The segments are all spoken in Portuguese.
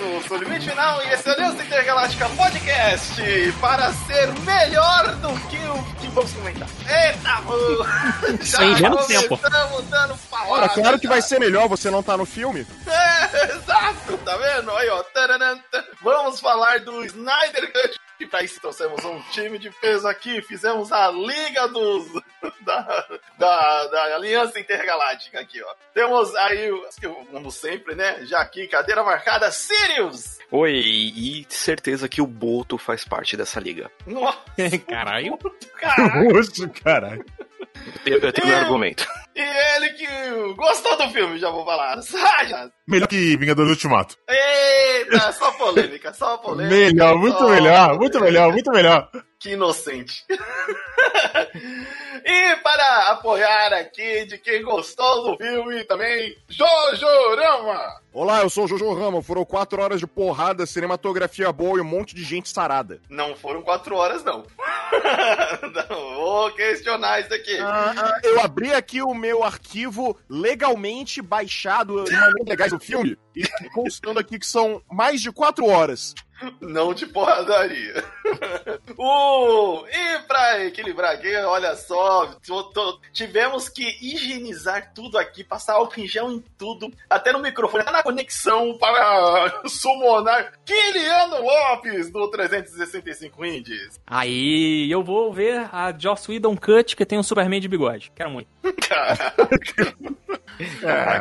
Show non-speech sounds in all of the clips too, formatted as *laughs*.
eu sou o Limite Final e esse é o Aliança Intergaláctica Podcast para ser melhor do que o que vamos comentar. Eita, mano! *laughs* Já menos tempo. estamos dando palavra. Ora, claro que vai ser melhor você não tá no filme. *laughs* É, exato, tá vendo? Aí, ó. Vamos falar do Snyder Cut. E pra isso trouxemos um time de peso aqui. Fizemos a Liga dos. *laughs* Da, da, da Aliança Intergaláctica aqui, ó. Temos aí, como sempre, né? Já aqui, cadeira marcada, Sirius! Oi, e certeza que o Boto faz parte dessa liga. Nossa, *laughs* Caralho. caralho! Rosto, caralho. Eu, eu tenho meu Eu- argumento. E ele que gostou do filme, já vou falar. *laughs* Saja! Melhor que Vingadores Ultimato. Eita, só polêmica, só polêmica. Melhor, muito Só melhor, muito melhor, muito melhor. Que inocente. *laughs* e para apoiar aqui de quem gostou do filme também, Jojorama. Olá, eu sou o Jojo Rama. Foram quatro horas de porrada, cinematografia boa e um monte de gente sarada. Não foram quatro horas, não. *laughs* não vou questionar isso aqui. Ah, eu abri aqui o meu arquivo legalmente baixado de maneiras legais do filme e constando aqui que são mais de quatro horas. Não de porradaria. *laughs* uh, e pra equilibrar aqui, olha só, tô- tô- tivemos que higienizar tudo aqui, passar álcool em gel em tudo, até no microfone, até na conexão para *laughs* summonar Kiliano Lopes do 365 Indies. Aí eu vou ver a Joss Whedon Cut que tem um Superman de bigode. Quero muito. Cara,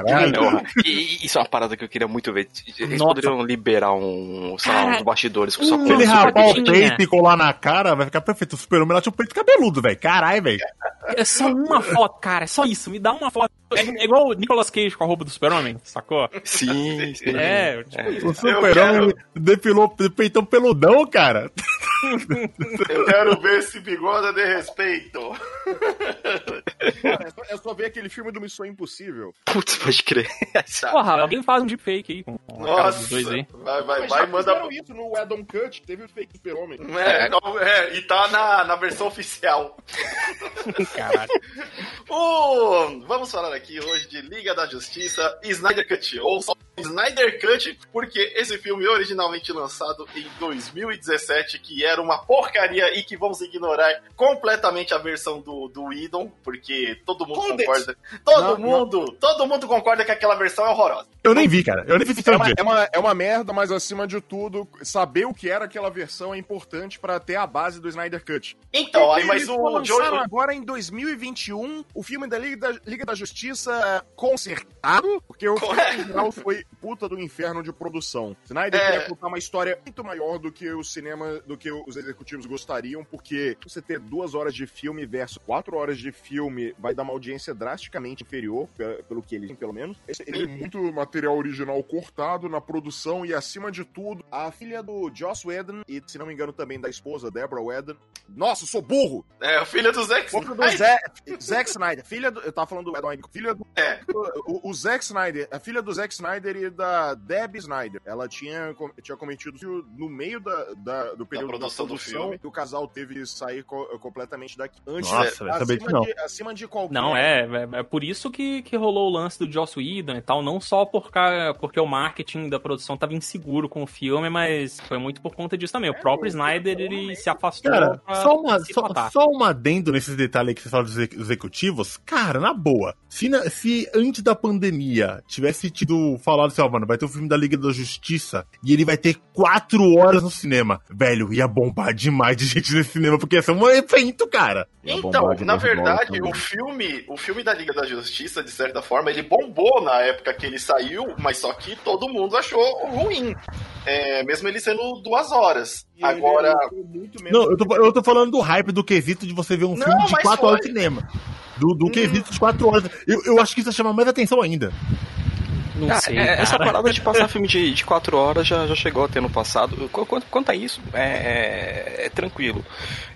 Que legal. E, e isso é uma parada que eu queria muito ver. Eles Nossa. poderiam liberar um, sei lá, uns bastidores com só Se ele rapar o peito e colar na cara, vai ficar perfeito. O super-homem lá tinha um peito cabeludo, velho. Caralho, velho. É só uma foto, cara. É só isso. Me dá uma foto. É igual o Nicolas Cage com a roupa do Super-Homem, sacou? Sim, sim. É, tipo isso. O super-homem depilou peitão peludão, cara. eu quero ver esse bigode de respeito. Cara, é, só, é só ver aquele filme do Missão Impossível. Putz, pode crer. Porra, alguém faz um deepfake aí Nossa, aí. vai, vai, vai, já manda. isso no Adam Cut, teve o fake super-homem. É, não, é, e tá na, na versão oficial. *laughs* Caralho. Uh, vamos falar aqui hoje de Liga da Justiça Snyder Cut, ou só Snyder Cut, porque esse filme originalmente lançado em 2017, que era uma porcaria e que vamos ignorar completamente a versão do, do Whedon, porque todo mundo concorda. Todo Não, mundo, todo mundo concorda que aquela versão é horrorosa. Eu nem vi, cara. Eu nem vi É uma, dia. é, uma, é uma merda, mas acima de tudo, saber o que era aquela versão é importante pra ter a base do Snyder Cut. Então, aí, mas o Joe. agora em 2021 o filme da Liga da, Liga da Justiça consertado, porque o geral foi puta do inferno de produção. Snyder É. queria contar uma história muito maior do que o cinema, do que os executivos gostariam, porque você ter duas horas de filme versus quatro horas de filme vai dar uma audiência drasticamente inferior, pe- pelo que ele tem, pelo menos. Ele tem muito material original cortado na produção e, acima de tudo, a filha do Joss Whedon e, se não me engano, também da esposa, Deborah Whedon. Nossa, eu sou burro! É, o filho do Zack Filho do Snyder. Zack, Snyder. Filha do. Eu tava falando do Whedon. Filha do. É. O, o Zack Snyder, a filha do Zack Snyder e da Debbie Snyder. Ela tinha, tinha cometido no meio da, da- do período da produção produção, do filme. que o casal teve que sair co- completamente daqui. Antes, Nossa, disso acima, não. de, acima de qualquer. Não, é, é, é por isso que, que rolou o lance do Joss Whedon e tal, não só por porque o marketing da produção tava inseguro com o filme, mas foi muito por conta disso também. O próprio Snyder, ele se afastou Cara, só, uma, só, só um adendo nesses detalhes aí que você fala dos ex- executivos. Cara, na boa. Se, na- se antes da pandemia tivesse tido falado assim, ó, mano, vai ter o filme da Liga da Justiça e ele vai ter quatro horas no cinema. Velho, ia bombar demais de gente nesse cinema, porque ia ser um evento, cara. Então, na verdade, o filme, o filme da Liga da Justiça, de certa forma, ele bombou na época que ele saiu, mas só que todo mundo achou ruim. É, mesmo ele sendo duas horas. E Agora, menos Não, eu tô, eu tô falando do hype do quesito de você ver um Não, filme de quatro foi. horas de cinema. Do, do quesito de quatro horas. Eu, eu acho que isso chama mais atenção ainda. Não Cara, sei, é, cara. essa parada de passar *laughs* filme de, de quatro horas já, já chegou a ter no passado. Qu- Quanto, quanto a isso, é, é- é tranquilo.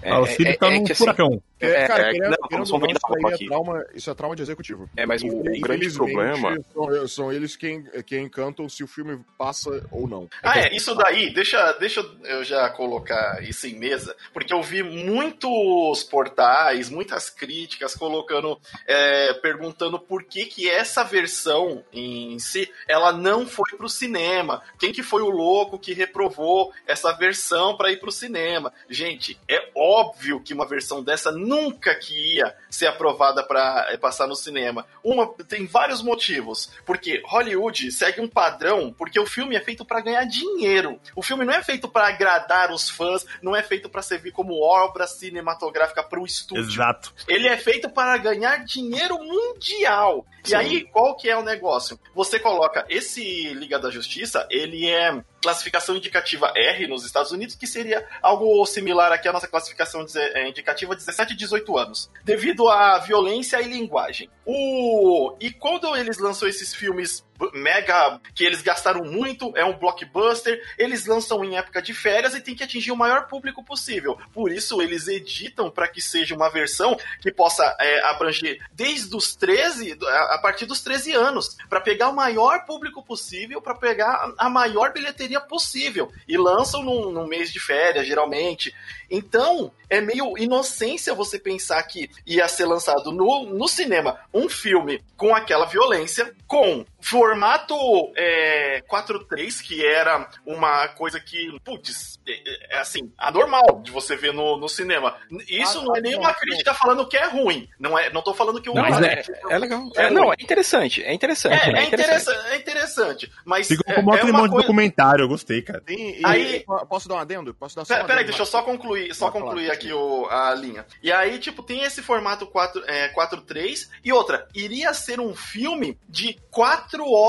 É, Ah, o Cílio é- tá é num assim, furacão. É, cara, é, querendo, não, querendo vamos ou não, dar isso, aí é trauma, isso é trauma de executivo. É, mas o- o grande problema- São, são eles quem, quem cantam se o filme passa ou não. Ah, é, isso daí, deixa, deixa eu já colocar isso em mesa, porque eu vi muitos portais, muitas críticas colocando, é, perguntando por que que essa versão em DC, ela não foi pro cinema. Quem que foi o louco que reprovou essa versão para ir pro cinema? Gente, é óbvio que uma versão dessa nunca que ia ser aprovada para passar no cinema. Uma tem vários motivos, porque Hollywood segue um padrão, porque o filme é feito para ganhar dinheiro. O filme não é feito para agradar os fãs, não é feito para servir como obra cinematográfica para o estúdio. Exato. Ele é feito para ganhar dinheiro mundial. Sim. E aí, qual que é o negócio? Você coloca esse Liga da Justiça, ele é classificação indicativa R nos Estados Unidos, que seria algo similar aqui à nossa classificação eh, indicativa 17 e 18 anos, devido à violência e linguagem. O e quando eles lançam esses filmes mega que eles gastaram muito, é um blockbuster, eles lançam em época de férias e tem que atingir o maior público possível. Por isso eles editam para que seja uma versão que possa é, abranger desde os 13, a partir dos 13 anos, para pegar o maior público possível, para pegar a maior bilheteria possível. E lançam num, num mês de férias, geralmente. Então, é meio inocência você pensar que ia ser lançado no, no cinema um filme com aquela violência, com formato é, 4.3, que era uma coisa que, putz, é, é assim, anormal de você ver no, no cinema. Isso não é nenhuma crítica falando que é ruim. Não, é, não tô falando que o Não, mas é, Matrix- é legal. É É, não, é interessante. É interessante. é, né? é interessante, é interessante, mas Fica é, como é uma monte de coisa... documentário, eu gostei, cara. Tem, e- Aí- po- posso dar um adendo? Posso dar só Pera, um peraí, adendo, deixa eu só concluir, só Pode concluir aqui o, a linha. E aí, tipo, tem esse formato 4, é, 4.3 e outra, iria ser um filme de 4 horas,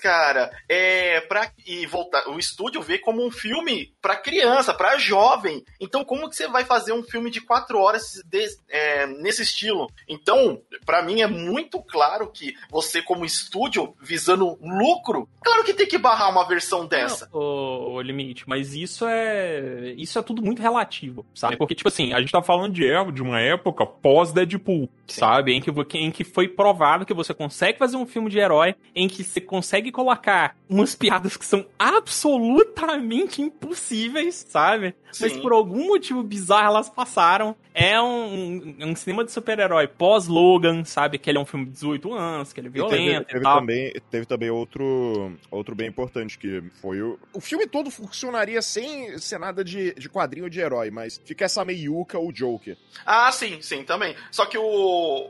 cara. É, pra, e voltar, o estúdio vê como um filme pra criança, pra jovem. Então, como que você vai fazer um filme de 4 horas de- é, nesse estilo? Então, pra mim é muito claro que você, como estúdio, visando lucro, claro que tem que barrar uma versão dessa. o, limite, mas isso é isso é tudo muito relativo, sabe? Porque tipo assim, a gente tá falando de, é- de uma época pós Deadpool, sabe? Em que, em que foi provado que você consegue fazer um filme de herói em que você consegue colocar umas piadas que são absolutamente impossíveis, sabe? Mas Sim. por algum motivo bizarro elas passaram. É um, um cinema de super-herói pós-Logan, sabe? Que ele é um filme de 18 anos, que ele é E teve, violento e teve tal. também, teve também outro, outro bem importante, que foi o... O filme todo funcionaria sem ser nada de, de quadrinho de herói, mas fica essa meiuca, o Joker. Ah, sim, sim, também. Só que o,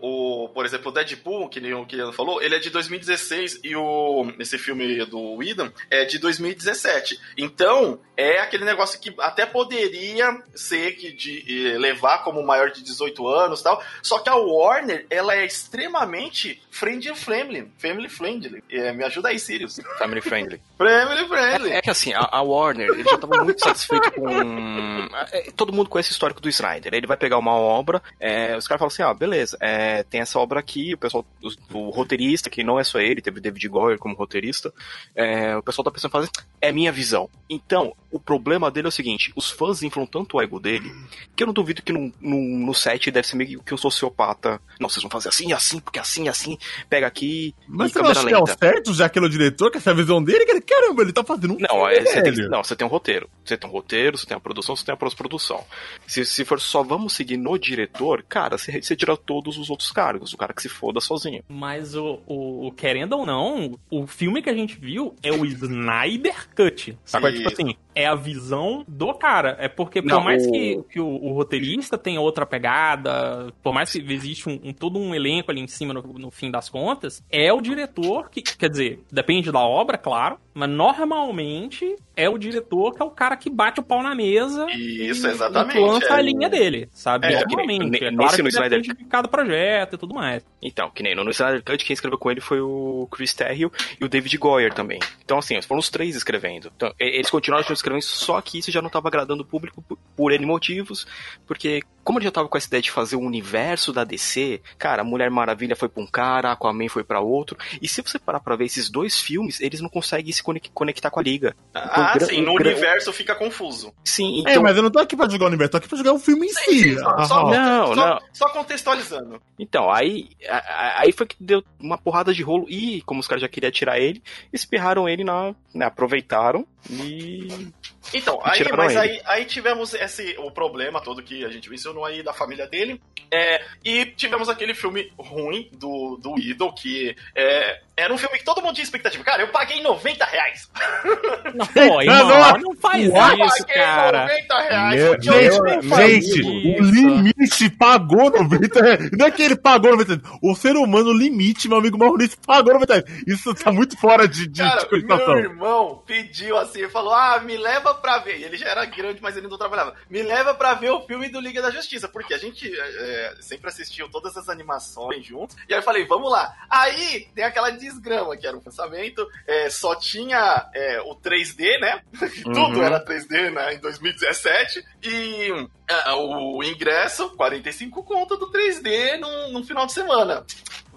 o por exemplo, o Deadpool, que nem o que falou, ele é de 2016 e o esse filme do Whedon é de 2017. Então, é aquele negócio que até poderia ser que de eh, levar como maior de 18 anos, e tal. Só que a Warner, ela é extremamente friendly friendly, family friendly. É, me ajuda aí, Sirius. Family friendly. *laughs* Family friendly. É que assim, a, a Warner, ele já tava muito satisfeito com. é, Todo mundo conhece o histórico do Snyder. Ele vai pegar uma obra, é, os caras falam assim: ah, beleza, é, tem essa obra aqui, o pessoal, o, o roteirista, que não é só ele, teve David Goyer como roteirista, é, o pessoal tá pensando em fazer, é minha visão. Então, o problema dele é o seguinte: os fãs inflam tanto o ego dele, que eu não duvido que no, no, no set deve ser meio que um sociopata. Não, vocês vão fazer assim, assim, porque assim, assim, pega aqui, Mas você não acha que é o lenta. certo, já que ele é o diretor, que essa é a visão dele? Cara, Caramba, ele tá fazendo um Não, é, você tem, não, você tem um roteiro. Você tem um roteiro, você tem a produção, você tem a pós-produção. Se, se for só vamos seguir no diretor, cara, você, você tira todos os outros cargos. O cara que se foda sozinho. Mas o, o, o- querendo ou não, o filme que a gente viu é o Snyder Cut. Sabe? Tipo assim, é a visão do cara. É porque, por Não, mais o- que, que o, o roteirista tenha outra pegada, por mais que existe um, um- todo um elenco ali em cima no, no fim das contas, é o diretor que, quer dizer, depende da obra, claro, mas normalmente é o diretor que é o cara que bate o pau na mesa Isso, e- exatamente, e lança é. a linha dele, sabe? É, Normalmente. que nem- É claro que no Snyder de cada projeto e tudo mais. Então, que nem no Snyder Cut, quem escreveu com ele foi o Chris Terrio e o David Goyer também. Então, assim, foram os três escrevendo. Então, eles continuaram escrevendo, só que isso já não estava agradando o público por, por N motivos, porque como ele já tava com essa ideia de fazer o universo da DC, cara, a Mulher Maravilha foi pra um cara, Aquaman foi pra outro, e se você parar pra ver esses dois filmes, eles não conseguem se conec- conectar com a liga. Ah, Então, sim, no universo fica confuso. Sim, É, então... mas eu não tô aqui pra jogar o universo, tô aqui pra jogar o filme em si. sim, só- Ah, só-. Não, só, não. só contextualizando. Então, aí, aí foi que deu uma porrada de rolo e, como os caras já queriam tirar ele, espirraram ele na. né, aproveitaram e. Então, aí, mas ele. aí, aí tivemos esse, o problema todo que a gente mencionou aí da família dele. É, e tivemos aquele filme ruim do, do Idol, que é, Era um filme que todo mundo tinha expectativa. Cara, eu paguei 90 reais. Não, pô, irmão, não faz Eu isso, paguei cara. 90 reais. Meu. Gente, o limite pagou 90 reais. Não é que ele pagou 90 reais. O ser humano, o limite, meu amigo Maurício, pagou 90 reais. Isso tá muito fora de, de, Cara, de cogitação. meu irmão pediu assim, falou: Ah, me leva pra ver. E ele já era grande, mas ele não trabalhava. Me leva pra ver o filme do Liga da Justiça, porque a gente é, sempre assistiu todas as animações juntos. E aí eu falei: Vamos lá. Aí tem aquela desgrama que era o lançamento, é, só tinha é, o 3D, né? *laughs* Tudo Uhum. era 3D né, em 2017. E é, o ingresso, 45 conto do 3D num, num final de semana.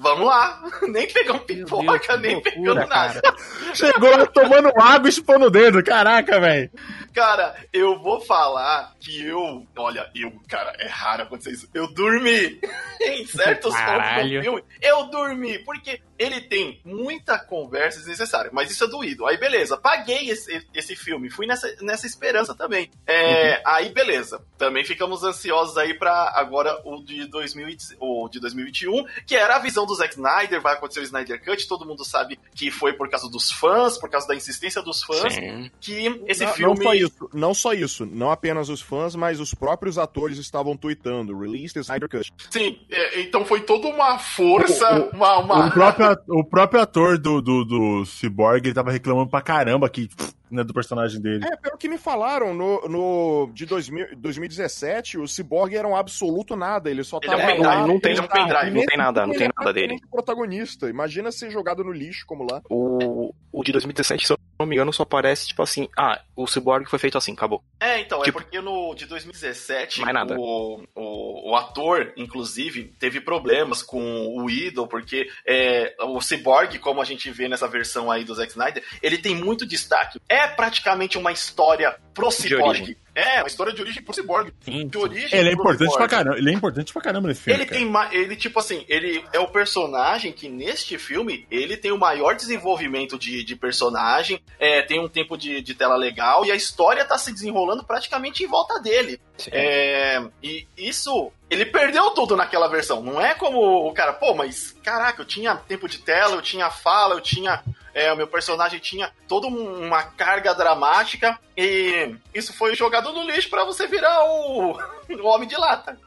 Vamos lá. *laughs* Nem pegamos Meu pipoca, Deus, nem loucura, pegamos nada. cara. *laughs* Chegou tomando água e chupando o dedo. Caraca, velho. Cara, eu vou falar que eu. Olha, eu, cara, é raro acontecer isso. Eu dormi *laughs* em certos pontos do Caralho. filme. Eu dormi, porque ele tem muita conversa desnecessária, mas isso é doído. Aí, beleza, paguei esse, esse filme, fui nessa, nessa esperança também. É, Aí, beleza, também ficamos ansiosos aí pra agora o de, 2000, e- o de 2021, que era a visão do Zack Snyder, vai acontecer o Snyder Cut, todo mundo sabe que foi por causa dos fãs, por causa da insistência dos fãs, Sim. que esse não, filme. não só isso, não só isso, não apenas os fãs, mas os próprios atores estavam tweetando, release the Snyder Cut. Sim, é, então foi toda uma força, O- uma. uma... O próprio, o próprio ator do, do, do Cyborg, ele tava reclamando pra caramba que, né, do personagem dele. É, pelo que me falaram, no, no de 2000, 2017, o Cyborg era um absoluto nada, ele só Ele é um lá, não tem- ele um tá- pendrive, não tem nada, não tem é nada dele. protagonista. Imagina ser jogado no lixo como lá. O, o de 2017, se eu não me engano, só aparece, tipo assim, ah, o Cyborg foi feito assim, acabou. É, então, Tipo- é porque no de 2017, Mais nada. O, o, o ator, inclusive, teve problemas com o Idol, porque é, o Cyborg, como a gente vê nessa versão aí do Zack Snyder, ele tem muito destaque. É praticamente uma história pro Cyborg. É, uma história de origem pro Cyborg. Sim. De origem Ele é importante Cyborg. pra caramba. Ele é importante pra caramba nesse filme. Ele cara. tem ma- ele tipo assim, ele é o personagem que neste filme ele tem o maior desenvolvimento de, de personagem, é, tem um tempo de, de tela legal e a história tá se desenrolando praticamente em volta dele. É, e isso ele perdeu tudo naquela versão. Não é como o cara, pô, mas caraca, eu tinha tempo de tela, eu tinha fala, eu tinha é, o meu personagem tinha toda um- uma carga dramática e isso foi jogado no lixo pra você virar o, *laughs* o homem de lata.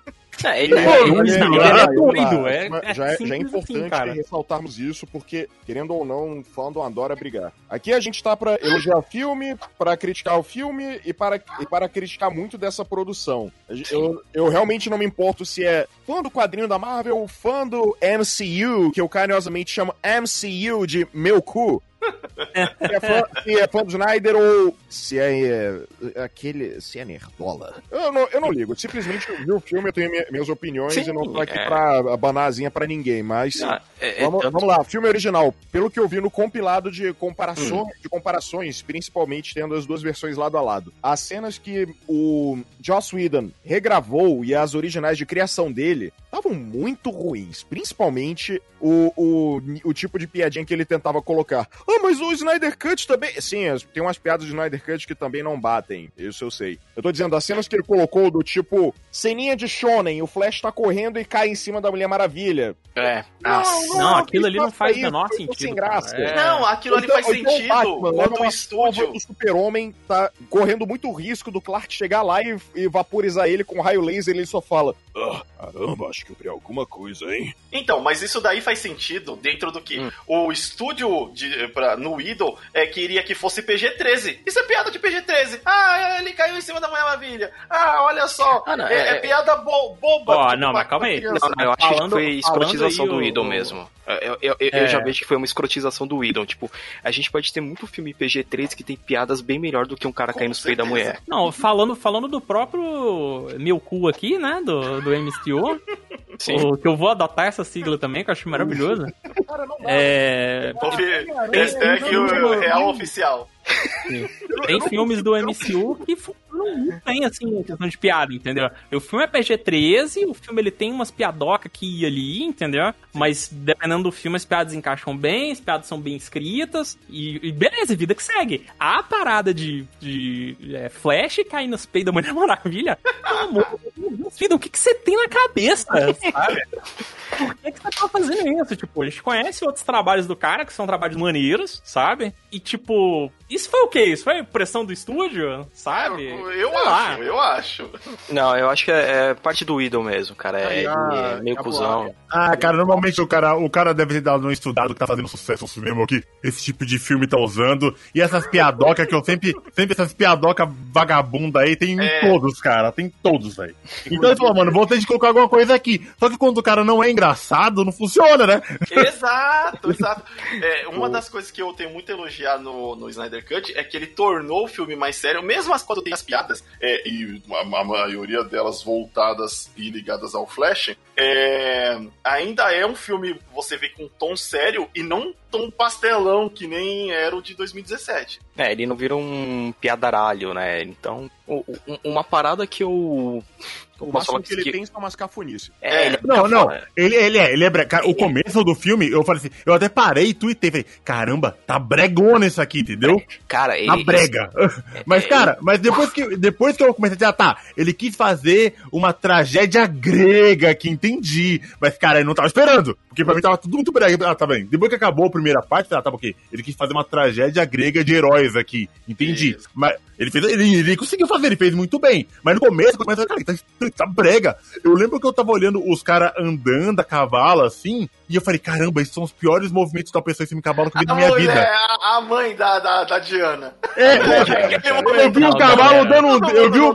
É, ele, é não, doido, Mas é, já, é é, já é simples importante assim, ressaltarmos isso, porque, querendo ou não, fã do adora brigar. Aqui a gente tá pra elogiar o filme, pra criticar o filme e para, e para criticar muito dessa produção. Eu, eu realmente não me importo se é fã do quadrinho da Marvel ou fã do MCU, que eu carinhosamente chamo MCU de meu cu. Se, é fã, se é fã do Snyder ou se é, é, aquele. se é nerdola. Eu não, eu não ligo. Simplesmente eu vi o filme, eu tenho minha- minhas opiniões Sim, e não tô aqui é. pra abanar asinha pra ninguém, mas. Ah, é- é Vamos, tanto- vamos lá, filme original. Pelo que eu vi no compilado de, comparações, de comparações, principalmente tendo as duas versões lado a lado. As cenas que o Joss Whedon regravou e as originais de criação dele estavam muito ruins. Principalmente o, o, o tipo de piadinha que ele tentava colocar. Ah, mas o Snyder Cut também. Sim, tem umas piadas de Snyder Cut que também não batem. Isso eu sei. Eu tô dizendo, as cenas que ele colocou do tipo, ceninha de Shonen, o Flash tá correndo e cai em cima da Mulher Maravilha. É. Não, aquilo ali não faça faz o menor ficou sentido. Sem graça. É. Não, aquilo ali faz então o sentido Batman, quando o estúdio. do super-homem tá correndo muito risco do Clark chegar lá e, e vaporizar ele com raio laser, ele só fala: ah, caramba, acho que eu vi alguma coisa, hein? Então, mas isso daí faz sentido dentro do que Hum. o estúdio de, pra, no Idol é, queria que fosse PG-13. Isso é piada de PG-13. Ah, ele caiu em cima da Mulher Maravilha. Ah, olha só. Ah, não, é, é- é piada bo- boba. Ó, tipo, não, pra- mas calma aí. Não, não, eu acho Falando- que foi escrotização do o- Idol mesmo. Eu, eu, eu- eu É. já vejo que foi uma escrotização do Idol. Tipo, a gente pode ter muito filme PG-13 que tem piadas bem melhor do que um cara Com caindo nos peitos da mulher. Não, falando, falando do próprio meu cu aqui, né? Do, do MCU, Sim. o, que eu vou adotar essa sigla também, que eu acho maravilhoso. Cara, não dá. É, Hashtag o real oficial. Tem filmes do MCU que muito bem, assim, questão de piada, entendeu? O filme é PG-13, o filme ele tem umas piadocas aqui e ali, entendeu? Mas dependendo do filme, as piadas encaixam bem, as piadas são bem escritas, e, e beleza, vida que segue. A parada de, de é, Flash cair nos peitos da Mulher *laughs* Maravilha, pelo amor de Deus, vida, o que, que você tem na cabeça, *laughs* sabe? por que, que você tá fazendo isso? Tipo, a gente conhece outros trabalhos do cara, que são trabalhos maneiros, sabe? E, tipo, isso foi o quê? Isso foi pressão do estúdio, sabe? Eu, eu Sei lá. acho, eu acho. Não, eu acho que é, é parte do Idol mesmo, cara. É, Aí, ah, é meio cuzão. Ah, cara, normalmente o cara, o cara deve ter dado uma estudada que tá fazendo sucesso no cinema que esse tipo de filme tá usando. E essas piadocas que eu sempre, sempre essas piadocas vagabunda aí, tem É. em todos, cara. Tem em todos, velho. Então ele falou, mano, vou ter de colocar alguma coisa aqui. Só que quando o cara não é engraçado, não funciona, né? Exato, exato. É, uma das coisas que eu tenho muito a elogiar no, no Snyder Cut é que ele tornou o filme mais sério, mesmo as quando tem as piadas, é, e a, a maioria delas voltadas e ligadas ao Flash, é, ainda é um filme, você vê com um tom sério e não tom pastelão, que nem era o de 2017. É, ele não vira um piadaralho, né? Então, uma parada que eu. O máximo que ele que- tem são umas cafunices. É, ele é Não, não. Ele, ele é, ele é brega. Cara, o começo do filme, eu falei assim, eu até parei e tuitei, falei, caramba, tá bregona isso aqui, entendeu? Cara, ele. Tá brega. *laughs* Mas, é, cara, mas depois que, depois que eu comecei a dizer, ah, tá, ele quis fazer uma tragédia grega aqui, entendi. Mas, cara, eu não tava esperando. Porque pra mim tava tudo muito brega. Ah, tá bem. Depois que acabou a primeira parte, ah, tá, ok. Ele quis fazer uma tragédia grega de heróis aqui. Entendi. Isso. Mas ele fez, ele, ele conseguiu fazer, ele fez muito bem. Mas no começo, começa, cara, tá, tá brega. Eu lembro que eu tava olhando os caras andando a cavalo, assim, e eu falei, caramba, esses são os piores movimentos da pessoa em cima de cavalo que eu vi na A minha mulher, vida. a, a mãe da, da, da Diana. É, *laughs* eu vi um Não, cavalo dando um. Eu vi, um,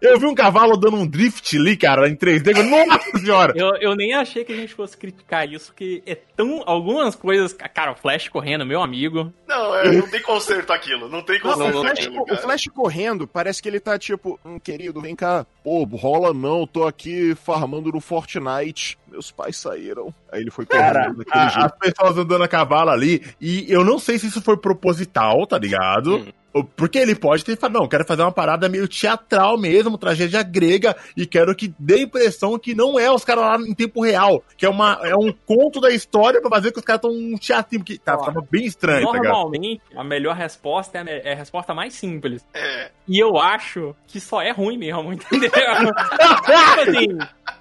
eu vi um cavalo dando um drift ali, cara, em 3D. Eu- Nossa senhora! Eu, eu nem achei que a gente fosse criticar isso, porque é tão. Algumas coisas. Cara, o Flash correndo, meu amigo. Não, é, não tem conserto aquilo. Não tem Não, conserto o, Flash, aquilo, o. Flash correndo, parece que ele tá tipo, hum, querido, vem cá. Pô, rola não, tô aqui farmando no Fortnite. Meus pais saíram. Aí ele foi correndo Cara, a- jeito. as pessoas andando a cavalo ali, e eu não sei se isso foi proposital, tá ligado? Hum. Porque ele pode ter falado, não, quero fazer uma parada meio teatral mesmo, tragédia grega, e quero que dê a impressão que não é os caras lá em tempo real, que é, uma, é um conto da história pra fazer que os caras estão um teatrinho, que tá, tava bem estranho, tá ligado? Normalmente, a melhor resposta é a, me- é a resposta mais simples. É, E eu acho que só é ruim mesmo, *laughs* entendeu? *laughs* tipo assim.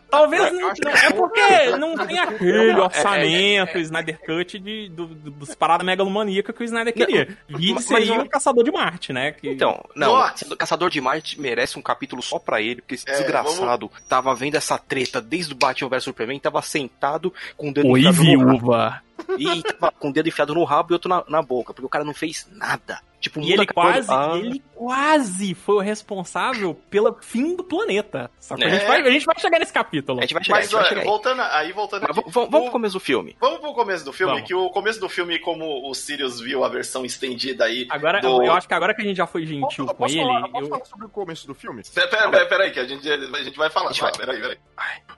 Talvez não, não- é porque não tem *laughs* aquele orçamento Snyder Cut de, do, do- dos paradas megalomaníacas que o Snyder queria. Vide seria mas- o Caçador de Marte, né? Que, Então, não, Nossa. o Caçador de Marte merece um capítulo só pra ele, porque esse É, desgraçado tava vendo essa treta desde o Batman vs Superman, tava sentado com o dedo Oi, enfiado no rabo. viúva. E tava com o dedo enfiado no rabo e outro na, na boca, porque o cara não fez nada. Tipo, E ele quase, Ah, ele quase foi o responsável pelo fim do planeta. Sacou? A, É. gente vai, a gente vai chegar nesse capítulo. A gente vai chegar, mas gente vai chegar aí. voltando, aí voltando Mas aqui, vamos vamos o- pro começo do filme. Vamos pro começo do filme, Vamos. que o começo do filme, como o Sirius viu a versão estendida aí. Agora, do- eu acho que agora que a gente já foi gentil Posso, com posso ele, falar, posso eu- falar sobre o começo do filme? Pera, pera, pera, pera aí, que a gente, a gente vai falar. Gente Vai, peraí, peraí.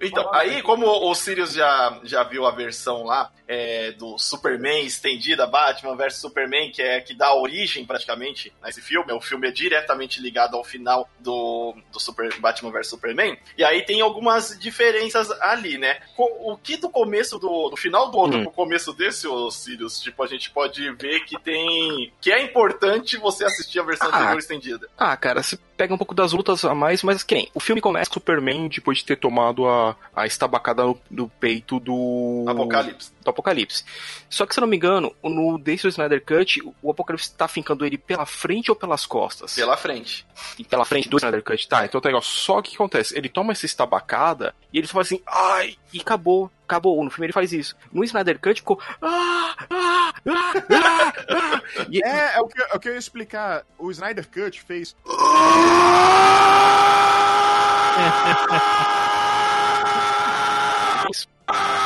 Então, aí, como o Sirius já, já viu a versão lá é, do Superman estendida, Batman vs Superman, que é que dá origem praticamente a esse filme, o filme é diretamente ligado ao final do, do Super, Batman vs Superman, e aí tem algumas diferenças ali, né? O que do começo do, do final do ano Hum. pro começo desse, ô Sirius, tipo, a gente pode ver que tem. que é importante você assistir a versão Ah. anterior estendida. Ah, cara, você pega um pouco das lutas a mais, mas que nem, o filme começa com Superman depois de ter tomado a, a estabacada no, no peito do... Apocalipse. do Apocalipse. Só que, se eu não me engano, no Desse Snyder Cut, o- Apocalipse tá fincando ele pela frente ou pelas costas? Pela frente. E pela frente do Snyder Cut. Tá, então tá igual. Só que o que acontece? Ele toma essa estabacada e ele só fala assim, ai, e acabou, acabou. No filme ele faz isso. No Snyder Cut ficou, ah, ah, ah, ah, ah. E, É, é o, que, é o que eu ia explicar. O Snyder Cut fez.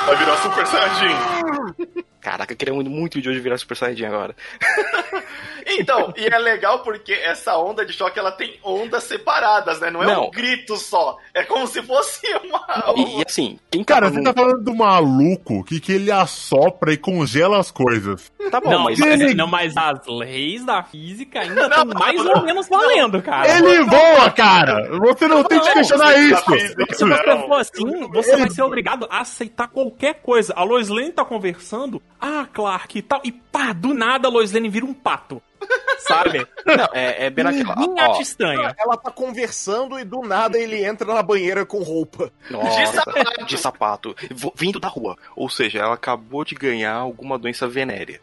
Vai virar Super Saiyajin. Caraca, eu queria muito, muito de hoje virar Super Saiyajin agora. *laughs* Então, e é legal porque essa onda de choque ela tem ondas separadas, né? Não é Não. um grito só. É como se fosse uma. E, e assim, quem Cara, tava você num- tá falando do maluco que, que ele assopra e congela as coisas. Tá bom, não, mas... ele- não, mas as leis da física ainda estão mais não, ou menos valendo, cara. Ele voa, cara! Você não tem que questionar isso! tá. Se você for assim, você vai ser obrigado a aceitar qualquer coisa. A Lois Lane tá conversando, ah, Clark e tal, e pá, do nada a Lois Lane vira um pato. Sabe? Não, é, é bem naquela. Ó, acha estranho. Ela tá conversando e do nada ele entra na banheira com roupa. Nossa, sapato. de sapato. Vindo da rua. Ou seja, ela acabou de ganhar alguma doença venérea.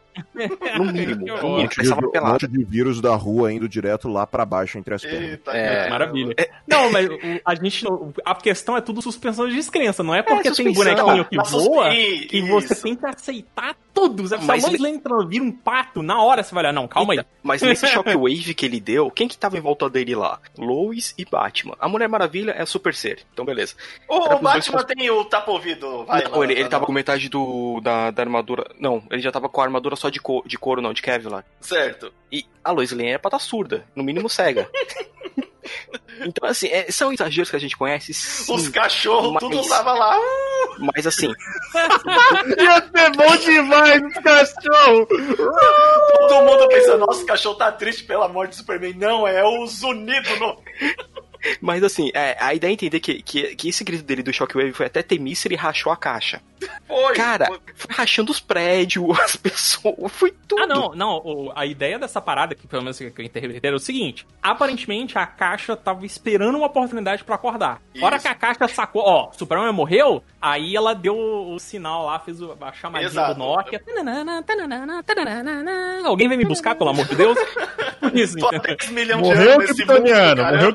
No *laughs* mínimo. No mínimo, que estava um monte de vírus da rua indo direto lá pra baixo entre as pernas. Eita, É. Maravilha. Não, mas a gente. A questão é tudo suspensão de descrença. Não é porque tem suspensão. bonequinho que voa suspe- que você tem que aceitar tudo. A Mas Lane entra, vira um pato, na hora você vai olhar, não, calma aí. Mas nesse *laughs* shockwave que ele deu, quem que tava em volta dele lá? Lois e Batman. A Mulher Maravilha é a super ser. Então, beleza. O, o dois Batman tem o tapa-ouvido. Vai, não, ele, ele tava com metade do, da, da armadura. Não, ele já tava com a armadura só de, co- de couro, não, de Kevlar. Certo. E a Lois Lane era pra estar surda, no mínimo cega. *laughs* então, assim, é- são exageros que a gente conhece, sim. Os cachorros, Mas- tudo tava lá. *laughs* Mas assim, Ia ser bom demais esse cachorro! Todo mundo pensando, nossa, o cachorro tá triste pela morte do Superman. Não, é os unidos no. Mas assim, é, a ideia é entender que, que, que esse grito dele do Shockwave foi até temível ele rachou a caixa. Foi. Cara, foi. foi rachando os prédios, *laughs* as pessoas, foi tudo. Ah, não, não. o- a ideia dessa parada, que pelo menos que eu interpretei, era o seguinte: aparentemente a caixa tava esperando uma oportunidade pra acordar. A hora Isso. que a caixa sacou, ó, Superman morreu, aí ela deu o, o sinal lá, fez o- a chamadinha Exato. do Nokia. Alguém vem me buscar, pelo amor de Deus? Isso, *laughs* Tô há entendeu? 10 milhões de Morreu anos mundo, Kryptoniano, morreu caramba.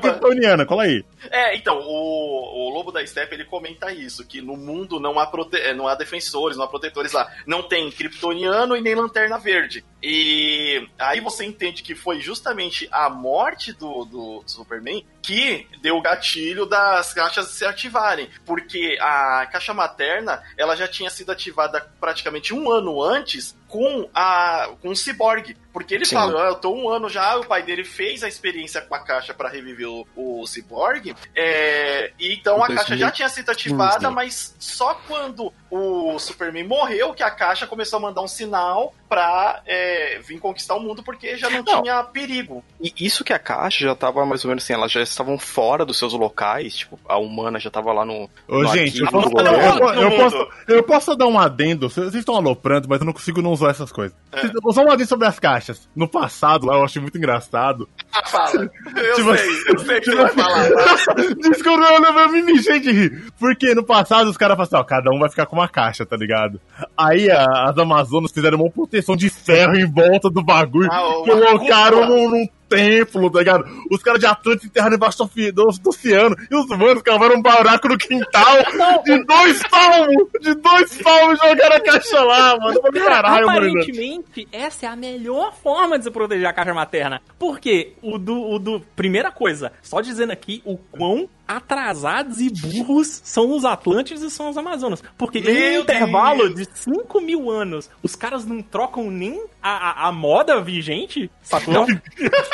Cola aí. É, então, o, o Lobo da Steppe, ele comenta isso, que no mundo não há, prote... eh, não há defensores, não há protetores lá. Não tem Kryptoniano e nem Lanterna Verde. E aí você entende que foi justamente a morte do, do Superman que deu o gatilho das caixas se ativarem. Porque a caixa materna, ela já tinha sido ativada praticamente um ano antes com, a, com o Cyborg. Porque ele Sim. fala, "Ah, eu tô um ano já, o pai dele fez a experiência com a caixa para reviver o, o Cyborg, é, e então a Em caixa já tinha sido ativada, 2015. mas só quando o Superman morreu que a caixa começou a mandar um sinal pra é, vir conquistar o mundo, porque já não, Não. tinha perigo. E isso que a caixa já tava mais ou menos assim, elas já estavam fora dos seus locais, tipo, a humana já tava lá no. Ô, no gente, eu posso, eu, eu- eu posso, eu posso dar um adendo. Vocês estão aloprando, mas eu não consigo não usar essas coisas. Vocês- Só um adendo sobre as caixas. No passado, lá, eu achei muito engraçado. Ah, fala. *laughs* Eu Tipo- sei, eu sei o que vai falar. *laughs* Desculpa, eu, eu me mijei de rir. Porque no passado os caras falaram assim, ó, cada um vai ficar com uma caixa, tá ligado? Aí a- as Amazonas fizeram uma proteção de ferro em volta do bagulho. Ah, colocaram num, num templo, tá ligado? Os caras de Atlantis enterraram embaixo do, do, oceano. E os humanos cavaram um buraco no quintal *laughs* de dois palmos! De dois palmos jogaram a caixa lá, mano. Falei, Caralho, mano. Aparentemente, essa é a melhor forma de se proteger a caixa materna. Porque o do, o do. Primeira coisa, só dizendo aqui o quão atrasados e burros são os Atlantes e são os Amazonas. Porque em Meu um intervalo Deus. de 5 mil anos, os caras não trocam nem a, a, a moda vigente, sacou?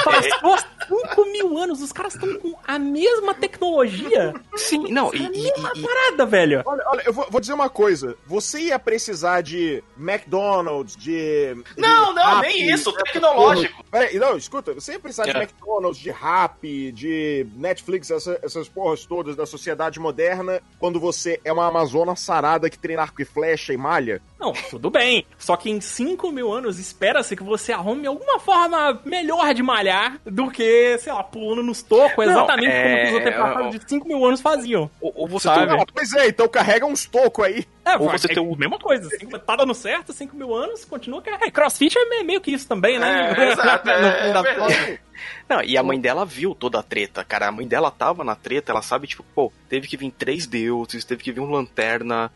Passou 5 mil anos, os caras estão com a mesma tecnologia. Sim, não, e, A e- mesma e- parada, velho. Olha, olha, eu vou, vou dizer uma coisa. Você ia precisar de McDonald's, de. Não, de não, nem isso, dessas tecnológico. Peraí, não, escuta, você ia precisar de É. McDonald's, de Rappi, de Netflix, essa- essas porras todas da sociedade moderna, quando você é uma amazona sarada que treina arco e flecha e malha. Não, tudo bem. Só que em 5 mil anos espera-se que você arrume alguma forma melhor de malhar do que, sei lá, pulando nos tocos, Não, exatamente como é- os antepassados de 5 mil anos faziam. ou, ou você Sabe? tem Não, pois é, então carrega uns tocos aí. É, Ou você é tem o- mesma coisa. cinco- tá dando certo, 5 mil anos, continua. que- É, crossfit é meio, que isso também, né? É, *laughs* exato, é, das é. Não, e a mãe dela viu toda a treta, cara. A mãe dela tava na treta, ela sabe, tipo, pô, teve que vir três deuses, teve que vir um lanterna,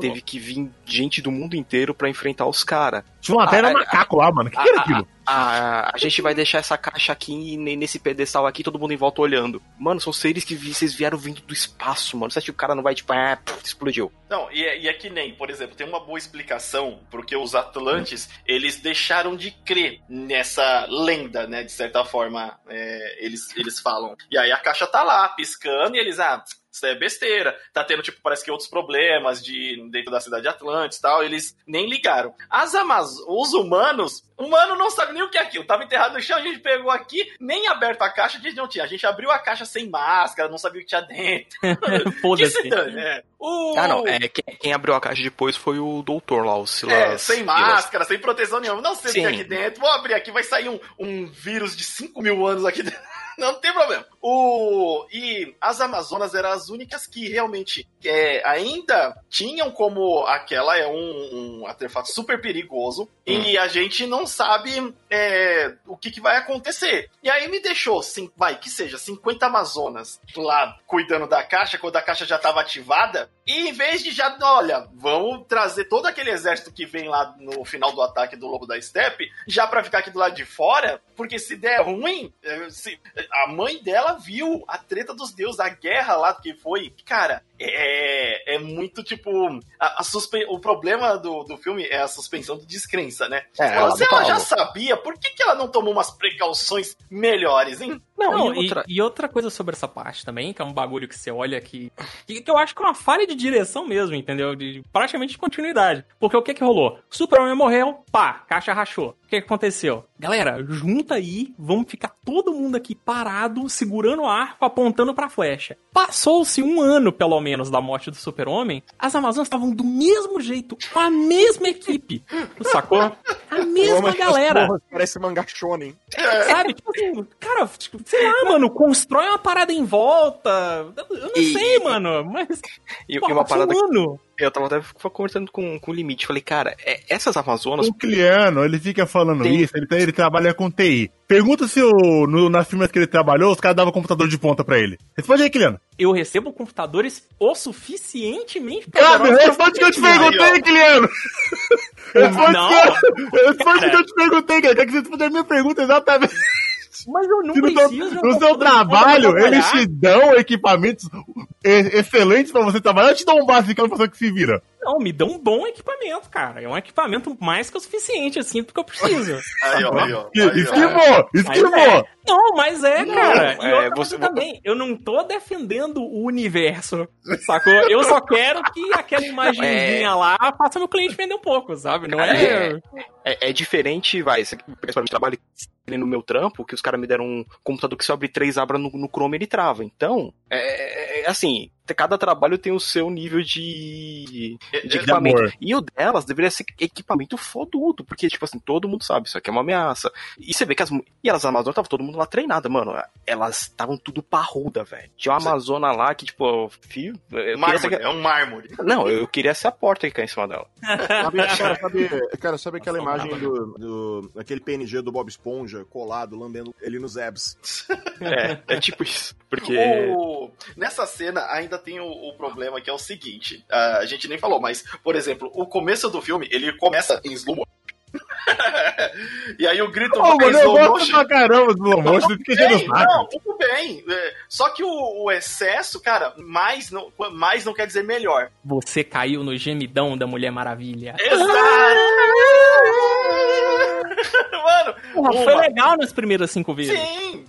teve que vir gente do mundo inteiro pra enfrentar os caras. Tinha uma Ah, macaco lá, mano. O que, que era aquilo? Ah, a gente vai deixar essa caixa aqui, ne- nesse pedestal aqui, todo mundo em volta olhando. Mano, são seres que vi- vocês vieram vindo do espaço, mano. Você acha que o cara não vai, tipo, ah, puf, explodiu. Não, e é, e é que nem, por exemplo, tem uma boa explicação porque os Atlantes, eles deixaram de crer nessa lenda, né? De certa forma, é, eles, eles falam. E aí a caixa tá lá, piscando, e eles, ah, isso é besteira. Tá tendo, tipo, parece que outros problemas de dentro da cidade de Atlantis e tal, eles nem ligaram. As Amaz os humanos, humano não sabe nem o que é aquilo. Tava enterrado no chão, a gente pegou aqui, nem aberto a caixa, a gente não tinha. A gente abriu a caixa sem máscara, não sabia o que tinha dentro. *laughs* Foda-se. se dane, é. O... Ah, não. É, quem, quem abriu a caixa depois foi o doutor lá, o Silas. É, sem Silas. máscara, sem proteção nenhuma. Não sei o que tem aqui dentro. Vou abrir aqui, vai sair um, um vírus de 5 mil anos aqui dentro. *laughs* Não tem problema. O... E as Amazonas eram as únicas que realmente é, ainda tinham como aquela é um, um artefato super perigoso e a gente não sabe é, o que, que vai acontecer. E aí me deixou, sim, vai, que seja, 50 Amazonas lá cuidando da caixa, quando a caixa já estava ativada, e em vez de já, olha, vamos trazer todo aquele exército que vem lá no final do ataque do Lobo da Steppe, já pra ficar aqui do lado de fora, porque se der ruim, eh, se- a mãe dela viu a treta dos deuses, a guerra lá que foi. Cara, é, é muito tipo. A, a o problema do, do filme é a suspensão de descrença, né? É, ela se ela já sabia, por que, que ela não tomou umas precauções melhores, hein? Não, Não, e e, outra. e outra coisa sobre essa parte também, que é um bagulho que você olha que, que, que eu acho que é uma falha de direção mesmo, entendeu? De, de- praticamente de continuidade. Porque o que que rolou? Superman morreu, pá, caixa rachou. O que que aconteceu? Galera, junta aí, vamos ficar todo mundo aqui parado, segurando o arco, apontando pra flecha. Passou-se um ano, pelo menos, da morte do super-homem, as Amazonas estavam do mesmo jeito, com a mesma equipe, sacou? A mesma galera. porra, Parece manga shonen. Sabe? Tipo assim, cara, tipo, sei lá, mano, constrói uma parada em volta. Eu não E- sei, mano, mas. E, e porra, uma parada. mano. Eu tava até conversando com, com o limite. Falei, cara, é- essas Amazonas. O Cliano, ele fica falando Tem- isso, ele, ele trabalha com TI. Pergunta se o, no, nas firmas que ele trabalhou, os caras davam computador de ponta pra ele. Responde aí, Cliano. Eu recebo computadores o suficientemente Cara, responde o que eu te pra- perguntei, Cliano. *laughs* Responde o que eu te perguntei, cara. Quer que você responda a minha pergunta exatamente. Mas eu não Se no seu, preciso. no seu trabalho, eles te dão equipamentos e- excelentes pra você trabalhar ou te dão um basicão pra você que se vira? Não, me dão um bom equipamento, cara. É um equipamento mais que o suficiente, assim, do que eu preciso. *laughs* Aí, ó, aí. Esquivou, esquivou. é. Não, mas é, cara. Não, e é, outra você- coisa também, eu não tô defendendo o universo, sacou? Eu só quero que aquela imagenzinha lá faça meu cliente vender um pouco, sabe? Não é... É. É, é diferente, vai, esse aqui, principalmente trabalho no meu trampo, que os caras me deram um computador que se abrir três abra no, no Chrome ele trava. Então, é, é, assim, cada trabalho tem o seu nível de, de De equipamento. amor. E o delas deveria ser equipamento fodudo, porque, tipo assim, todo mundo sabe, isso aqui é uma ameaça. E você vê que as. E elas, Amazonas, tava todo mundo lá treinada, mano. Elas estavam tudo parruda, velho. Tinha uma Amazona lá que, tipo, fio. Mármore, ser- é um mármore. Não, eu queria ser a porta que cai em cima dela. Sabe, *laughs* cara, sabe, cara, sabe aquela imagem do, do. aquele PNG do Bob Esponja colado, lambendo ele nos abs? É, é tipo isso. Porque. O- Nessa cena ainda tem o, o problema que é o seguinte: a gente nem falou, mas, por exemplo, o começo do filme ele começa em slow motion. *laughs* e aí o grito Ô, vai eu slow gosto motion. pra caramba do slow motion, não fica Bem, não, tudo bem. É, Só que o, o excesso, cara, mais não, mais não quer dizer melhor. Você caiu no gemidão da Mulher Maravilha. Exato! *laughs* Mano, Porra, uma- foi legal nas primeiras cinco vezes. Sim,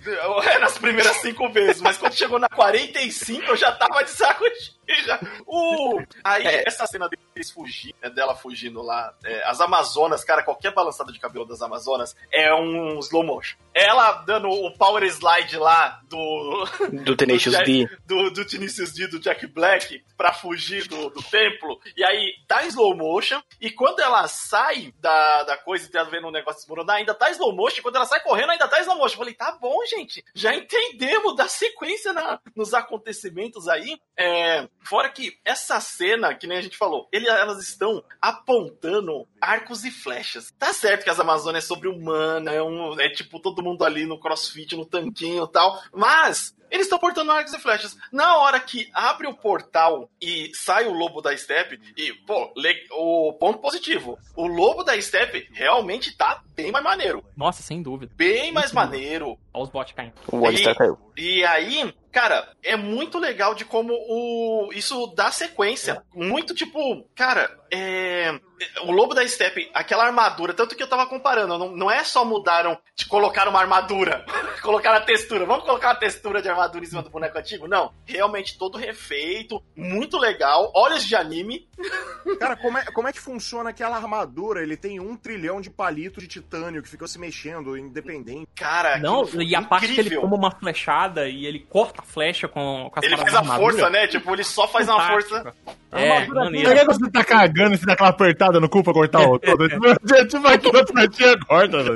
é nas primeiras cinco vezes, mas quando chegou na 45 eu já tava de saco cheio. Já. Uh, aí É. essa cena deles fugindo, né, dela fugindo lá, é, as Amazonas, cara, qualquer balançada de cabelo das Amazonas é um slow motion. Ela dando o power slide lá do Do Tenacious do D. Jack- do, do Tenacious D, do Jack Black, pra fugir do, do templo. E aí tá em slow motion. E quando ela sai da, da coisa e tá vendo o negócio desmoronar, ainda tá em slow motion. E quando ela sai correndo, ainda tá em slow motion. Eu falei, tá bom, gente. Já entendemos da sequência na- nos acontecimentos aí. É, fora que essa cena, que nem a gente falou, ele- elas estão apontando arcos e flechas. Tá certo que as Amazonas é sobre-humana, é, um, é tipo todo mundo ali no crossfit, no tanquinho e tal. Mas eles estão portando arcos e flechas. Na hora que abre o portal e sai o lobo da steppe, e, pô, le- o ponto positivo: o lobo da steppe realmente tá bem mais maneiro. Nossa, sem dúvida. Bem mais maneiro. Olha os bots caindo. O Alistair E- caiu. E aí, cara, é muito legal de como o isso dá sequência. Muito tipo, cara, é. O Lobo da Steppe, aquela armadura, tanto que eu tava comparando, não, não é só mudaram de colocar uma armadura, *laughs* colocaram a textura. Vamos colocar uma textura de armadura em cima do boneco antigo? Não. Realmente todo refeito, muito legal, olhos de anime. *laughs* Cara, como é, como é que funciona aquela armadura? Ele tem um trilhão de palitos de titânio que ficou se mexendo, independente. Cara, Não, e a parte que ele toma uma flechada e ele corta a flecha com, com as Ele faz a armadura. força, né? Tipo, ele só faz uma força. É, maneiro. Será que você tá cagando e você dá aquela apertada no cu pra cortar o todo? *laughs* tipo aquilo que a tia corta, tá?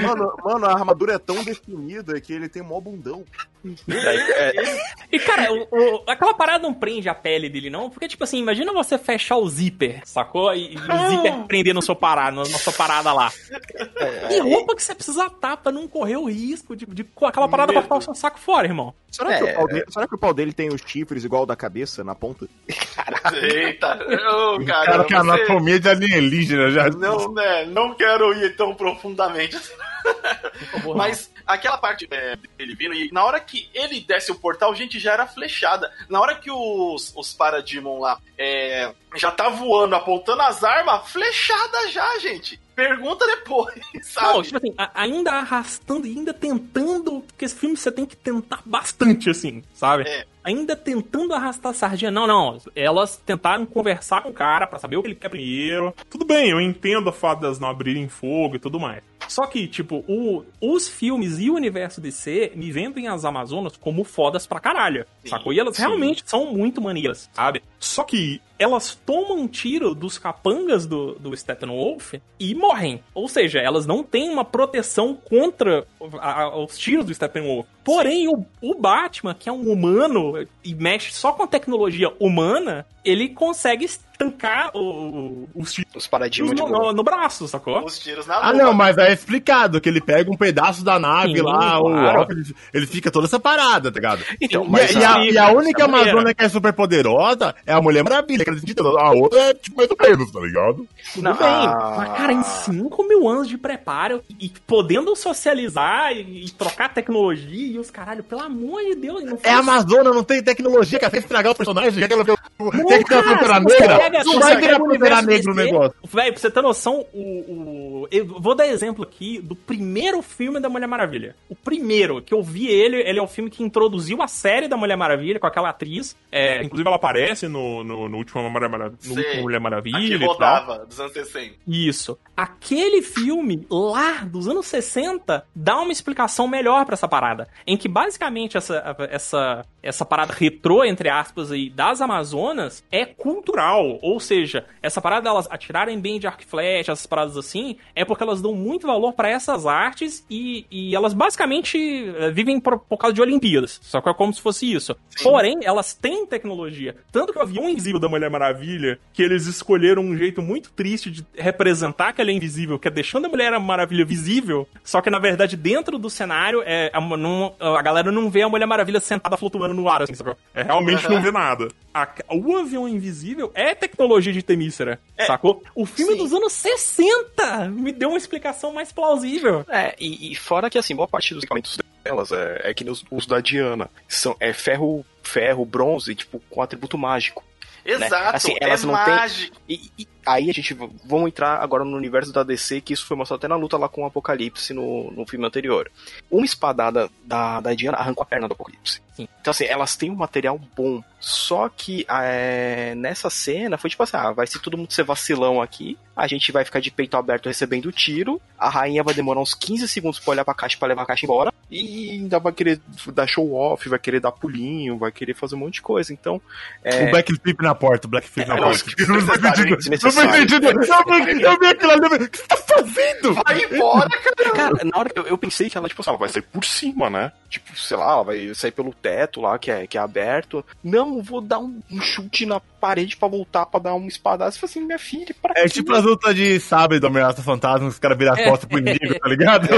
Mano, mano, a armadura é tão definida que ele tem mó bundão. E, cara, o- o- aquela parada não prende a pele dele, não? Porque, tipo assim, imagina você fechar o zíper, sacou? E, e o zíper prender no seu parada, na sua parada lá. E roupa que você precisa estar pra não correr o risco de, de com aquela parada Medo. cortar o seu saco fora, irmão. Será, que É. o pau dele, será que o pau dele tem os chifres igual o da cabeça na ponta? Eita, ô, Cara, cara, que é você... anatomia de alienígena já. Não, né, não quero ir tão profundamente. Mas aquela parte é, dele vindo, e na hora que ele desce o portal, gente, já era flechada. Na hora que os, os Parademon lá é, já tá voando, apontando as armas, flechada já, gente. Pergunta depois, *laughs* sabe? Não, tipo assim, a- ainda arrastando e ainda tentando, porque esse filme você tem que tentar bastante, assim, sabe? É. Ainda tentando arrastar a sardinha. Não, não. Elas tentaram conversar com o cara pra saber o que ele quer primeiro. Tudo bem, eu entendo o fato delas não abrirem fogo e tudo mais. Só que, tipo, o- os filmes e o universo DC me vendem as Amazonas como fodas pra caralho. Sim, sacou? E elas sim. realmente são muito maneiras, sabe? Só que elas tomam um tiro dos capangas do, do Steppenwolf e morrem. Ou seja, elas não têm uma proteção contra a- a- os tiros do Steppenwolf. Porém, o, o Batman, que é um humano e mexe só com tecnologia humana, ele consegue estancar o- o- os tiros Os paradigmas no, no- no braço, sacou? Os tiros na Ah, luva. não, mas é explicado que ele pega um pedaço da nave Sim, lá, o claro. Alpha, ele, ele fica toda essa parada, tá ligado? Então, E, mas e a, a- e a única a. Amazônia que é super poderosa é a Mulher Maravilha, que sentido. A outra é tipo mais ou menos, tá ligado? Tudo Não, bem. ah. Mas, cara, em 5 mil anos de preparo e podendo socializar e, e trocar tecnologia e os caralho, pelo amor de Deus, não É a Amazônia, não tem tecnologia. Tem que estragar o personagem. Que ela quer que tenha cara, Pantera Negra? Não vai o Pantera universo Negra no negócio. Véi, pra você ter noção, o, o- Eu vou dar exemplo aqui do primeiro filme da Mulher Maravilha. O primeiro, que eu vi ele, ele é o filme que introduziu a série da Mulher Maravilha com aquela atriz. É, inclusive ela aparece no, no, no último Mulher Maravilha, no Sei. último Mulher Maravilha Aqui e tal. rodava, dos anos 60. Isso. Aquele filme lá dos anos 60 dá uma explicação melhor pra essa parada. Em que basicamente essa, essa, essa parada retrô, entre aspas, aí, das Amazonas é cultural. Ou seja, essa parada delas atirarem bem de arco e flecha, essas paradas assim, é porque elas dão muito valor pra essas artes e, e elas basicamente eh, vivem por, por causa de Olimpíadas. Só que é como se fosse isso. Porém, elas têm tecnologia. Tanto que o avião invisível da Mulher Maravilha, que eles escolheram um jeito muito triste de representar que ela é invisível, que é deixando a Mulher Maravilha visível, só que na verdade dentro do cenário é, a, não- a galera não vê a Mulher Maravilha sentada flutuando no ar, assim, sacou? É, realmente não vê nada. A- o avião invisível é tecnologia de Temícera, sacou? O filme sim. dos anos 60 me deu uma explicação mais plausível. É, e, e fora que assim, boa parte dos equipamentos delas é, é que nem os, os da Diana. São, é ferro, ferro, bronze, tipo, com atributo mágico. Exato, Assim, é elas não têm- mágico. E, e aí a gente vamos entrar agora no universo da DC, que isso foi mostrado até na luta lá com o Apocalipse no, no filme anterior. Uma espadada da, da Diana arrancou a perna do Apocalipse. Sim. Então, assim, elas têm um material bom. Só que é, nessa cena foi tipo assim: ah, vai ser todo mundo ser vacilão aqui. A gente vai ficar de peito aberto recebendo tiro. A rainha vai demorar uns 15 segundos pra olhar pra caixa pra levar a caixa embora. E ainda vai querer dar show off, vai querer dar pulinho, vai querer fazer um monte de coisa. Então, é, O Black Flip na porta, o Black Flip na É, porta. *laughs* Não sentido. Não sentido. Eu vi- Eu aquilo ali. eu O que você tá fazendo? Vai embora, cara. Cara, na hora eu, eu pensei que ela, tipo, assim, ela vai sair por cima, né? Tipo, sei lá, ela vai sair pelo teto lá, que é, que é aberto. Não, vou dar um, um chute na parede pra voltar pra dar um espadaço. Eu falei assim, minha filha, pra É tipo as lutas de sábado do Ameaça Fantasma, os caras viram as costas pro inimigo, tá ligado?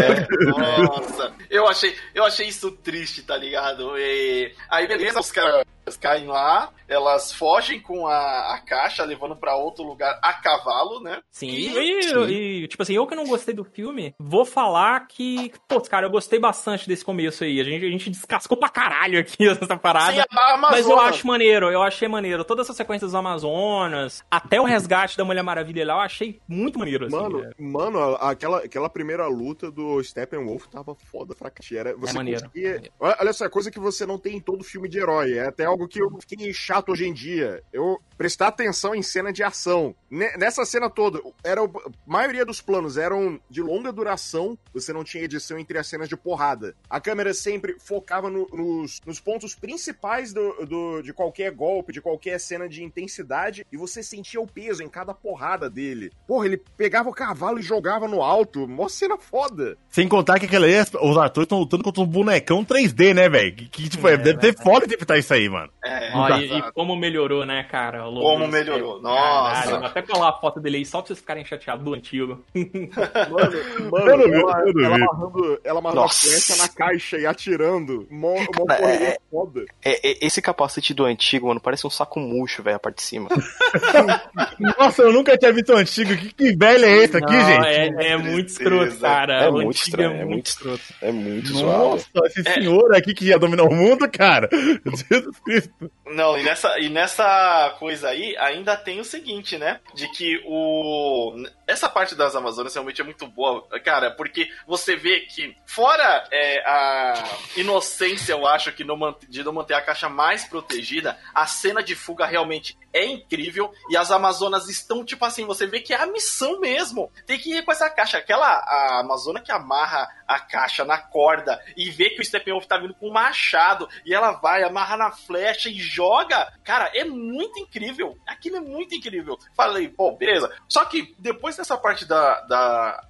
Nossa, eu achei, eu achei isso triste, tá ligado? E aí, beleza, os caras Elas caem lá, elas fogem com a, a caixa, levando pra outro lugar a cavalo, né? Sim, E- e, e, tipo assim, eu que não gostei do filme, vou falar que, putz, cara, eu gostei bastante desse começo aí. A gente, a gente descascou pra caralho aqui *laughs* essa parada. Sim. Mas eu acho maneiro, eu achei maneiro. Toda essa sequência dos Amazonas, até o resgate da Mulher Maravilha lá, eu achei muito maneiro, assim. Mano, né? mano, aquela, aquela primeira luta do Steppenwolf tava foda pra. Era, você maneiro, conseguia- maneiro. Olha olha só, é coisa que você não tem em todo filme de herói. É até algo que eu fiquei chato hoje em dia. Eu prestar atenção em cena de ação. Ne- Nessa cena toda, era, a maioria dos planos eram de longa duração, você não tinha edição entre as cenas de porrada. A câmera sempre focava no- nos, nos pontos principais do, do- de qualquer golpe, de qualquer cena de intensidade, e você sentia o peso em cada porrada dele. Porra, ele pegava o cavalo e jogava no alto. Mó cena foda. Sem contar que aquela aí, os atores estão lutando contra um bonecão 3D, né, velho? Que, que, tipo, É, deve ter foda interpretar isso aí, mano. É, Ó, e, e como melhorou, né, cara? Como melhorou, nossa. Caralho, vou até colar a foto dele aí, só pra vocês ficarem chateados do antigo. *laughs* Mano, mano vi, ela, ela amarrando, ela amarrando a flecha na caixa e atirando. Mó, mó Cara, correria é- foda. É, é- esse capacete do antigo, mano, parece um saco murcho, velho, a parte de cima. *laughs* Nossa, eu nunca tinha visto um antigo. Que, que velho é esse aqui, Não, gente? É, é muito escroto, cara. É O muito antigo estranho, é muito escroto. É muito. Nossa, esse senhor aqui que ia dominar o mundo, cara. *laughs* Cristo. Não, e nessa, e nessa coisa aí, ainda tem o seguinte, né? De que o. Essa parte das Amazonas realmente é muito boa, cara, porque você vê que, fora é, a inocência, eu acho, que não de não manter a caixa mais protegida, a cena de fuga realmente é incrível e as Amazonas estão, tipo assim, você vê que é a missão mesmo. Tem que ir com essa caixa. Aquela a Amazona que amarra a caixa na corda e vê que o Steppenwolf tá vindo com um machado e ela vai, amarra na flecha e joga. Cara, é muito incrível. Aquilo é muito incrível. Falei, pô, beleza. Só que depois dessa parte da, da,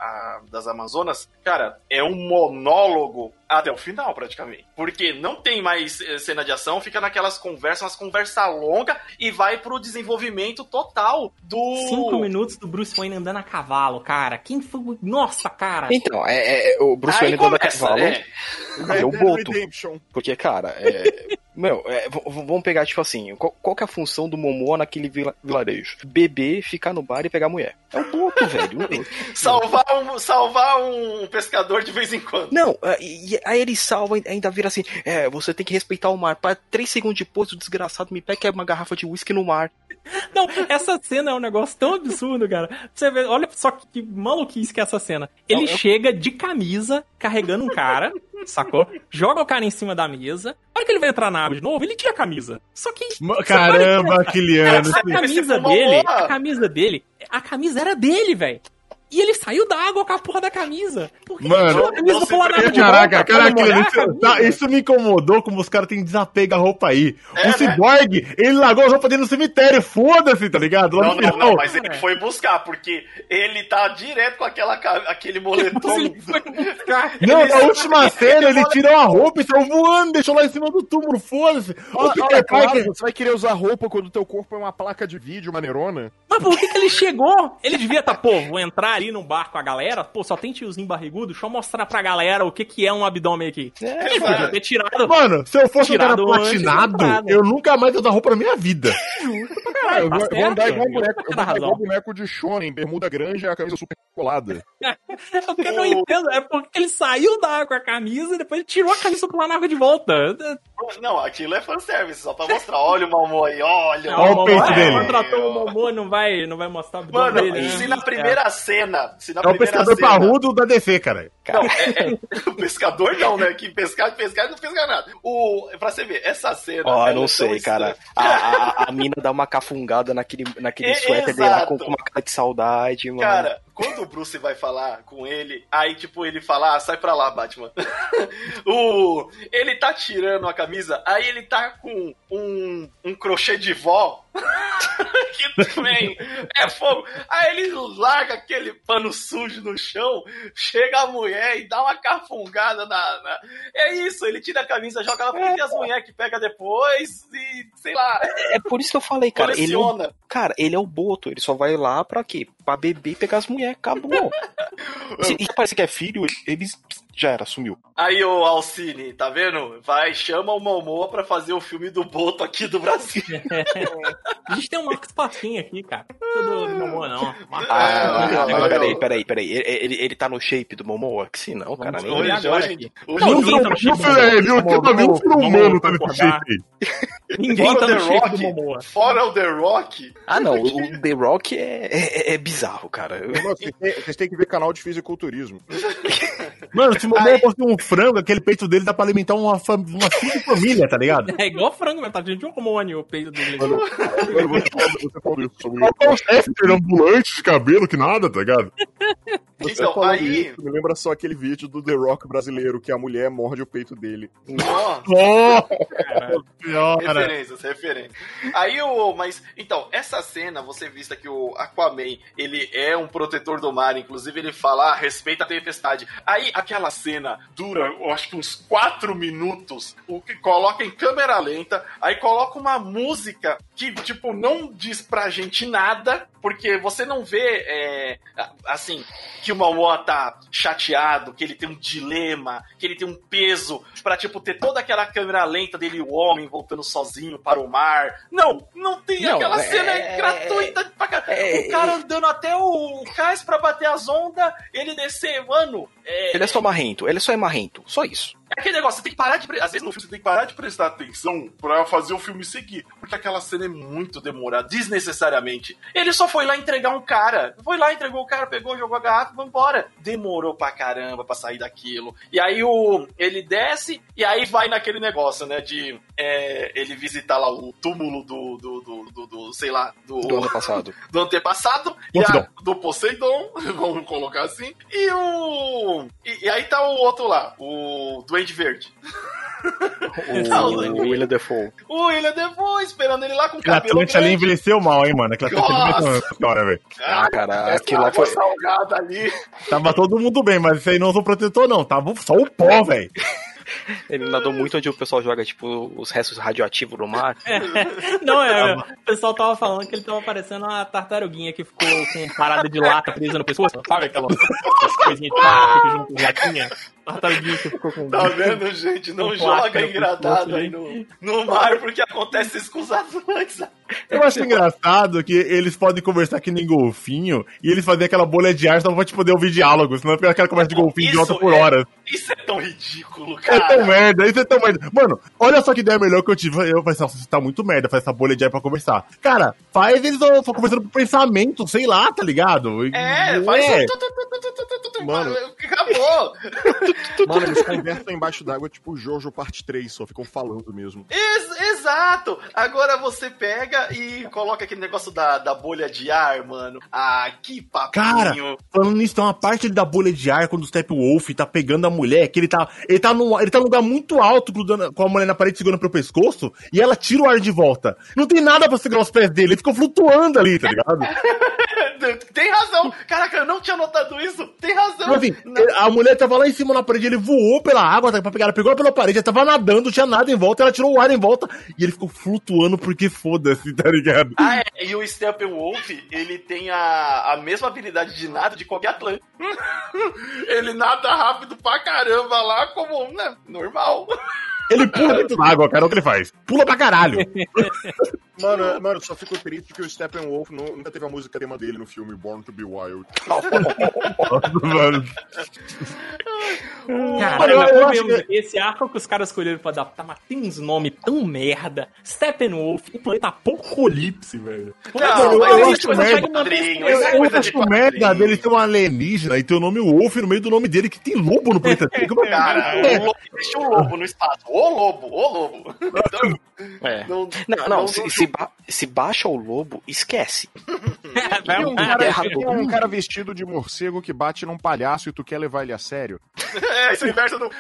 a- das Amazonas, cara, é um monólogo até o final, praticamente. Porque não tem mais eh, cena de ação, fica naquelas conversas, umas conversas longas e vai pro desenvolvimento total do. Cinco minutos do Bruce Wayne andando a cavalo, cara. Quem foi. o- Nossa, cara. Então, é, é- o Bruce Aí Wayne andando a cavalo. é. É o Boto. Redemption. Porque, cara, é. *laughs* Meu, é, vamos pegar, tipo assim, qual, qual que é a função do Momoa naquele vila- vilarejo? Beber, ficar no bar e pegar mulher. É o Boto, *laughs* velho. Salvar um, salvar um pescador de vez em quando. Não, é, e, aí ele salva ainda vira assim: é, você tem que respeitar o mar. Para três segundos depois, o desgraçado me pega uma garrafa de uísque no mar. Não, essa cena é um negócio tão absurdo, cara. Você vê, olha só que, que maluquice que é essa cena. Ele Eu- eu- chega de camisa, carregando um cara, sacou? Joga o cara em cima da mesa. A hora que ele vai entrar na água de novo, ele tira a camisa. Só que. Caramba, Kiliano. A camisa dele, a camisa dele, a camisa era dele, velho. E ele saiu da água com a porra da camisa. Por que Mano, ele tirou a camisa você pra pular na água de Caraca, caraca, isso, tá, isso me incomodou como os caras têm desapego à roupa aí. É, o né? Cyborg, ele largou a roupa dele no cemitério, foda-se, tá ligado? Lá Não, não, final. não, mas ele foi buscar, porque ele tá direto com aquela, aquele moletom. ele foi buscar. *laughs* Não, na última cena ele tirou a roupa e saiu voando, deixou lá em cima do túmulo, foda-se. O Olha, Peter Parker. você vai querer usar roupa quando o teu corpo é uma placa de vídeo maneirona? Mas por que, que ele chegou? Ele devia estar, pô, vou entrar ali no bar com a galera, pô, só tem tiozinho barrigudo, deixa eu mostrar pra galera o que, que é um abdômen aqui. ele exato. podia ter tirado. Mano, se eu fosse um cara antes platinado, entrada. eu nunca mais ia usar roupa na minha vida. *laughs* Eu tá vou, eu vou andar certo, igual amigo. boneco, eu Tem vou andar igual boneco de Shonen, bermuda grande e a camisa super colada. *laughs* O que eu não entendo é porque ele saiu da água com a camisa e depois ele tirou a camisa pular na água de volta. Não, aquilo é fanservice, só pra mostrar. Olha o Malmo aí, olha. Olha o peito é, dele. Contratou o Momô, não vai, não vai mostrar o Mano, dele, né? se na primeira cena. É o pescador cena, parrudo da DC, cara. Não, é, é- o *laughs* pescador não, né? Que pescar, pescar não pesca nada. O, pra você ver, essa cena. Ó, ela não é sei, cara. A, *laughs* a, a mina dá uma cafungada naquele, naquele É, suéter dele lá com, com uma cara de saudade, mano. Cara, quando o Bruce vai falar com ele, aí tipo ele fala, ah, sai pra lá, Batman. *laughs* o, ele tá tirando a camisa, aí ele tá com um, um crochê de vó. que também é fogo. Aí ele larga aquele pano sujo no chão, chega a mulher e dá uma cafungada na. na- É isso, ele tira a camisa, joga ela porque tem as mulheres que pega depois e sei lá, É por isso que eu falei, cara. Ele é, o, cara, ele é o Boto. Ele só vai lá pra quê? Pra beber e pegar as mulheres. Acabou. *laughs* E parece que é filho, eles Já era, sumiu. Aí o Alcine, tá vendo? Vai, chama o Momoa pra fazer o filme do Boto aqui do Brasil. *laughs* A gente tem um Marcos Pasquim aqui, cara. Tudo do Momoa, não. Marcos Ah, não, não, mas peraí, peraí, peraí. Ele, ele, ele tá no shape do Momoa? Que sim, não, cara. Nem... Vamos olhar Hoje, hoje, hoje, Não, hoje- ninguém tá no shape do Momoa. nem um humano tá nesse shape aí. Ninguém tá o no The shape Rock. do Momoa. Fora o The Rock, Ah, não. O The Rock é, é, é bizarro, cara. Vocês têm que ver canal de fisiculturismo. *laughs* Mano, se o Momoa Aí- fosse um frango, aquele peito dele dá pra alimentar uma, fam- uma família, tá ligado? É igual frango, mas tá de hormônio o peito dele. Mano, você falou, você falou isso sobre tá um chefe ambulante de cabelo que nada, tá ligado? Você Então, falando aí- isso, me lembra só aquele vídeo do The Rock brasileiro, que a mulher morde o peito dele. Nossa senhora. referências, referências. Aí o. Mas, então, essa cena, você vista que o Aquaman, ele é um protetor do mar, inclusive ele fala, ah, respeita a tempestade. Aí aquela cena dura, eu acho que uns 4 minutos, o que coloca em câmera lenta, aí coloca uma música que, tipo, não diz pra gente nada, porque você não vê, é, assim, que Momoa tá chateado, que ele tem um dilema, que ele tem um peso pra, tipo, ter toda aquela câmera lenta dele, o homem voltando sozinho para o mar. Não, não tem Não, aquela é- cena é- gratuita pra caralho. é- o cara andando até o cais pra bater as ondas, ele descer, mano. É, Ele é só marrento, ele só é marrento, só isso. É aquele negócio, você tem que parar de. Às vezes no filme você tem que parar de prestar atenção pra fazer o filme seguir. Porque aquela cena é muito demorada, desnecessariamente. Ele só foi lá entregar um cara. Foi lá, entregou o cara, pegou, jogou a garrafa e foi embora. Demorou pra caramba pra sair daquilo. E aí o. Ele desce e aí vai naquele negócio, né? De é, ele visitar lá o túmulo do. do, do, do- do- sei lá, do, Do ano passado. *laughs* do antepassado e a- do Poseidon, *laughs* vamos colocar assim. E o. E, e aí tá o outro lá, o Duende Verde. *laughs* O, o William Defoe. O William Defoe esperando ele lá com o Aquela cabelo Atlante ali envelheceu mal, hein, mano. Aquela Atlante história, velho. Ah, cara, essa aquilo lá foi. salgada ali. Tava todo mundo bem, mas isso aí não usou protetor, não. Tava só o pó, velho. Ele nadou muito onde o pessoal joga, tipo, os restos radioativos no mar. Não, é, o pessoal tava falando que ele tava parecendo uma tartaruguinha que ficou com parada de lata presa no pescoço. Sabe aquela coisinha de plástico junto com latinha? tartaruguinha que ficou com. Tá vendo, gente? Não joga engradado aí no, no mar, porque acontece isso com os atlantes. Eu acho engraçado que eles podem conversar que nem golfinho e eles fazem aquela bolha de ar só pra te poder ouvir diálogo, senão fica aquela conversa de golfinho isso idiota por é, horas. Isso é tão ridículo, cara. É tão merda, isso é tão merda. Mano, olha só que ideia melhor que eu tive. Eu falei assim, você tá muito merda, fazer essa bolha de ar pra conversar. Cara, faz eles só, conversando por pensamento, sei lá, tá ligado? É, é. faz. Mano. Acabou! Mano, eles conversam embaixo d'água, tipo Jojo parte 3, só ficam falando mesmo. Ex- exato! Agora você pega e coloca aquele negócio da, da bolha de ar, mano. Ah, que papinho. Cara, Falando nisso, tem uma parte da bolha de ar quando o Steppenwolf tá pegando a mulher, que ele tá. Ele tá num, ele tá num lugar muito alto, grudando, com a mulher na parede segurando pelo pescoço, e ela tira o ar de volta. Não tem nada pra segurar os pés dele, ele ficou flutuando ali, tá ligado? *laughs* Tem razão. Caraca, eu não tinha notado isso. Tem razão. Assim, Não. a mulher tava lá em cima na parede, ele voou pela água tá, pra pegar, ela pegou ela pela parede, ela tava nadando, não tinha nada em volta, ela tirou o ar em volta, e ele ficou flutuando porque foda-se, tá ligado? Ah, é, e o Steppenwolf, ele tem a, a mesma habilidade de nada de qualquer Atlante. *laughs* ele nada rápido pra caramba lá, como, né, normal. Ele pula *laughs* dentro da água, cara, é o que ele faz. Pula pra caralho. *laughs* Mano, mano, só fico triste que o Steppenwolf nu- nunca teve a música tema dele no filme Born to Be Wild. *laughs* Mano. Caralho, eu- mas eu mesmo, acho esse arco que os caras escolheram pra adaptar, mas tem uns nomes tão merda. Steppenwolf, o planeta Apocalipse, velho. É que Não, eu- mas eu isso acho é que é Eu coisa de acho merda dele ter um alienígena e ter o nome Wolf no meio do nome dele, que tem lobo no planeta é que- Cara, É. o lobo, deixa o lobo no espaço. O lobo, o lobo. Então, É. não, Não, não, se, se, ba- se baixa o lobo, esquece. Tem *laughs* um, cara, tem um cara vestido de morcego que bate num palhaço e tu quer levar ele a sério? *laughs* É, isso é o inverso do.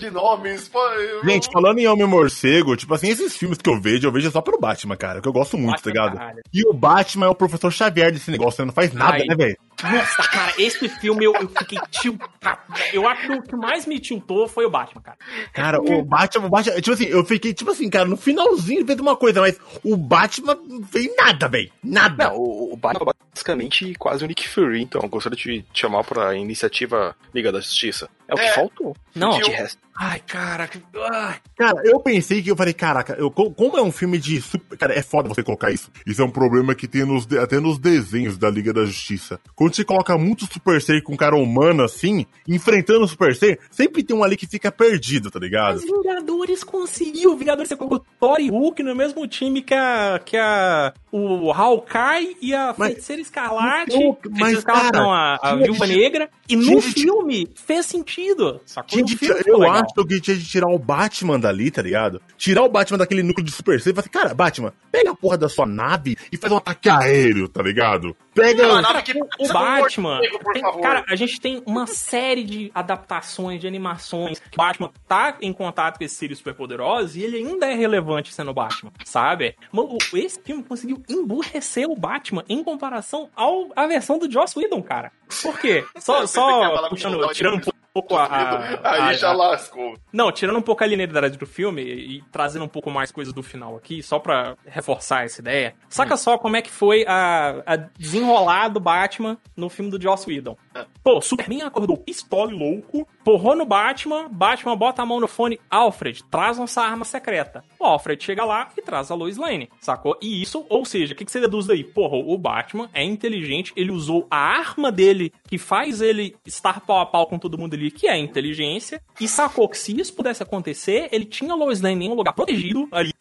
de nomes. Pô, eu- Gente, falando em Homem Morcego, tipo assim, esses filmes que eu vejo, eu vejo só pelo Batman, cara, que eu gosto muito, tá ligado? Caralho. E o Batman é o professor Xavier desse negócio, ele não faz nada, Ai. né, velho? Nossa, cara, esse filme eu, eu fiquei tiltado. Eu acho que o que mais me tiltou foi o Batman, cara. Cara, o Batman, o Batman, tipo assim, eu fiquei, tipo assim, cara, no finalzinho ele fez uma coisa, mas o Batman não fez nada, velho. Nada. Não, o, o Batman basicamente quase o Nick Fury. Então, eu gostaria de te chamar pra iniciativa Liga da Justiça. É o que É. faltou. Não, De resto. Ai, cara. que- ai. Cara, eu pensei que eu falei, caraca, eu, co- como é um filme de super. Cara, é foda você colocar isso. Isso é um problema que tem nos, até nos desenhos da Liga da Justiça. Quando você coloca muito Super Ser com um cara humano assim, enfrentando o Super Ser, sempre tem um ali que fica perdido, tá ligado? Mas Vingadores conseguiu. Vingadores você colocou Thor e Hulk no mesmo time que a. que a. O Hawkeye e a Mas- Feiticeira Escarlate. Feiticeira mas, cara, não, a, a Viúva Negra. E no filme fez sentido. Sacou? De filme eu legal. acho que tinha de tirar o Batman dali, tá ligado? Tirar o Batman daquele núcleo de Super Ser e falar assim, cara, Batman, pega a porra da sua nave e faz um ataque aéreo, tá ligado? Pega. Que- O Batman. tem- cara, a gente tem uma série de adaptações, de animações. Que o Batman tá em contato com esses seres superpoderosos e ele ainda é relevante sendo Batman, sabe? Mano, esse filme conseguiu emburrecer o Batman em comparação ao, à versão do Joss Whedon, cara. Por quê? *laughs* Só, só puxando, tirando um pouco a. a- *laughs* Aí a- já lascou. não, tirando um pouco a linearidade do filme e, e trazendo um pouco mais coisa do final aqui, só pra reforçar essa ideia. Saca só como é que foi a, a desenrolar do Batman no filme do Joss Whedon. Pô, Superman acordou pistola e louco, porrou no Batman, Batman bota a mão no fone, Alfred, traz nossa arma secreta. O Alfred chega lá e traz a Lois Lane, sacou? E isso, ou seja, o que, que você deduz daí? Porra, o Batman é inteligente, ele usou a arma dele, que faz ele estar pau a pau com todo mundo que é a inteligência, e sacou que se isso pudesse acontecer, ele tinha a Lois Lane em um lugar protegido ali,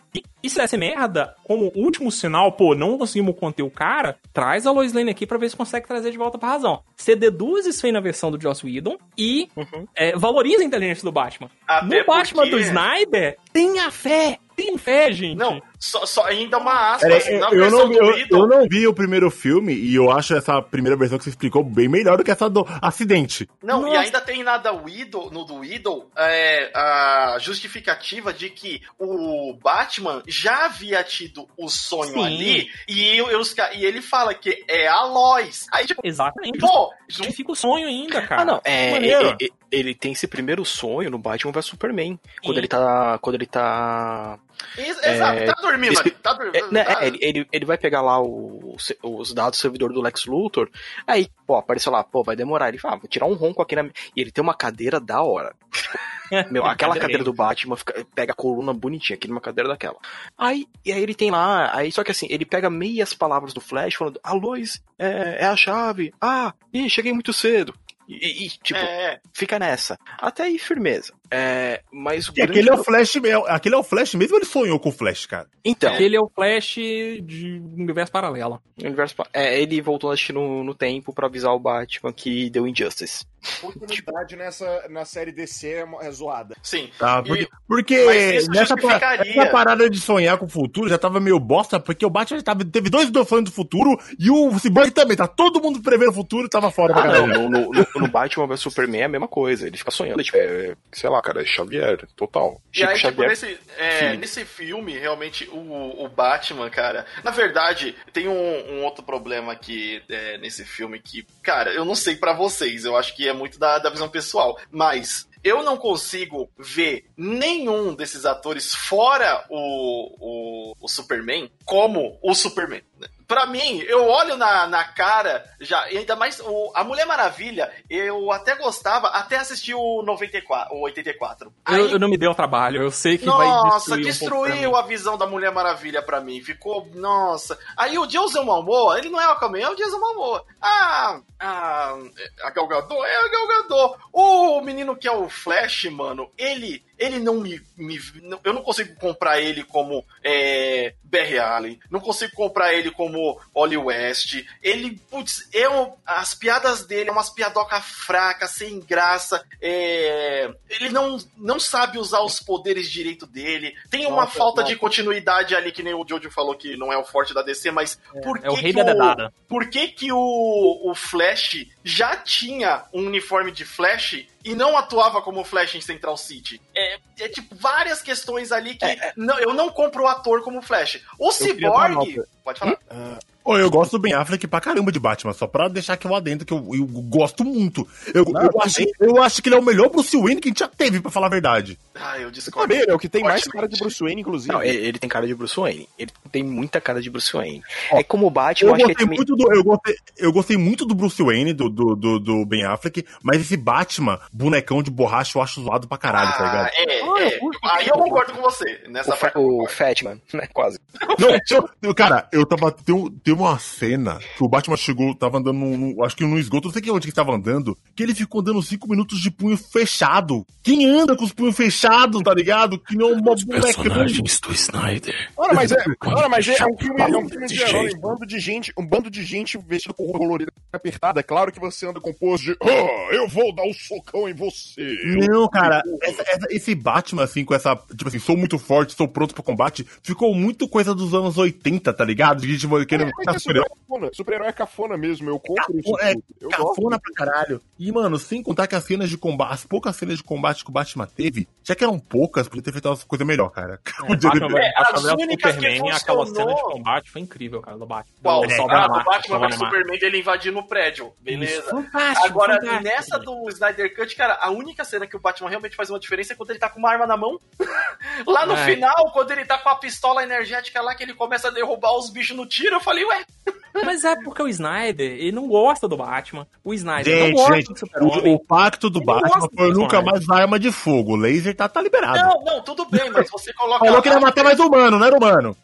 e se desse merda, como último sinal, pô, não conseguimos conter o cara, traz a Lois Lane aqui pra ver se consegue trazer de volta pra razão. Você deduz isso aí na versão do Joss Whedon e é, valoriza a inteligência do Batman. Até no Batman porque- do Snyder, tenha fé, tenha fé, gente. Não, só, só ainda uma aspas. aí, na eu, versão não, do eu, eu não vi o primeiro filme e eu acho essa primeira versão que você explicou bem melhor do que essa do acidente. Não, e Nossa. ainda tem nada Widow, no do Widow é, a justificativa de que o Batman já havia tido o sonho Sim. ali e, os ca- e ele fala que é a Lois. Aí, tipo, Exatamente. pô, Justifica o sonho ainda, cara. Ah, não. É, Maneiro. ele, ele- tem esse primeiro sonho no Batman vs Superman. Quando ele tá. Quando ele tá. Ex- exato, tá dormindo esse- tá É, dormindo. né, tá- é, ele, ele, ele vai pegar lá o- os dados do servidor do Lex Luthor. Aí, pô, apareceu lá, pô, vai demorar. Ele fala, ah, vou tirar um ronco aqui na. E ele tem uma cadeira da hora. *laughs* Meu, aquela cadeira do Batman fica- pega a coluna bonitinha aqui numa cadeira daquela. Aí, e aí ele tem lá, aí só que assim, ele pega meias palavras do Flash falando, a Lois é, é a chave. Ah, ih, cheguei muito cedo. E, e, tipo, É, fica nessa. Até aí, firmeza. É, mas E aquele é o Flash, mesmo- aquele é o Flash mesmo, ele sonhou com o Flash, cara. Então, Ele é o Flash de universo paralelo. universo, pa- é, ele voltou acho que no, no tempo pra avisar o Batman que deu Injustice. Oportunidade nessa, na série DC é, é zoada. sim. Tá, E- porque, porque mas isso nessa, essa parada de sonhar com o futuro já tava meio bosta, porque o Batman tava, teve dois sonhos do futuro e o Cyborg também, tá todo mundo prevendo o futuro e tava fora pra Ah, caralho. não, no, no, no Batman vs Superman é a mesma coisa. Ele fica sonhando, tipo, é, sei lá, cara, é Xavier, total. E Chico aí, tipo, Xavier. nesse, é, nesse filme, realmente, o, o Batman, cara. Na verdade, tem um, um outro problema aqui é, nesse filme que, cara, eu não sei pra vocês, eu acho que é muito da, da visão pessoal, mas. Eu não consigo ver nenhum desses atores fora o, o, o Superman como o Superman. Pra mim, eu olho na, na cara, já, ainda mais o, a Mulher Maravilha, eu até gostava, até assistir o 94, o 84. Aí- Eu, eu não me dei o trabalho, eu sei que vai nossa, destruir um pouco pra destruiu mim. a visão da Mulher Maravilha pra mim. Ficou, nossa. Aí o Jason Momoa, ele não é o Aquaman, é o Jason Momoa. Ah, ah, a Gal Gadot é a Gal Gadot. O menino que é o Flash, mano, ele, ele não me, me não- eu não consigo comprar ele como é, Barry Allen, não consigo comprar ele como Oli West. Ele, putz, eu, as piadas dele é umas piadoca fraca, sem graça. é, ele não, não sabe usar os poderes direito dele. Tem uma Nossa, falta nossa. de continuidade ali, que nem o Jojo falou que não é o forte da DC, mas por que É o rei que da dedada. por que, que o, o Flash já tinha um uniforme de Flash e não atuava como Flash em Central City? É, é tipo várias questões ali que não- eu não compro o ator como Flash. O Cyborg. Pode falar. Ah, Ô, eu gosto do Ben Affleck pra caramba de Batman, só pra deixar aqui lá dentro, que eu, eu gosto muito. Eu, Não, eu, acho, eu acho que ele é o melhor Bruce Wayne que a gente já teve, pra falar a verdade. Ah, eu discordo. Também, é o que tem mais cara de Bruce Wayne, inclusive. Não, ele, ele tem cara de Bruce Wayne. Ele tem muita cara de Bruce Wayne. Ó, é como o Batman, Eu acho que ele muito do, eu, gostei, eu gostei muito do Bruce Wayne, do, do, do, do Ben Affleck, mas esse Batman, bonecão de borracha, eu acho zoado pra caralho, tá Ah, ligado? é, Ah, é. eu curto. Aí eu concordo com você. Nessa O, parte. o. Fatman, né? Quase. Não, eu- *laughs* eu- cara, eu tava. Tem, um- tem uma cena que o Batman chegou, tava andando num, acho que no esgoto, não sei que onde que ele tava andando, que ele ficou andando cinco minutos de punho fechado. Quem anda com os punhos fechados, tá ligado? Que não é uma bonecão. do Snyder. Ora, mas é, ora, mas é, é um filme, é um filme de herói, um bando de gente, um bando de gente vestido com roupa colorida apertada. É claro que você anda composto de, ah, eu vou dar um socão em você. Não, cara, essa- essa- esse Batman, assim, com essa. Tipo assim, sou muito forte, sou pronto pro combate, ficou muito coisa dos anos 80, tá ligado? De gente querendo Mas é super-herói cafona. Super-herói é cafona mesmo, eu compro isso É. Eu gosto. cafona pra caralho. E, mano, sem contar que as cenas de combate, as poucas cenas de combate que o Batman teve, já que eram poucas, podia ter feito umas coisas melhor, cara. Podia ter- É, *laughs* Batman vs únicas que Superman, aquela cena de combate foi incrível, cara, do Batman. Qual? Do Ah, do Batman Mar. Superman dele invadindo o prédio. Beleza. Isso, fantástico, Agora, fantástico. nessa do Snyder Cut, cara, a única cena que o Batman realmente faz uma diferença é quando ele tá com uma arma na mão. *laughs* lá no É. final, quando ele tá com a pistola energética lá, que ele começa a derrubar os bichos no tiro, eu falei, ué, Mas é porque o Snyder, ele não gosta do Batman. O Snyder Gente, não gosta gente, do o, Super-Homem. o pacto do Batman foi nunca mais arma de fogo. O laser tá, tá liberado. não, não, tudo bem, mas você coloca. Falou que ele ia matar mais humano, não era humano.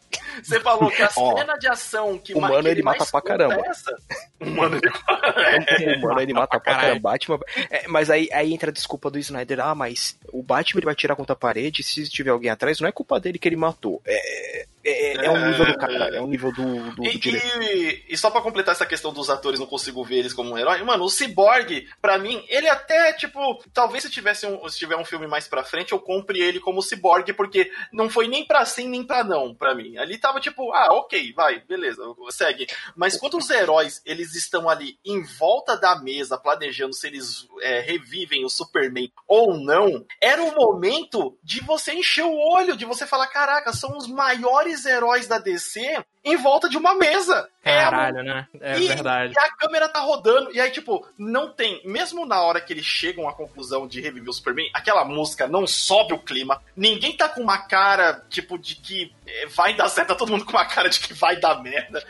Você falou que a Ó, cena de ação que humano ma- que ele mata pra caramba. é essa. Humano ele O humano ele mata pra caralho. caramba. Batman. É, mas aí, aí entra a desculpa do Snyder. Ah, mas o Batman ele vai tirar contra a parede. Se tiver alguém atrás, não é culpa dele que ele matou. É, é, é um nível do cara, é um nível do, do, do E, diretor. e- e só pra completar essa questão dos atores, não consigo ver eles como um herói. Mano, o Cyborg, pra mim, ele até, tipo, talvez se tivesse um, se tiver um filme mais pra frente, eu compre ele como Cyborg, porque não foi nem pra sim, nem pra não, pra mim. Ali tava tipo, ah, ok, vai, beleza, segue. Mas quando os heróis, eles estão ali em volta da mesa, planejando se eles é, revivem o Superman ou não, era o momento de você encher o olho, de você falar, caraca, são os maiores heróis da DC em volta de uma mesa. É a Caralho, né? É e, verdade. E a câmera tá rodando. E aí, tipo, não tem. Mesmo na hora que eles chegam à conclusão de reviver o Superman, aquela música não sobe o clima. Ninguém tá com uma cara, tipo, de que é, vai dar certo. Tá todo mundo com uma cara de que vai dar merda.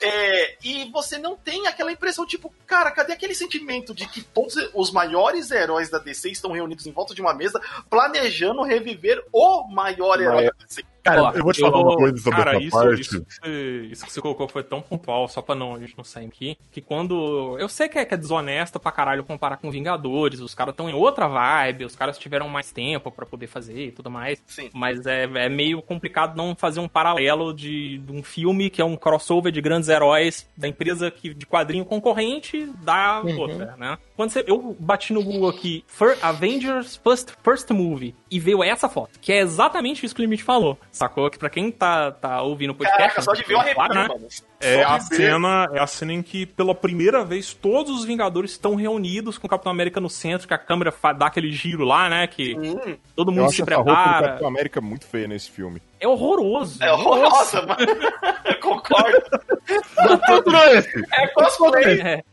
É, e você não tem aquela impressão, tipo, cara, cadê aquele sentimento de que todos os maiores heróis da DC estão reunidos em volta de uma mesa, planejando reviver o maior herói da DC? Cara, eu vou te falar uma coisa sobre cara, essa isso, parte. Isso, que você- isso que você colocou foi tão pontual, só pra não, a gente não sair aqui, que quando. Eu sei que é, que é desonesto pra caralho comparar com Vingadores, os caras estão em outra vibe, os caras tiveram mais tempo pra poder fazer e tudo mais. Sim. Mas é, é meio complicado não fazer um paralelo de, de um filme que é um crossover de grandes heróis da empresa que, de quadrinho concorrente da outra, né? Quando você, eu bati no Google aqui, Avengers First, First Movie, e veio essa foto, que é exatamente isso que o Limite falou. Sacou? Que pra quem tá, tá ouvindo o podcast. Caraca, só de ver o arrepio, né? mano. É a cena, é a cena em que pela primeira vez todos os Vingadores estão reunidos com o Capitão América no centro, que a câmera dá aquele giro lá, né? Que Hum, todo Eu mundo acho se essa roupa do prepara. Capitão América muito feia nesse filme. É horroroso. é horrorosa, mano. *laughs* Concordo. Tudo esse. É cosplay. É.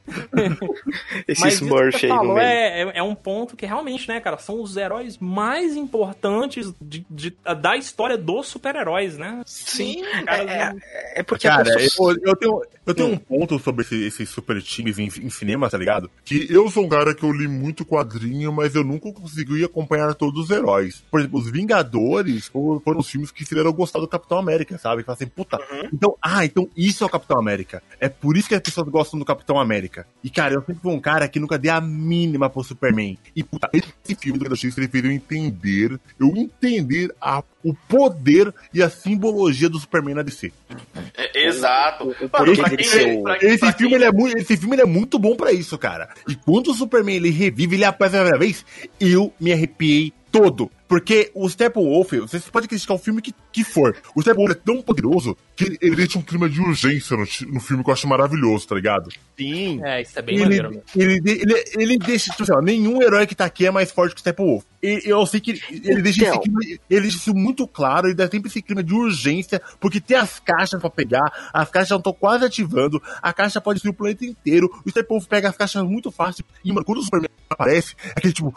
Esse Mas Smurf aí no meio. é, é, é um ponto que realmente, né, cara, são os heróis mais importantes de, de- da história dos super-heróis, né? Sim, Cara, É, é porque a Cara, construção- eu, eu tenho, eu tenho um ponto sobre esse- esses super times em, em cinema, tá ligado? Que eu sou um cara que eu li muito quadrinho, mas eu nunca consegui acompanhar todos os heróis. Por exemplo, os Vingadores foram, foram os filmes que fizeram eu gostar do Capitão América, sabe? Que fala assim, puta, então, ah, então isso é o Capitão América. É por isso que as pessoas gostam do Capitão América. E, cara, eu sempre fui um cara que nunca dei a mínima pro Superman. E, puta, esse filme do Justiça, ele fez eu entender, eu entender a, o poder e a simbologia do Superman na DC. É, exato. Mano, quem- pra- Esse pra filme, quem- ele é muito, esse filme ele é muito bom pra isso, cara. E quando o Superman ele revive, ele aparece a primeira vez, eu me arrepiei todo. Porque o Steppenwolf, você pode criticar o filme que, que for. O Steppenwolf é tão poderoso que ele, ele deixa um clima de urgência no, no filme que eu acho maravilhoso, tá ligado? Sim. É, isso é bem Ele, maneiro. ele, ele, ele deixa, tipo assim, ó, nenhum herói que tá aqui é mais forte que o Steppenwolf. E eu sei que ele, ele deixa esse Então. clima, ele deixa isso muito claro, ele dá sempre esse clima de urgência, porque tem as caixas pra pegar, as caixas estão quase ativando, a caixa pode ser o planeta inteiro, o Steppenwolf pega as caixas muito fácil, e mano, quando o Superman aparece, é aquele tipo,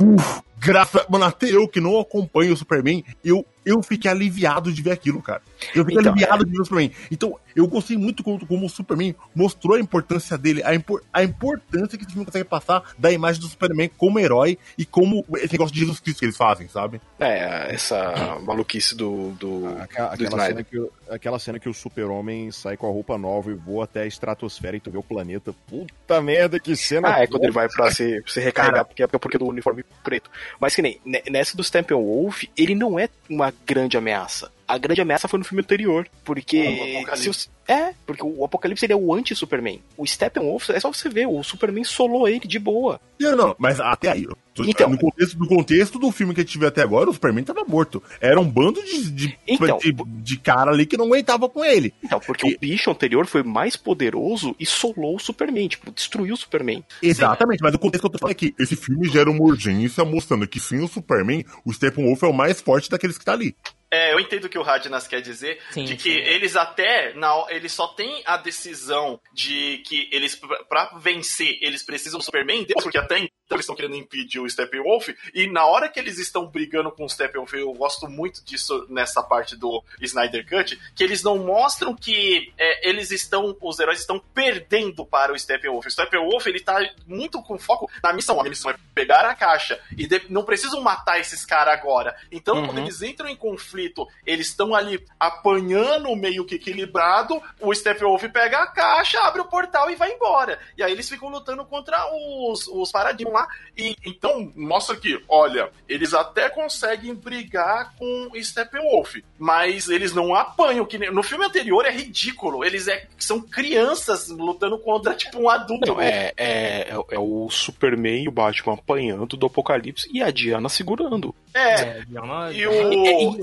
uff, graça, mano, até eu que não acompanho o Superman, eu, eu fiquei aliviado de ver aquilo, cara. Eu fiquei Então, aliviado de ver o Superman. Então, eu gostei muito como, como o Superman mostrou a importância dele, a, impor- a importância que esse filme consegue passar da imagem do Superman como herói e como esse negócio de Jesus Cristo que eles fazem, sabe? É, essa maluquice do, do, Aquela, do aquela Snyder. cena que, o- aquela cena que o super-homem sai com a roupa nova e voa até a estratosfera e tu vê o planeta. Puta merda, que cena. Ah, é quando ele vai pra se, se recarregar, porque é porque do uniforme preto. Mas que nem, ne- nessa do Steppenwolf, ele não é uma grande ameaça. A grande ameaça foi no filme anterior, Ah, o porque... Os- é, porque o Apocalipse ele é o anti-Superman. O Steppenwolf, é só você ver, o Superman solou ele de boa. Não, não, mas até aí. Então. no, contexto, no contexto do filme que a gente viu até agora, o Superman tava morto. Era um bando de, de, Então. de, de cara ali que não aguentava com ele. Então, porque E- o bicho anterior foi mais poderoso e solou o Superman, tipo, destruiu o Superman. Exatamente, mas o contexto que eu tô falando é que esse filme gera uma urgência mostrando que sem o Superman, o Steppenwolf é o mais forte daqueles que tá ali. É, eu entendo o que o Radnas quer dizer, Sim, de que sim. eles até, na, eles só têm a decisão de que eles, pra vencer, eles precisam do Superman, Deus, porque até então eles estão querendo impedir o Steppenwolf, e na hora que eles estão brigando com o Steppenwolf, eu gosto muito disso nessa parte do Snyder Cut, que eles não mostram que é, eles estão, os heróis estão perdendo para o Steppenwolf. O Steppenwolf, ele tá muito com foco na missão, a missão é pegar a caixa, e de- não precisam matar esses caras agora. Então, Uhum. quando eles entram em conflito, eles estão ali apanhando meio que equilibrado, o Steppenwolf pega a caixa, abre o portal e vai embora. E aí eles ficam lutando contra os, os Paradigm lá. E então mostra que, olha, eles até conseguem brigar com Steppenwolf, mas eles não apanham. Que no filme anterior é ridículo. Eles é, são crianças lutando contra, tipo, um adulto. Não, é, é, é, é o Superman e o Batman apanhando do Apocalipse e a Diana segurando. É, É, Diana- e E, o.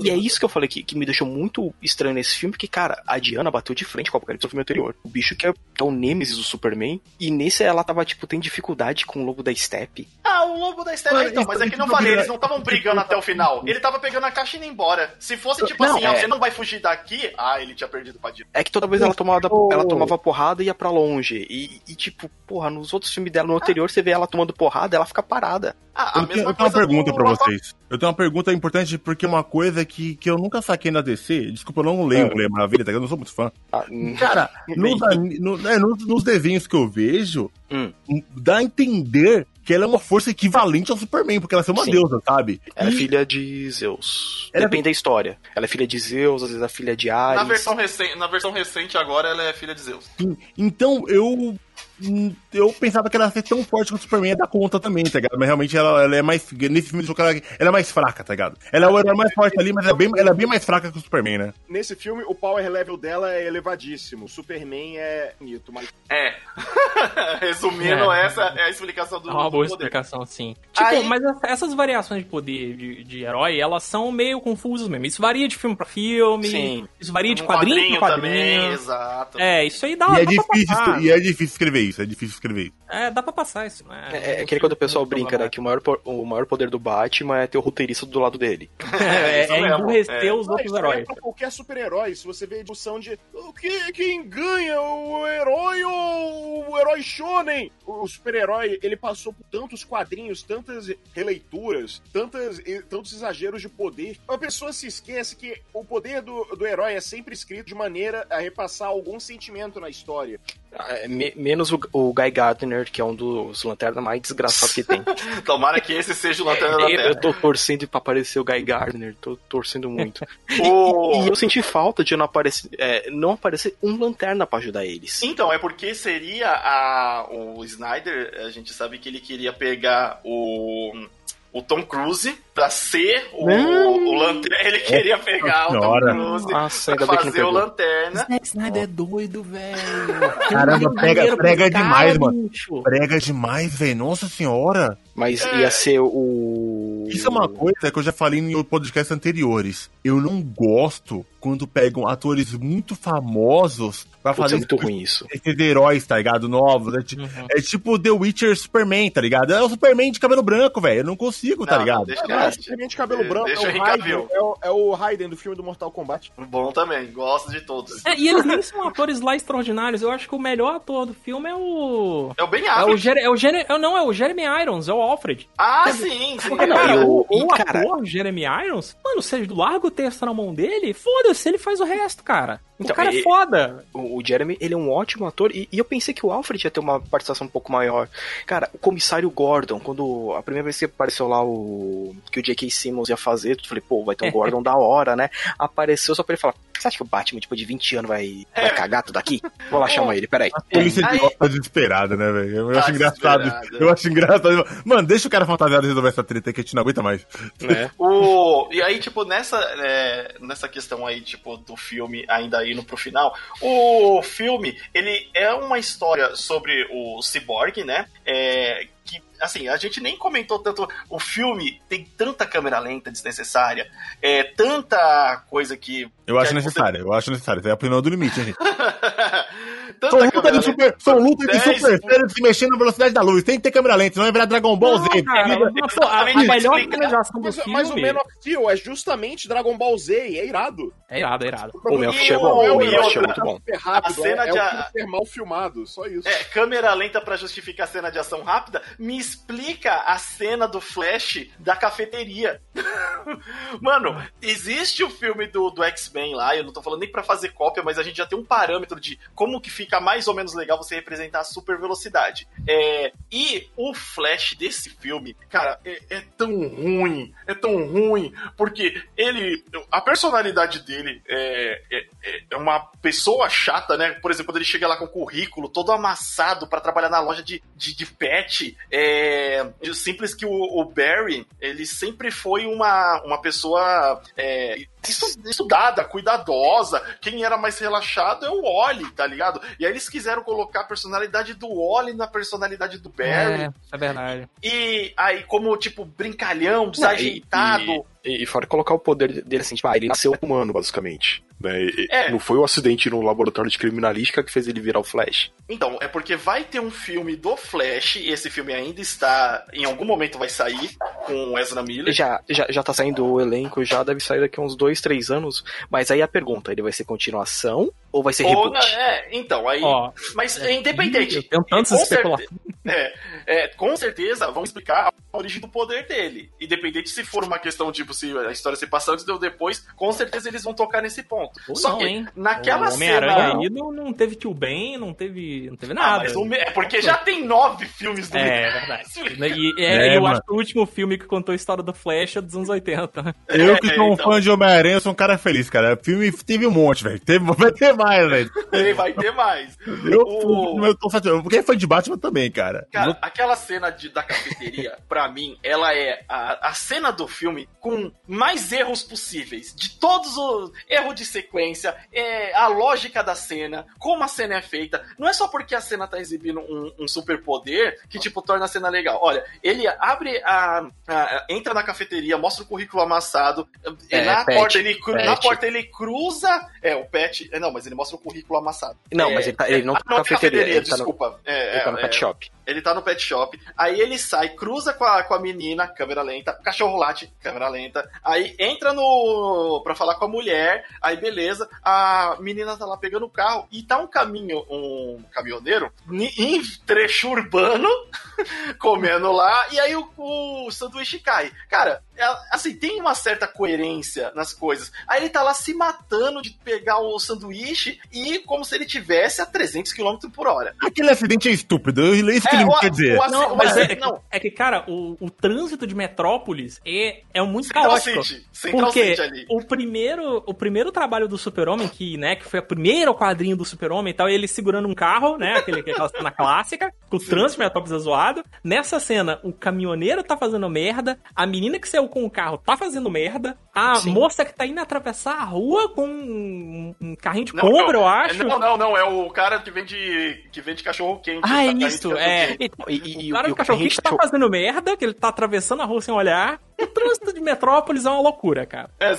e- e é isso que eu falei que, que me deixou muito estranho nesse filme, porque, cara, a Diana bateu de frente com o Apocalipse no filme anterior. O bicho que é, que é o Nemesis do Superman, e nesse ela tava, tipo, tem dificuldade com o Lobo da Steppe. Ah, o lobo da Steppe. Mano, então, mas é que não falei, eles não estavam brigando até o final. Ele tava pegando a caixa e indo embora. Se fosse tipo Não, assim, ah, é- você não vai fugir daqui, ah, ele tinha perdido pra Dino. É que toda vez ela tomava, Oh. ela tomava porrada e ia pra longe. E, e, tipo, porra, nos outros filmes dela no anterior, você vê ela tomando porrada, ela fica parada. Ah, a Eu tenho, eu tenho uma pergunta do Apo- vocês. Eu tenho uma pergunta importante porque uma coisa que, que eu nunca saquei na DC. Desculpa, eu não leio É. Mulher Maravilha, tá? Eu não sou muito fã. Ah, Cara, *laughs* nos, no- é, nos- nos desenhos que eu vejo, Hum. dá a entender que ela é uma força equivalente ao Superman, porque ela é uma Sim. deusa, sabe? ela é E- filha de Zeus. Ela é Depende da história. Ela é filha de Zeus, às vezes é filha de Ares. Na versão, recente, na versão recente agora, ela é filha de Zeus. Sim. Então eu. Hum, Eu pensava que ela ia ser tão forte quanto o Superman ia dar conta também, tá ligado? Mas realmente ela, ela é mais. Nesse filme ela, ela é mais fraca, tá ligado? Ela é o herói mais forte ali, mas ela é, bem, ela é bem mais fraca que o Superman, né? Nesse filme, o power level dela é elevadíssimo. Superman é bonito, mas É. *laughs* Resumindo, É. essa é a explicação do, É uma boa poder. explicação, sim. Tipo, Aí- mas essa- essas variações de poder de, de herói, elas são meio confusas mesmo. Isso varia de filme pra filme, Sim. isso varia de Um quadrinho, pra quadrinho. também, exato. É, isso aí dá, E é, difícil, e é difícil escrever isso, é difícil escrever isso. É, dá pra passar isso, né? É, é que nem quando o pessoal brinca, né? Que o maior, o maior poder do Batman é ter o roteirista do lado dele. *laughs* É, é emburrecer é. os outros é heróis. pra qualquer super-herói. Se você vê a discussão de o que, quem ganha, o herói ou o herói shonen? O super-herói, ele passou por tantos quadrinhos, tantas releituras, tantas, tantos exageros de poder. A pessoa se esquece que o poder do, do herói é sempre escrito de maneira a repassar algum sentimento na história. É, me- menos o, o Guy Gardner, que é um dos lanternas mais desgraçados que tem. *laughs* Tomara que esse seja o Lanterna da eu, eu Terra. tô torcendo pra aparecer o Guy Gardner, tô torcendo muito. *laughs* O- E eu senti falta de não aparecer, é, não aparecer um lanterna pra ajudar eles. Então, é porque seria a, o Snyder, a gente sabe que ele queria pegar o, o Tom Cruise pra ser o, Não. o Lanterna. Ele queria pegar o Tom Senhora. Cruise Nossa, pra fazer o. Lanterna. Zack Snyder é doido, velho. *laughs* Caramba, prega, prega demais, mano. Bicho. Prega demais, velho. Nossa senhora. Mas É. ia ser o Isso é uma coisa que eu já falei em podcasts anteriores. Eu não gosto quando pegam atores muito famosos pra Putz, fazer é muito ruim isso. esses heróis, tá ligado? Novos. É, ti- Uhum. é tipo The Witcher Superman, tá ligado? É o Superman de cabelo branco, velho. Eu não consigo, tá Não, ligado? Deixa É, simplesmente cabelo É, branco deixa é o Henrique é, o, é o Raiden do filme do Mortal Kombat. Bom também, gosto de todos. É, e eles nem são atores lá extraordinários. Eu acho que o melhor ator do filme é o. É o Ben É o, Affleck. Jere, é o Jere, é, não, é o Jeremy Irons, é o Alfred. Ah, sim, sim. Porque, cara, o- o, o cara- ator Jeremy Irons, mano, você larga o texto na mão dele, foda-se, ele faz o resto, cara. O Então, cara é e- foda. O, o Jeremy, ele é um ótimo ator, e, e eu pensei que o Alfred ia ter uma participação um pouco maior. Cara, o comissário Gordon, quando a primeira vez que apareceu lá o. que o J.K. Simmons ia fazer, eu falei, pô, vai ter um *laughs* Gordon da hora, né? Apareceu só pra ele falar: você acha que o Batman, tipo, de 20 anos vai, vai cagar tudo aqui? Vou lá chamar ele, peraí. A polícia Aí- tá desesperada, né, velho? Eu Tá acho engraçado. Eu acho engraçado. Mano, deixa o cara fantasiado resolver essa treta que a gente não aguenta mais. Né? O, e aí, tipo, nessa, é, nessa questão aí, tipo, do filme ainda indo pro final, o filme, ele é uma história sobre o Cyborg, né? É, que, assim, a gente nem comentou tanto. O filme tem tanta câmera lenta desnecessária, é tanta coisa que. Eu acho que você- necessário, eu acho necessário. Isso é a opinião do limite, hein, gente. *laughs* tanta São luta de super, são luta de 10 super séries se mexendo na velocidade da luz. Tem que ter câmera lenta, senão vai virar Dragon Ball Não, Z. cara, a, a melhor finalização do Mas, filme... mas o Man of Steel é justamente Dragon Ball Z e é irado. É irado, é irado. O Man of E Steel é o- bom, o e Man of Steel é outra- muito bom. A cena é, de é filme ser mal filmado, só isso. É, câmera lenta pra justificar a cena de ação rápida, me explica a cena do Flash da cafeteria. *laughs* Mano, existe o filme do, do X-Men lá, eu não tô falando nem pra fazer cópia, mas a gente já tem um parâmetro de como que fica mais ou menos legal você representar a super velocidade. É, e o Flash desse filme, cara, é, é tão ruim, é tão ruim, porque ele, a personalidade dele é, é, é uma pessoa chata, né? Por exemplo, quando ele chega lá com o currículo todo amassado pra trabalhar na loja de, de, de pet, é simples que o, o Barry, ele sempre foi uma, uma pessoa é, estudada, cuidadosa. Quem era mais relaxado é o Oli, tá ligado? E aí eles quiseram colocar a personalidade do Oli na personalidade do Barry. É, é verdade. E aí, como, tipo, brincalhão, desajeitado. E, e fora colocar o poder dele assim, tipo, ah, ele nasceu humano, basicamente. Né? E- É. Não foi o acidente no laboratório de criminalística que fez ele virar o Flash. Então, é porque vai ter um filme do Flash, e esse filme ainda está. Em algum momento vai sair com o Ezra Miller. Já, já, já tá saindo o elenco, já deve sair daqui a uns dois, três anos. Mas aí a pergunta, ele vai ser continuação ou vai ser Ou, reboot? é, então, aí. Ó, mas é independente. eu tenho tantas Com especulações. É, é, com certeza vão explicar a origem do poder dele. Independente se for uma questão, tipo, se a história se passar antes ou depois, com certeza eles vão tocar nesse ponto. Ou Só não, que hein? naquela o Homem-Aranha cena. aí não, não teve tio Ben, não teve, não teve Ah, nada. mas o é porque já tem nove filmes do É, universo. verdade. *laughs* E, é, É, eu mano. acho que o último filme que contou a história do Flash é dos anos 80. Eu que sou um então. fã de Homem-Aranha, eu sou um cara feliz, cara. Filme teve um monte, velho. Teve- *laughs* Vai ter mais, velho. Tem, vai ter mais. Eu, O- eu tô satisfeito. Porque fã de Batman também, cara. Cara, aquela cena de, da cafeteria, *laughs* pra mim, ela é a, a cena do filme com mais erros possíveis. De todos os erros de sequência, é, a lógica da cena, como a cena é feita. Não é só porque a cena tá exibindo um, um superpoder que, tipo, torna a cena legal. Olha, ele abre a, a- entra na cafeteria, mostra o currículo amassado. É, na, pet, porta, ele, na porta ele cruza. É, o pet. é, Não, mas ele mostra o currículo amassado. Não, É, mas ele, tá, ele não ah, tá na é cafeteria, ele tá no, desculpa. É, ele tá no é, pet é, shop. Ele tá no pet shop, aí ele sai, cruza com a, com a menina, câmera lenta, cachorro late, câmera lenta, aí entra no. pra falar com a mulher, aí beleza, a menina tá lá pegando o carro e tá um caminho, um caminhoneiro, em trecho urbano, *laughs* comendo lá, e aí o, o sanduíche cai. Cara, é, assim, tem uma certa coerência nas coisas. Aí ele tá lá se matando de pegar o sanduíche e como se ele tivesse a 300 km por hora. Aquele acidente é estúpido. É isso É, o- quer dizer. o Não, mas aci- é, não, é que, cara, o, o trânsito de Metrópolis é, é muito Central caótico. City. Central Porque City ali. o primeiro, o primeiro trabalho do Super-Homem, que, né, que foi o primeiro quadrinho do Super-Homem e tal, ele segurando um carro, né, aquele, aquela cena clássica, com o trânsito de Metrópolis é zoado. Nessa cena, o caminhoneiro tá fazendo merda, a menina que saiu com o carro tá fazendo merda, a Sim. moça que tá indo atravessar a rua com um, um carrinho de Não, compra, não, eu acho. Não, não, não. É o cara que vende, que vende cachorro quente. Ah, é Tá, isso, carrinho de é. E, e, e, O cara e do o cachorro quente de tá fazendo merda, que ele tá atravessando a rua sem olhar. o trânsito de Metrópolis é uma loucura, cara. É,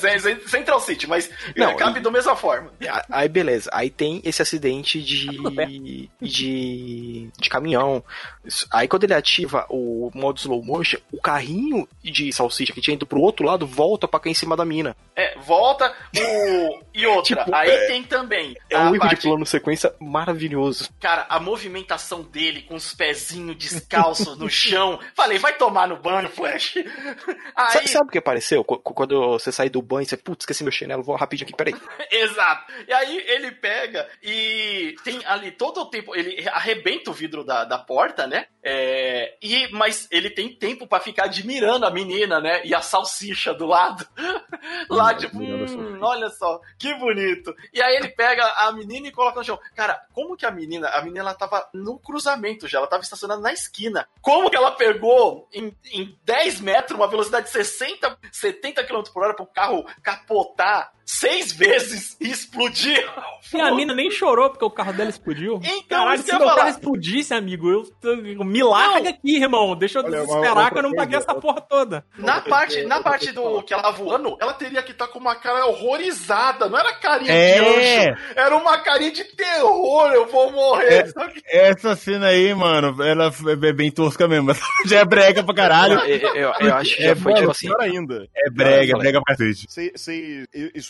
Central City, mas Não, não, cabe e- da mesma forma. *laughs* Aí beleza, aí tem esse acidente de. de. de caminhão. Aí quando ele ativa o modo slow motion, o carrinho de salsicha que tinha ido pro outro lado volta pra cair em cima da mina. É, volta o. E outra, *laughs* Tipo, aí tem também. É um erro de parte- plano sequência maravilhoso. Cara, a movimentação dele com os pezinhos descalços no chão. Falei, vai tomar no banho, Flash. Aí, Sabe, sabe o que apareceu? Qu- qu- Quando você sai do banho, você, putz, esqueci meu chinelo, vou rapidinho aqui, peraí. *laughs* Exato. E aí ele pega e tem ali todo o tempo, ele arrebenta o vidro da, da porta, né? É, e, mas ele tem tempo pra ficar admirando a menina, né? E a salsicha do lado. *laughs* Lá, tipo, admirando a hum, olha só, que bonito. E aí ele pega a menina e coloca no chão. Cara, como que a menina, a menina ela tava no cruzamento já, ela tava estacionada na esquina. Como que ela pegou em, em 10 metros, uma velocidade de 60, 70 km por hora pro carro capotar seis vezes e explodir? E a mina nem chorou porque o carro dela explodiu. Então, Caralho, isso se meu ia carro falar. explodisse, amigo, eu, eu me larga aqui, irmão. Deixa eu Olha, desesperar que eu não paguei essa porra toda. Na parte, na parte do falar. que ela tá voando, ela teria que estar com uma cara horrorizada, não era carinha de É. anjo, era uma carinha de terror, eu vou morrer. sabe? Essa cena aí, mano, ela é bem tosca mesmo. *laughs* Já é brega pra caralho. Eu, eu- eu acho que já É, foi mano, tipo assim. ainda. É brega, é brega pra cacete. Cê-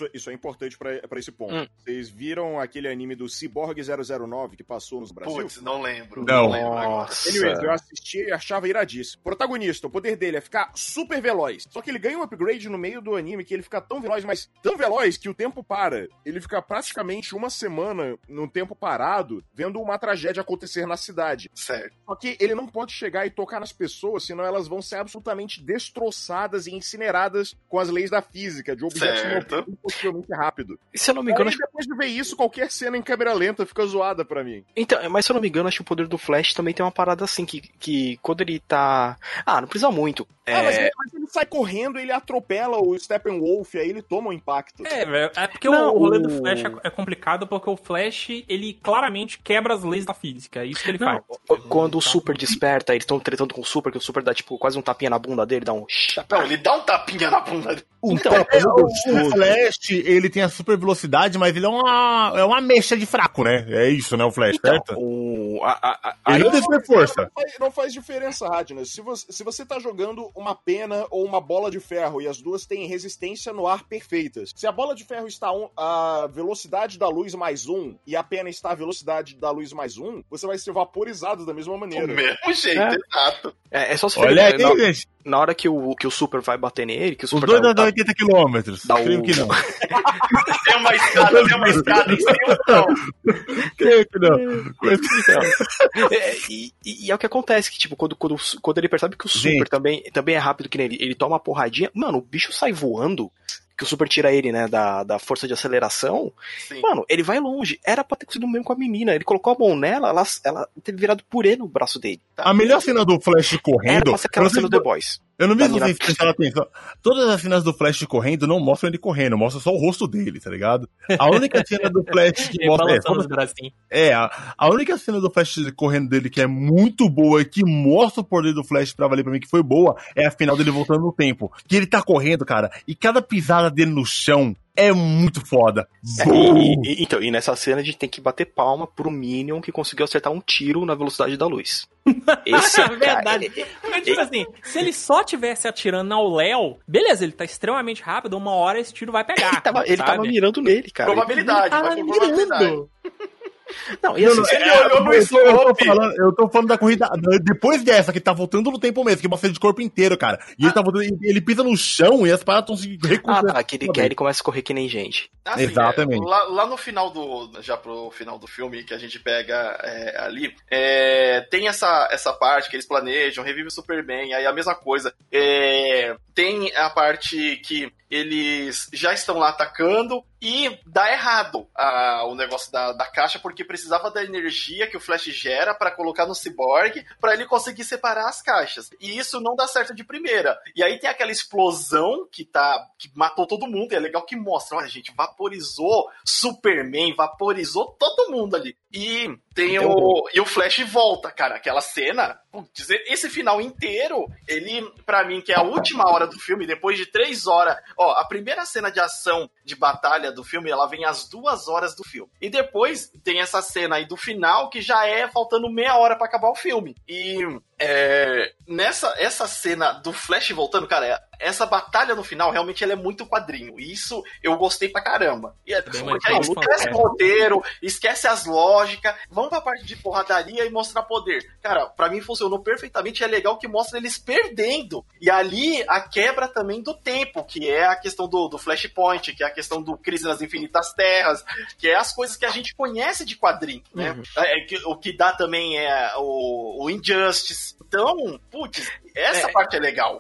isso, isso é importante pra, pra esse ponto. Hum. Vocês viram aquele anime do Cyborg 009 que passou no Brasil? Putz, não lembro. Não. lembro agora. Nossa. Anyways, eu assisti e achava iradíssimo. Protagonista, o poder dele é ficar super veloz. Só que ele ganha um upgrade no meio do anime que ele fica tão veloz, mas tão veloz que o tempo para. Ele fica praticamente uma semana num tempo parado, vendo uma tragédia acontecer na cidade. Certo. Só que ele não pode chegar e tocar nas pessoas, senão elas vão ser absolutamente destroçadas e incineradas com as leis da física, de objetos Certo. Impossivelmente rápido. E se eu não me engano, Aí, acho- depois de ver isso, qualquer cena em câmera lenta fica zoada pra mim. então, mas se eu não me engano, acho que o poder do Flash também tem uma parada assim, que, que quando ele tá. Ah, não precisa muito. Ah, mas, É, ele, mas ele sai correndo, ele atropela o Steppenwolf, aí ele toma um impacto. É, velho. É porque Não, o rolê o- do Flash é, é complicado porque o Flash, ele claramente quebra as leis da física. É isso que ele Não, faz. quando o Super desperta, eles estão tretando com o Super, que o Super dá tipo quase um tapinha na bunda dele, dá um chapéu. Não, ele dá um tapinha na bunda dele. Então, É, o, o Flash, ele tem a super velocidade, mas ele é uma, é uma mecha de fraco, né? É isso, né, o Flash, então certo? o, a, a, Ele não tem super força. Não faz, não faz diferença, Radner. Se você, se você tá jogando uma pena ou uma bola de ferro e as duas têm resistência no ar perfeitas, se a bola de ferro está um- a velocidade da luz mais um e a pena está a velocidade da luz mais um, você vai ser vaporizado da mesma Do maneira. mesmo jeito, É. exato. é, é só se Olha aí, na, gente. Na hora que o, que o Super vai bater nele, que o Os Super dois dá um andam tapa- 80 quilômetros. Dá Creio o- que não. *laughs* Tem uma escada, tem uma escada em cima, não. Creio que não. É, e, e- é o que acontece, que tipo, quando, quando, quando ele percebe que o Super Gente. também, também é rápido que nele, ele toma uma porradinha, mano, o bicho sai voando, que o Super tira ele, né, da, da força de aceleração, Sim. mano, ele vai longe. Era pra ter sido mesmo com a menina, ele colocou a mão nela, ela, ela teve virado purê no braço dele. A melhor cena do Flash Era correndo. pra ser aquela cena do The Boys. Eu não vi da se prestaram atenção. Todas as cenas do Flash correndo não mostram ele correndo, mostra só o rosto dele, tá ligado? A única *laughs* cena do Flash que mostra. É, toda- é, a, a única cena do Flash correndo dele que é muito boa e que mostra o poder do Flash pra valer pra mim que foi boa é a final dele voltando no tempo. Que ele tá correndo, cara, e cada pisada dele no chão é muito foda. É, e- e- então, e nessa cena a gente tem que bater palma pro Minion que conseguiu acertar um tiro na velocidade da luz. *laughs* Esse É verdade. cara, Porque, tipo assim, se ele só tivesse atirando ao Léo, beleza, ele tá extremamente rápido, uma hora esse tiro vai pegar. *laughs* ele, tava, ele tava mirando nele, cara. Probabilidade, Ele tava mirando. *laughs* Não, e assim, não, Ele é, olhou no eu, tô, eu, tô slope. falando, eu tô falando da corrida depois dessa, que tá voltando no tempo mesmo, que mostra de corpo inteiro, cara. E ele tá voltando, ele, ele pisa no chão e as paradas estão se ah, recuperando. tá, que ele quer, ele começa a correr que nem gente. Assim, Exatamente. é, lá, lá no final do. Já pro final do filme que a gente pega é, ali, é, tem essa, essa parte que eles planejam, revive o Superman, aí a mesma coisa. É, tem a parte que eles já estão lá atacando e dá errado a- o negócio da, da caixa, porque precisava da energia que o Flash gera para colocar no Cyborg para ele conseguir separar as caixas. E isso não dá certo de primeira. E aí tem aquela explosão que tá que matou todo mundo, e é legal que mostra, olha gente, vaporizou Superman, vaporizou todo mundo ali. E tem o. E o Flash volta, cara. Aquela cena. Putz, esse final inteiro, ele, para mim, que é a última hora do filme, depois de três horas. Ó, a primeira cena de ação de batalha do filme, ela vem às duas horas do filme. E depois tem essa cena aí do final, que já é faltando meia hora para acabar o filme. E é, nessa essa cena do Flash voltando, cara, essa batalha no final realmente ela é muito quadrinho. E isso eu gostei pra caramba. E é, porque aí esquece o roteiro, esquece as lógicas, vamos pra parte de porradaria e mostrar poder. Cara, pra mim funcionou perfeitamente. É legal que mostra eles perdendo. E ali a quebra também do tempo, que é a questão do, do Flashpoint, que é a questão do Crise nas Infinitas Terras, que é as coisas que a gente conhece de quadrinho, né? Uhum. É, que, o que dá também é o, o Injustice. Então, putz, essa é, parte é legal.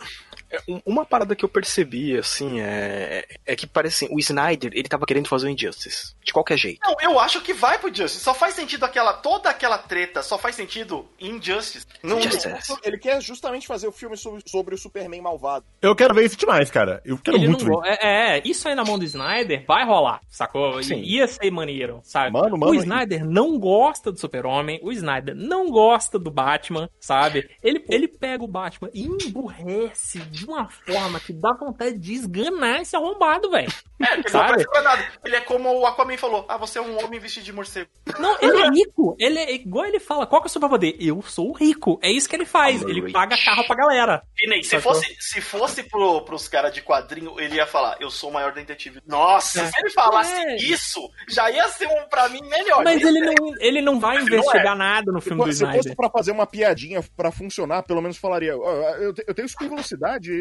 É, uma parada que eu percebi, assim, é, é que parece assim, o Snyder, ele tava querendo fazer o Injustice. De qualquer jeito. Não, eu acho que vai pro Justice. Só faz sentido aquela. Toda aquela treta só faz sentido em Injustice. Não, Justice. Ele quer justamente fazer o filme sobre, sobre, o Superman malvado. Eu quero ver isso demais, cara. Eu quero ele muito ver. É, é, isso aí na mão do Snyder vai rolar, sacou? Sim. Ia ser maneiro, sabe? Mano, mano, o Snyder aí. não gosta do Super-Homem, o Snyder não gosta do Batman, sabe? Ele, ele pega o Batman e emburrece de uma forma que dá vontade de esganar esse arrombado, velho. É, ele Sabe? não nada. Ele é como o Aquaman falou: Ah, você é um homem vestido de morcego. Não, ele é *laughs* rico. Ele é igual ele fala: Qual que é o seu poder? Eu sou rico. É isso que ele faz. I'm ele rich. paga carro pra galera. E nem, se fosse, se fosse pro, pros caras de quadrinho, ele ia falar: Eu sou o maior detetive. Nossa, é. se ele falasse é. isso, já ia ser um pra mim melhor. Mas ele não, ele não vai Mas investigar não é. nada no filme se, do Snyder. Se fosse pra fazer uma piadinha pra funcionar, pelo menos falaria: oh, eu, eu tenho super velocidade.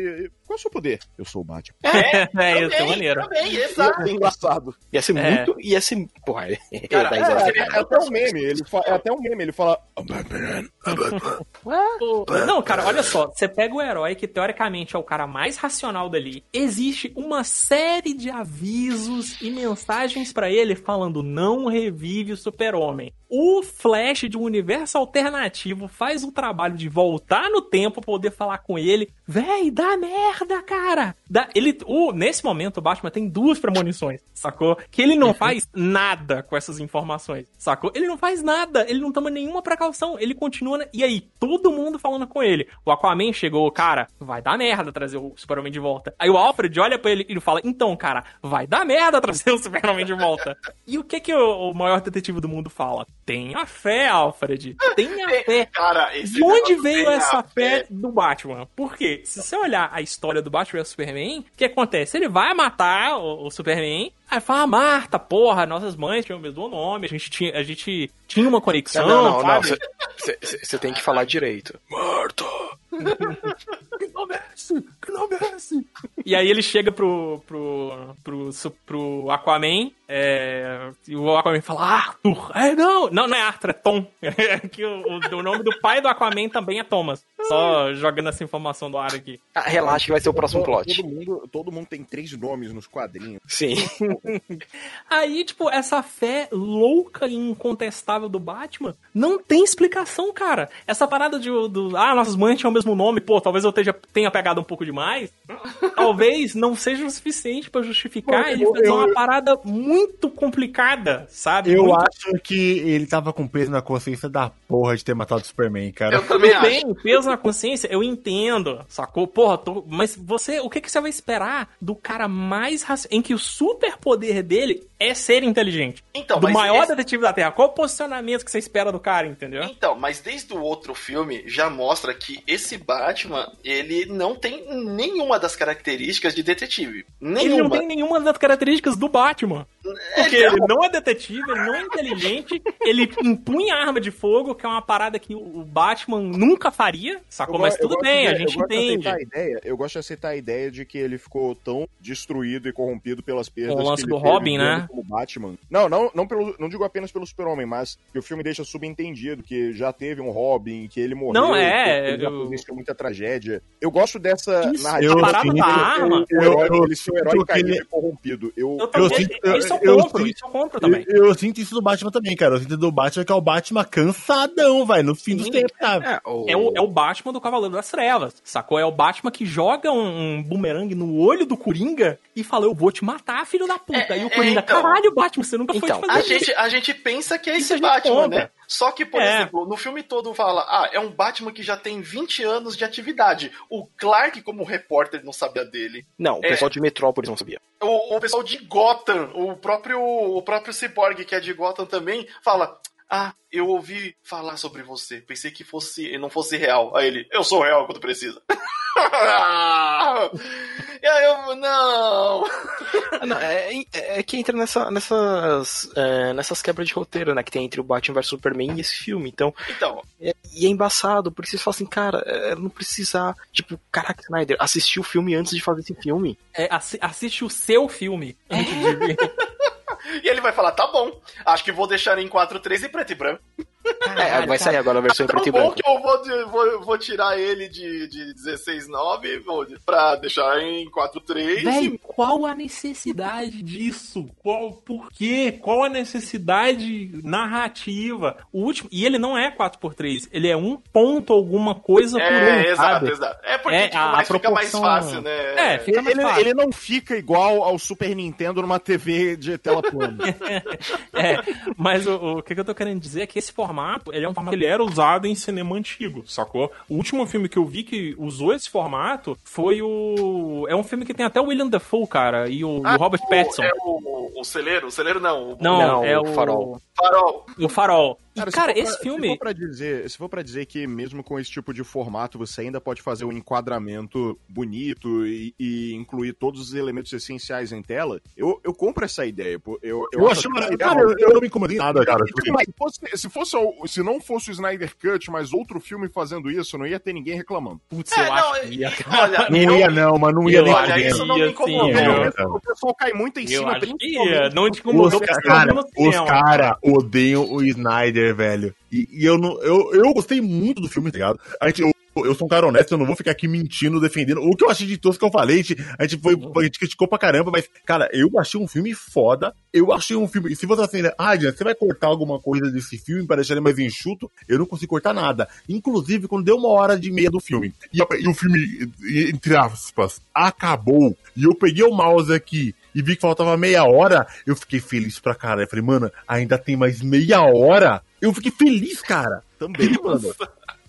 Qual é o seu poder? Eu sou o Batman. É, *laughs* é, isso é maneiro. Também, exato engraçado. Ia ser é. muito. Ia ser. Porra, *laughs* Cara, é, é, é, até um meme. Ele fa... É até um meme. Ele fala. Não, cara, olha só. Você pega o herói, que teoricamente é o cara mais racional dali. Existe uma série de avisos e mensagens para ele falando: não revive o super-homem. O Flash de um universo alternativo faz o trabalho de voltar no tempo poder falar com ele. Véi, dá merda, cara! Dá... Ele, o, nesse momento, o Batman tem duas premonições, sacou? Que ele não faz nada com essas informações, sacou? Ele não faz nada, ele não toma nenhuma precaução, ele continua. E aí, todo mundo falando com ele. O Aquaman chegou, cara, vai dar merda trazer o Super-Homem de volta. Aí o Alfred olha pra ele e fala: então, cara, vai dar merda trazer o Super-Homem de volta. *laughs* e o que que o, o maior detetive do mundo fala? Tenha fé, Alfred. Tenha *laughs* fé. Cara, de onde veio essa fé, fé do Batman? Por quê? Se você olhar a história do Batman e Superman, o que acontece? Ele vai matar o, o Superman, Aí fala, ah, Marta, porra, nossas mães tinham o mesmo nome, a gente tinha, a gente tinha uma conexão. Não, não, não, você tem que falar direito. Marta! Que nome é esse? Que nome é esse? E aí ele chega pro, pro, pro, pro Aquaman, é, e o Aquaman fala, Arthur! É, não, não, não é Arthur, é Tom. *laughs* É que o, o, o, nome do pai do Aquaman também é Thomas. Só jogando essa informação do ar aqui. Ah, relaxa que vai ser o próximo plot. Todo mundo, todo mundo tem três nomes nos quadrinhos. Sim. *laughs* aí, tipo, essa fé louca e incontestável do Batman não tem explicação, cara. Essa parada de, do, ah, nossas mães tinham o mesmo nome, pô, talvez eu tenha, tenha pegado um pouco demais. *laughs* talvez não seja o suficiente para justificar pô, ele fazer eu, uma parada muito complicada, sabe? Eu muito... acho que ele tava com peso na consciência da porra de ter matado o Superman, cara. Eu também acho. peso na consciência, eu entendo, sacou? Porra, tô... mas você, o que, que você vai esperar do cara mais em que o superpoder dele é ser inteligente? Então, do maior esse... detetive da Terra. Qual o posicionamento que você espera do cara, entendeu? Então, mas desde o outro filme já mostra que esse Batman, ele não tem nenhuma das características de detetive. Nenhuma. Ele não tem nenhuma das características do Batman. Porque ele não é detetive, ele não é inteligente, ele impunha arma de fogo, que é uma parada que o Batman nunca faria, sacou? Eu, Mas tudo bem, de, a gente entende. A ideia, eu gosto de aceitar a ideia de que ele ficou tão destruído e corrompido pelas perdas. O lance do Robin, né? Como Batman. Não, não, não, pelo, não digo apenas pelo Super-Homem, mas que o filme deixa subentendido que já teve um Robin, que ele morreu. Não, é. Que já eu... muita tragédia. Eu gosto dessa Isso, narrativa. A parada da arma. Eu, eu, eu, ele ser um herói caído e corrompido. Eu, eu, eu, isso Isso eu Eu compro, sim. isso eu compro Eu, também. eu sinto isso do Batman também, cara. Eu sinto do Batman que é o Batman cansadão, vai, no fim dos tempos, sabe? É, o... É o, é o Batman do Cavaleiro das Trevas, sacou? É o Batman que joga um, um bumerangue no olho do Coringa e fala, eu vou te matar, filho da puta. É, e o é, Coringa, então. caralho, Batman, você nunca Então, foi A fazer isso. gente, a gente pensa que é Isso a esse Batman, compra. né? Só que, por É. exemplo, no filme todo fala, ah, é um Batman que já tem 20 anos de atividade. O Clark, como repórter, não sabia dele. Não, o É. pessoal de Metrópolis não sabia. O, o pessoal de Gotham, o próprio, o próprio Cyborg, que é de Gotham também, fala, ah, eu ouvi falar sobre você. Pensei que fosse, não fosse real. Aí ele, eu sou real quando precisa. *laughs* e aí eu, não. Ah, não, é, é- é que entra nessa, nessas, é, nessas quebras de roteiro, né? Que tem entre o Batman vs Superman e esse filme. Então, Então, é- e é embaçado, porque vocês falam assim, cara, é, não precisa. Tipo, caraca, Snyder, assistiu o filme antes de fazer esse filme. É, assi- assiste o seu filme antes de *laughs* ver. e ele vai falar, tá bom, acho que vou deixar em 4.3 e preto e branco. É, vai sair agora a versão em preto e bom branco. que eu vou, de- vou, vou tirar ele de, de 16.9 vou de- pra deixar em 4.3 Véi, qual a necessidade disso? Qual, por quê? Qual a necessidade narrativa? O último, e ele não é 4x3, ele é um ponto alguma coisa por um, É, exato, sabe? exato. É porque É, tipo, a- a fica mais proporção- fácil, né? É, fica mais Ele, fácil. ele não fica igual ao Super Nintendo numa TV de tela plana. *laughs* É, mas o, o que, que eu tô querendo dizer é que esse formato, ele é um formato que ele era usado em cinema antigo, sacou? O último filme que eu vi que usou esse formato foi o... É um filme que tem até o William Dafoe, cara, e o, e o Robert o- Pattinson. É o, o celeiro? O celeiro não. O Não, Não, é o o Farol. farol. O Farol. Cara, se cara, for esse Se filme... for, pra dizer, se for pra dizer que mesmo com esse tipo de formato você ainda pode fazer um enquadramento bonito e, e incluir todos os elementos essenciais em tela, eu, eu compro essa ideia. Eu, eu, Eu acho legal. Cara, eu, eu não me incomodei em nada, cara. Tipo, Se fosse, se, fosse se não fosse o Snyder Cut, mas outro filme fazendo isso, não ia ter ninguém reclamando. Putz, É, eu não, acho que ia, olha, Não eu- ia não, mas não ia nem olha, isso não me ia, incomodou. sim. O pessoal cai muito em Eu cima, acho que principalmente- ia. Não te Os, incomodou, ca- porque cara, os cinema. cara odeiam o Snyder, velho. E, e eu não. Eu, eu gostei muito do filme, tá ligado? A gente, eu, eu sou um cara honesto, eu não vou ficar aqui mentindo, defendendo. O que eu achei de todos que eu falei, a gente, foi. A gente criticou pra caramba, mas, cara, eu achei um filme foda. Eu achei um filme. E se você assim, ah, Diana, você vai cortar alguma coisa desse filme pra deixar ele mais enxuto? Eu não consigo cortar nada. Inclusive, quando deu uma hora de meia do filme, e, e o filme, entre aspas, acabou, e eu peguei o mouse aqui e vi que faltava meia hora, eu fiquei feliz pra caralho. Eu falei, mano, ainda tem mais meia hora? Eu fiquei feliz, cara. Também, *laughs* mano.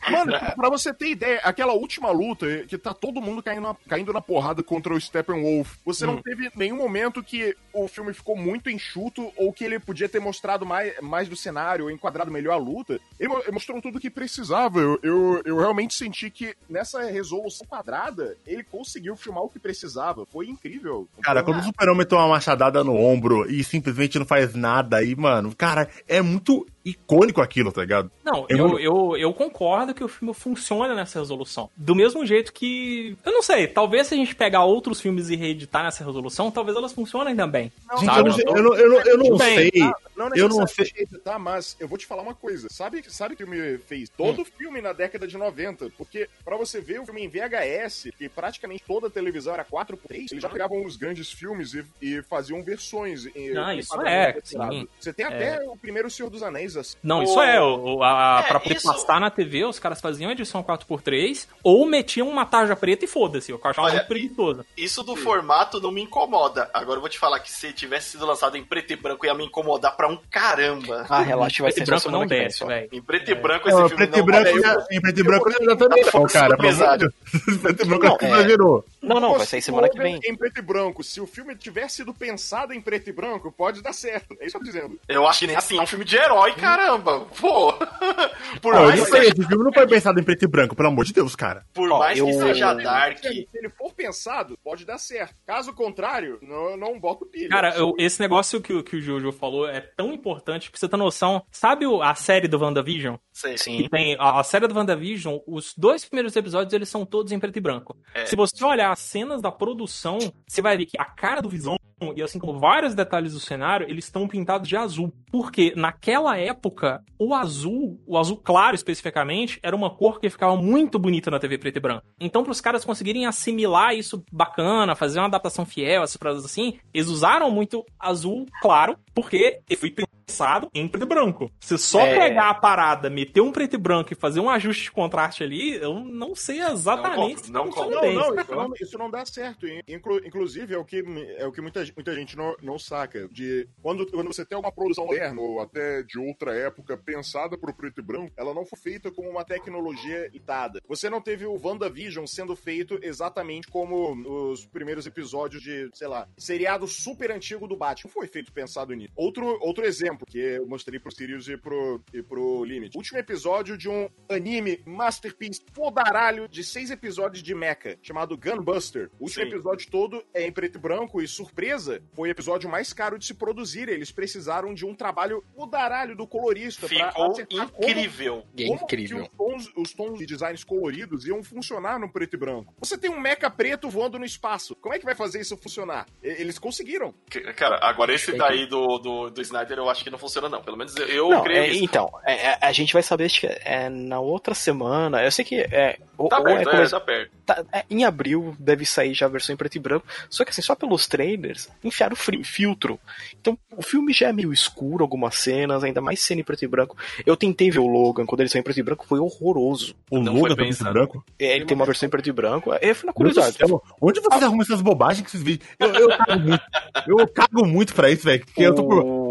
Mano, pra você ter ideia, aquela última luta que tá todo mundo caindo na, caindo na porrada contra o Steppenwolf, você não teve nenhum momento que o filme ficou muito enxuto ou que ele podia ter mostrado mais, mais do cenário, ou enquadrado melhor a luta. Ele mo- ele mostrou tudo o que precisava. Eu, eu, eu realmente senti que nessa resolução quadrada, ele conseguiu filmar o que precisava. Foi incrível. Cara, quando o super-homem toma uma machadada no ombro e simplesmente não faz nada aí, mano, cara, é muito icônico aquilo, tá ligado? Não, Eu eu, não- eu, eu concordo que o filme funciona nessa resolução. Do mesmo jeito que. Eu não sei, talvez se a gente pegar outros filmes e reeditar nessa resolução, talvez elas funcionem também. Gente, sabe? eu não, sei- eu não, eu não, não sei. Não Eu não necessariamente, tá? Mas eu vou te falar uma coisa. Sabe sabe o que me fez? Todo Hum. filme na década de 90. Porque, pra você ver o filme em VHS, que praticamente toda a televisão era 4x3, eles já pegavam os grandes filmes e, e faziam versões. Em, Ah, isso é, sim. Você tem até o primeiro Senhor dos Anéis, assim. Não, O- isso é. O, a, É, pra poder isso- passar na TV, os caras faziam edição 4x3 ou metiam uma tarja preta e foda-se. Eu achava Olha, muito preguiçoso. Isso do formato não me incomoda. Agora eu vou te falar que se tivesse sido lançado em preto e branco ia me incomodar pra um caramba. Ah, relaxa, vai ser branco não desce, velho. Em preto e branco esse Não, filme preto não branco, já, eu- em preto e branco já não, força cara. pesado. Deus. *laughs* Preto e branco Não, acho que é- exagerou. Não, não, vai sair semana que vem. Em preto e branco, se o filme tivesse sido pensado em preto e branco, pode dar certo. É isso que eu tô dizendo. Eu acho que nem assim, é um filme de herói, caramba. Pô. *laughs* Por Não, mais não que esse filme não foi pensado em preto e branco, pelo amor de Deus, cara. por mais que eu- seja Se dark. ele for pensado, pode dar certo. Caso contrário, não, não boto Cara, eu- esse negócio que, o- que o Jojo falou é tão importante pra você ter noção. Sabe o- a série do WandaVision? Sei. Sim. Que tem a, a série do WandaVision, os dois primeiros episódios eles são todos em preto e branco. É. Se você olhar as cenas da produção, você vai ver que a cara do Visão e assim como vários detalhes do cenário, eles estão pintados de azul. Porque naquela época, o azul, o azul claro especificamente, era uma cor que ficava muito bonita na TV preto e branco. Então, para os caras conseguirem assimilar isso bacana, fazer uma adaptação fiel, essas coisas assim, eles usaram muito azul claro, porque foi pensado em preto e branco. Se só É. pegar a parada, meter um preto e branco e fazer um ajuste de contraste ali, eu não sei exatamente Não Não, bem. não, isso não, isso não dá certo. Inclu- inclusive, é o que, é o que muita, muita gente não, não saca. De quando, quando você tem alguma produção moderna, ou até de outra época, pensada pro preto e branco, ela não foi feita como uma tecnologia dada. Você não teve o WandaVision sendo feito exatamente como os primeiros episódios de, sei lá, seriado super antigo do Batman. Não foi feito pensado nisso. Outro, outro exemplo, que eu mostrei pro Sirius e pro, e pro Limit. Último episódio de um anime masterpiece fodaralho de seis episódios de mecha, chamado Gunbuster. O último Sim. episódio todo é em preto e branco e, surpresa, foi o episódio mais caro de se produzir. Eles precisaram de um trabalho fodaralho do colorista pra Ficou como incrível. É como incrível. que os tons, os tons de designs coloridos iam funcionar no preto e branco. Você tem um mecha preto voando no espaço. Como é que vai fazer isso funcionar? E- Eles conseguiram. Cara, agora esse daí do, do, do Snyder eu acho que não funciona, não. Pelo menos eu, Não, creio é, nisso. então, é, é, a gente vai saber acho que é, na outra semana. Eu sei que é, ou, Tá ou perto, é é, come- tá perto. tá- é, em abril deve sair já a versão em preto e branco. Só que assim, só pelos trailers, enfiaram fri- filtro. Então, o filme já é meio escuro, algumas cenas, ainda mais cena em preto e branco. Eu tentei ver o Logan quando ele saiu em preto e branco, foi horroroso. O Não Logan tá preto e branco? É, ele tem uma versão em preto e branco. Eu fui na curiosidade. céu, Onde vocês arrumam essas bobagens que vocês veem? Eu, eu cago muito. Eu cago muito pra isso, velho. porque eu tô por- O- o-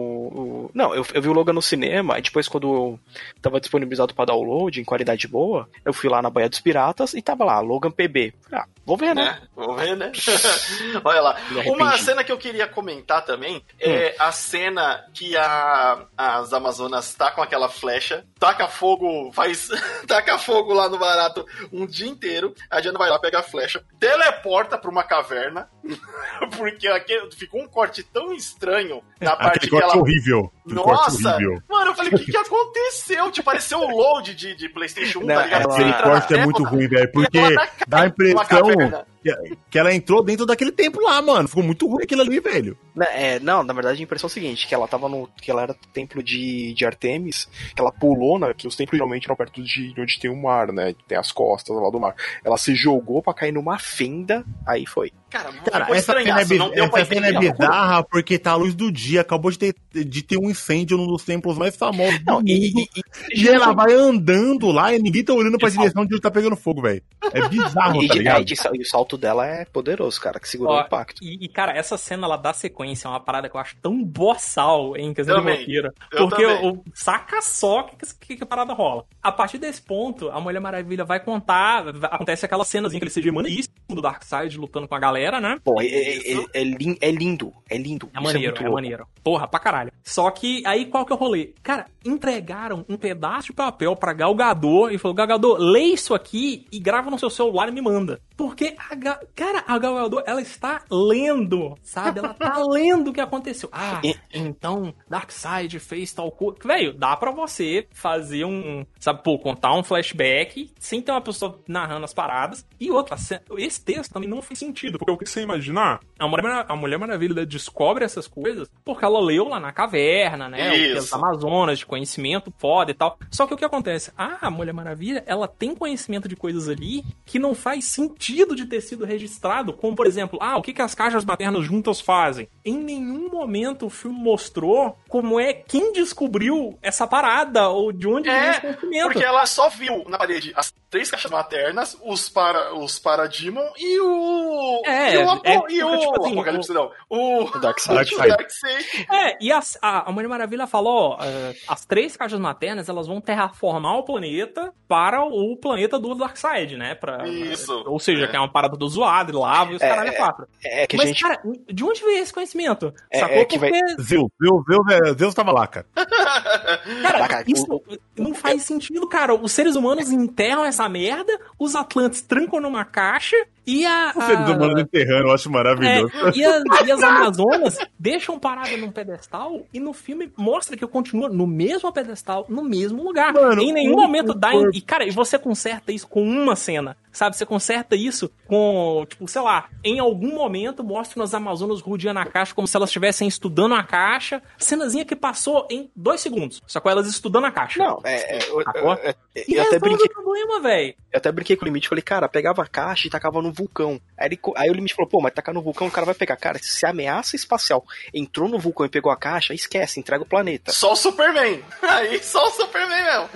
Não, eu, eu vi o Logan no cinema, e depois quando tava disponibilizado pra download em qualidade boa, eu fui lá na Baía dos Piratas e tava lá, Logan PB. Ah, vou ver, né? Né? Vamos ver, né? *laughs* Olha lá. Uma cena que eu queria comentar também é a cena que a, as Amazonas tá com aquela flecha, taca fogo, faz. *laughs* taca fogo lá no barato um dia inteiro. A Diana vai lá, pega a flecha, teleporta pra uma caverna, *laughs* porque aquele, ficou um corte tão estranho na parte Aquele que corte ela. horrível. Nossa! horrível. Mano, eu falei, o que, que aconteceu? Te pareceu o load de, de PlayStation 1, Não, tá ligado? Você Aquele na corte é tela, muito ruim, velho. Porque tá dá a numa impressão. Que, que ela entrou dentro daquele tempo lá, mano. Ficou muito ruim aquilo ali, velho. Né, é, não, na verdade a impressão é a seguinte, que ela tava no. que ela era do templo de, de Artemis, que ela pulou, né? Que os templos geralmente eram perto de onde tem o mar, né? Tem as costas lá do mar. Ela se jogou pra cair numa fenda, aí foi. Cara, Cara, essa cena, é, não pra essa cena é entender. bizarra porque tá a luz do dia. Acabou de ter, de ter um incêndio num dos templos mais famosos do Não, mundo. e, E, e- e- ela vai andando lá e ninguém tá olhando pra E direção de onde tá pegando fogo, velho. É *laughs* bizarro, e, tá ligado? é, de sal- e o salto dela é poderoso, cara, que segurou Ó, o impacto. E, e, cara, essa cena ela dá sequência, é uma parada que eu acho tão boçal em questão de Também. roteiro. Eu Porque o, saca só que, que, que a parada rola. A partir desse ponto, a Mulher Maravilha vai contar. Acontece aquela cenazinha que ele seja maneiríssimo do Darkseid lutando com a galera, né? Bom, é, é- é- é lin- é lindo, é lindo. É Isso maneiro, muito é, louco. maneiro. Porra, pra caralho. Só que aí qual que é o rolê? Cara, entregaram um pedaço de papel pra Gal Gadot e falou: Gal Gadot, lê isso aqui e grava no seu celular e me manda. Porque a Ga... Cara, a Gal Gadot, ela está lendo, sabe? Ela tá *laughs* lendo o que aconteceu. Ah, E- então Darkseid fez tal coisa. Velho, dá pra você fazer um, sabe, pô, contar um flashback sem ter uma pessoa narrando as paradas. E outra, esse texto também não faz sentido, porque o que você imaginar? A Mulher, a Mulher Maravilha descobre essas coisas porque ela leu lá na caverna, né? o que Isso. As Amazonas, de conhecimento foda e tal. Só que o que acontece? Ah, a Mulher Maravilha, ela tem conhecimento de coisas ali que não faz sentido de ter sido registrado, como por exemplo, ah, o que, que as caixas maternas juntas fazem? Em nenhum momento o filme mostrou como é quem descobriu essa parada ou de onde veio esse É, conhecimento. porque ela só viu na parede as três caixas maternas, os para os Parademon e o. É, e o, Apo- é, e o tipo assim, Apocalipse, não. O. O Darkseid. *laughs* Darkseid. É, e as- a, a Mulher Maravilha falou, ó, é, as três caixas maternas, elas vão terraformar o planeta para o planeta do Darkseid, né? Pra, Isso. Ou seja, É. que é uma parada do zoado, e lava e os É, caralho é quatro. É que a Mas, gente. cara, de onde veio esse conhecimento? É- Sacou? é que vai- Porque, Zeus, Zeus, Zeus, é- Zeus tava lá, cara. cara, Caraca, isso o- não faz sentido, cara. Os seres humanos enterram essa merda, os Atlantes trancam numa caixa E a. Os seres humanos a... enterrando, eu acho maravilhoso. É, e, as, e as Amazonas deixam parada num pedestal e no filme mostra que eu continuo no mesmo pedestal, no mesmo lugar. Mano, em nenhum momento dá. em-. E, cara, e você conserta isso com uma cena. Sabe, você conserta isso com, tipo, sei lá, em algum momento mostra as Amazonas rodeando a caixa como se elas estivessem estudando a caixa. Cenazinha que passou em dois segundos. Só com elas estudando a caixa. Não, é. é, eu, Sacou? eu- é- E eu até brinquei, o problema, velho. eu até brinquei com o limite. Falei, cara, pegava a caixa e tacava no vulcão. Aí, ele aí o limite falou, pô, mas tacar no vulcão o cara vai pegar. Cara, se a ameaça espacial entrou no vulcão e pegou a caixa, esquece, entrega o planeta. Só o Superman. *laughs* Aí só o Superman mesmo.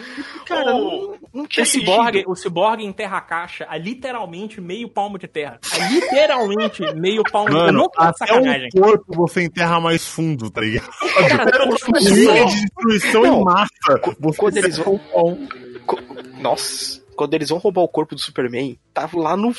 Cara, O- não, não tinha O ciborgue, sentido. o ciborgue enterra a caixa a literalmente meio palmo de terra. A *laughs* literalmente meio palmo de terra. Mano, Não tá sacanagem. um corpo você enterra mais fundo, tá ligado? Cara, Era Linha de destruição Não, em massa. Você quando eles vão- um- Nossa, quando eles vão roubar o corpo do Superman, tava lá no,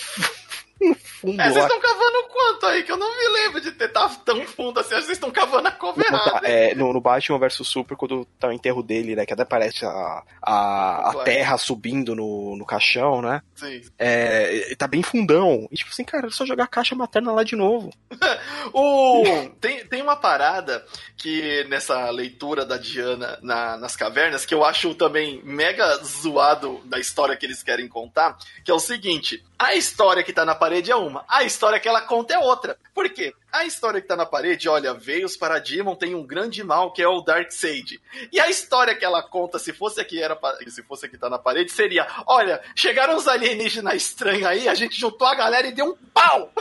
no fundo. É, vocês estão cavando quanto aí? Que eu não me lembro de ter tava tão fundo assim. Vocês estão cavando a cova Não, tá, errada. é, no, no Batman vs Super, quando tá o enterro dele, né? Que até parece a, a, a terra subindo no, no caixão, né? Sim. É, tá bem fundão. E tipo assim, cara, é só jogar a caixa materna lá de novo. *laughs* O... tem, tem uma parada que nessa leitura da Diana na- nas cavernas, que eu acho também mega zoado da história que eles querem contar, que é o seguinte: a história que tá na parede é uma, a história que ela conta é outra. Por quê? A história que tá na parede, olha, veio os Parademon, tem um grande mal que é o Darkseid. E a história que ela conta, se fosse aqui era se fosse aqui tá na parede, seria: olha, chegaram os alienígenas estranhos aí, a gente juntou a galera e deu um pau! *laughs*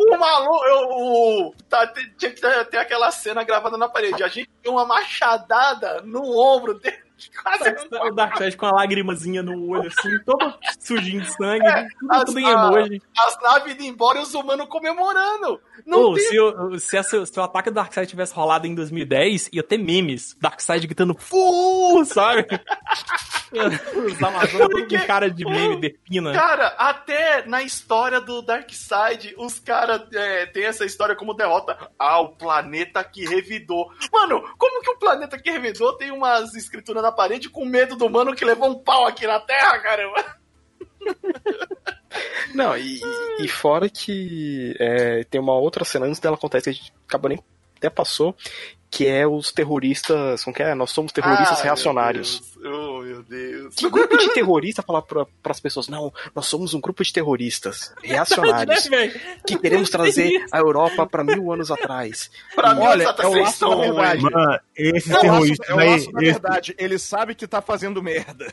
O maluco, o, tá, tinha que ter aquela cena gravada na parede. A gente deu uma machadada no ombro dele. O Darkseid com a lagrimazinha no olho, assim, todo sujinho de sangue, tudo, as- tudo em a- emoji. as naves indo embora e os humanos comemorando. Não Pô, tem se, o, se, essa- se o ataque do Darkseid tivesse rolado em 2010, ia ter memes. Darkseid gritando Fu, sabe? *laughs* Os Amazonas Porque com cara de meme, de pina. Cara, até na história do Darkseid, os caras é, tem essa história como derrota. Ah, o planeta que revidou. Mano, como que o planeta que revidou tem umas escrituras na parede com medo do mano que levou um pau aqui na Terra, caramba? Não, e, e- fora que é, tem uma outra cena antes dela acontecer, que a gente acabou nem até passou, que é os terroristas. Como que é? Nós somos terroristas Ah, reacionários. Meu Deus. Oh, meu Deus. Que grupo de terrorista falar para as pessoas? Não, nós somos um grupo de terroristas *laughs* reacionários Né, que queremos trazer a Europa para mil anos atrás. Pra mim, Olha, Exata, é o laço da verdade. Mano, esses É terroristas é o laço da verdade. Ele sabe que tá fazendo merda.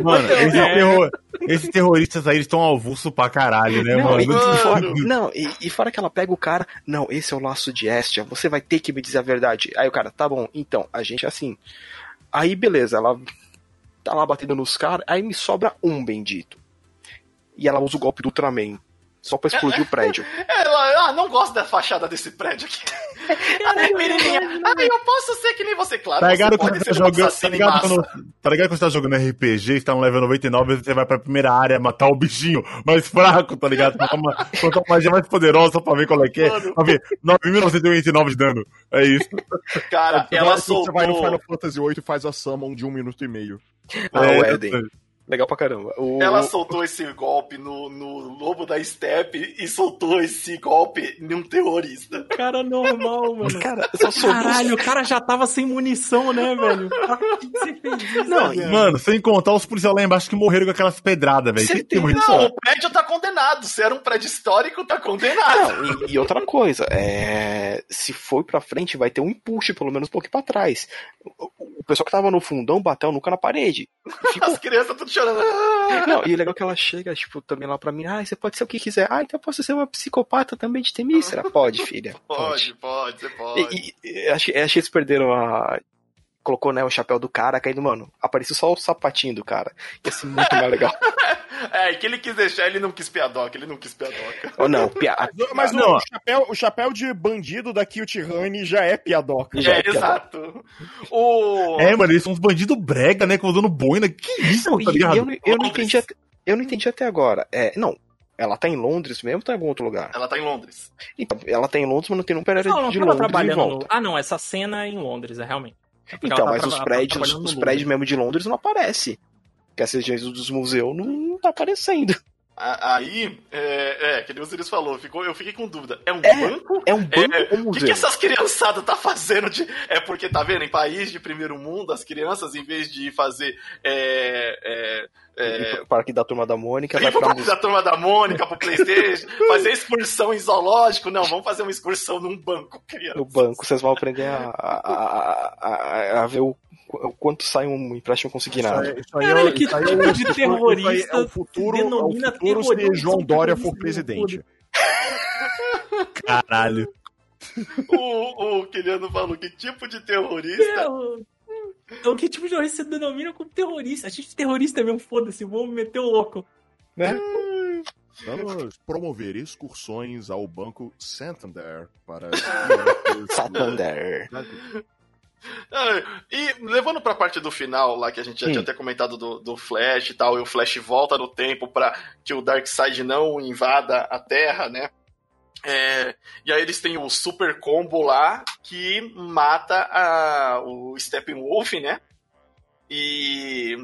Mano, É. esses, terro- esses terroristas aí estão avulso pra caralho, né, Não, mano? e, e fora, Mano. não e, e fora que ela pega o cara, não, esse é o laço de Estia, você vai ter que me dizer a verdade. Aí o cara, tá bom, então, a gente é assim. Aí beleza, ela tá lá batendo nos caras, aí me sobra um bendito. E ela usa o golpe do Ultraman. Só pra explodir o prédio. *laughs* Ela, ah, não gosto da fachada desse prédio aqui. *laughs* É. Ah, eu posso ser que nem você, claro. Tá ligado quando você tá jogando. Tá ligado, quando, tá ligado quando você tá jogando RPG, você tá no level 99, você vai pra primeira área matar o bichinho mais fraco, tá ligado? Pra uma, pra uma magia mais poderosa pra ver qual é que é. Pra ver, 9.989 de dano. É isso. Cara, ela Você vai no soltou... Final Fantasy VIII e faz a summon de um minuto e meio. Ah, É, o Eden. Legal pra caramba. O, Ela soltou esse golpe no, no lobo da steppe e soltou esse golpe num terrorista. Cara normal, mano. Cara, só soltou. Caralho, o cara já tava sem munição, né, velho? *laughs* Que que você fez isso? Não, velho? Mano, sem contar os policiais lá embaixo que morreram com aquelas pedradas, velho. Tem Certeza. muito Não, o prédio tá condenado. Se era um prédio histórico, tá condenado. Não, e, e outra coisa, é, se foi pra frente, vai ter um empuxo, pelo menos um pouquinho pra trás. Pessoal que tava no fundão bateu nunca na parede. Ficou- As crianças tudo chorando. *laughs* Não, e o legal é que ela chega, tipo, também lá pra mim, ah, você pode ser o que quiser. Ah, então eu posso ser uma psicopata também de Temícera? Pode, filha. *laughs* Pode, pode, você pode. E, e, que eles perderam a. Colocou, né, o chapéu do cara, caindo, mano. Apareceu só o sapatinho do cara. Ia ser muito mais legal. *laughs* É, que ele quis deixar, ele não quis piadoca, ele não quis piadoca. Ou não, piada. *laughs* Mas Não. o, chapéu, o chapéu de bandido da Kilt Honey já é piadoca. Já É, é piadoca. exato. O... É, mano, eles são uns bandidos brega, né? Que usando boina. Que isso, Não, tá ligado? eu, não- eu não entendi até, eu não entendi até agora. É, não, ela tá em Londres mesmo ou tá em algum outro lugar? Ela tá em Londres. Então, ela tá em Londres, mas não tem um período não de Londres em trabalhando no... Ah, não, essa cena é em Londres, é realmente. É Então, tá mas os prédios, no os prédios mesmo de Londres não aparecem. Porque as regiões dos museus não, não tá aparecendo. Aí, é, é, que nem o Sirius falou, ficou, eu fiquei com dúvida. É um É, banco? É um banco É, um O que, que essas criançadas tá fazendo de. É porque, tá vendo, em país de primeiro mundo, as crianças, em vez de fazer. É, é, é, Ir pro Parque da Turma da Mônica, ir pro parque da turma da Mônica, pro Playstation, *laughs* fazer excursão em zoológico. Não, vamos fazer uma excursão num banco, criança. no banco, vocês vão aprender a, a, a, a- a ver o, o quanto sai um empréstimo consignado. Isso aí, Caralho, é- que tipo é- de terrorista É o futuro, é o denomina futuro se João Dória for presidente. Caralho. O, o Kiliano falou que tipo de terrorista. É, o- o que tipo de terrorista você denomina como terrorista? A gente é terrorista mesmo, foda-se, vamos meter o louco. Né? Vamos promover excursões ao Banco Santander para *laughs* Santander. Ah, E levando pra parte do final, lá que a gente já Hum. tinha até comentado do, do Flash e tal, e o Flash volta no tempo pra que o Darkseid não invada a Terra, né? É, e aí eles têm o super combo lá que mata a, o Steppenwolf, né? E.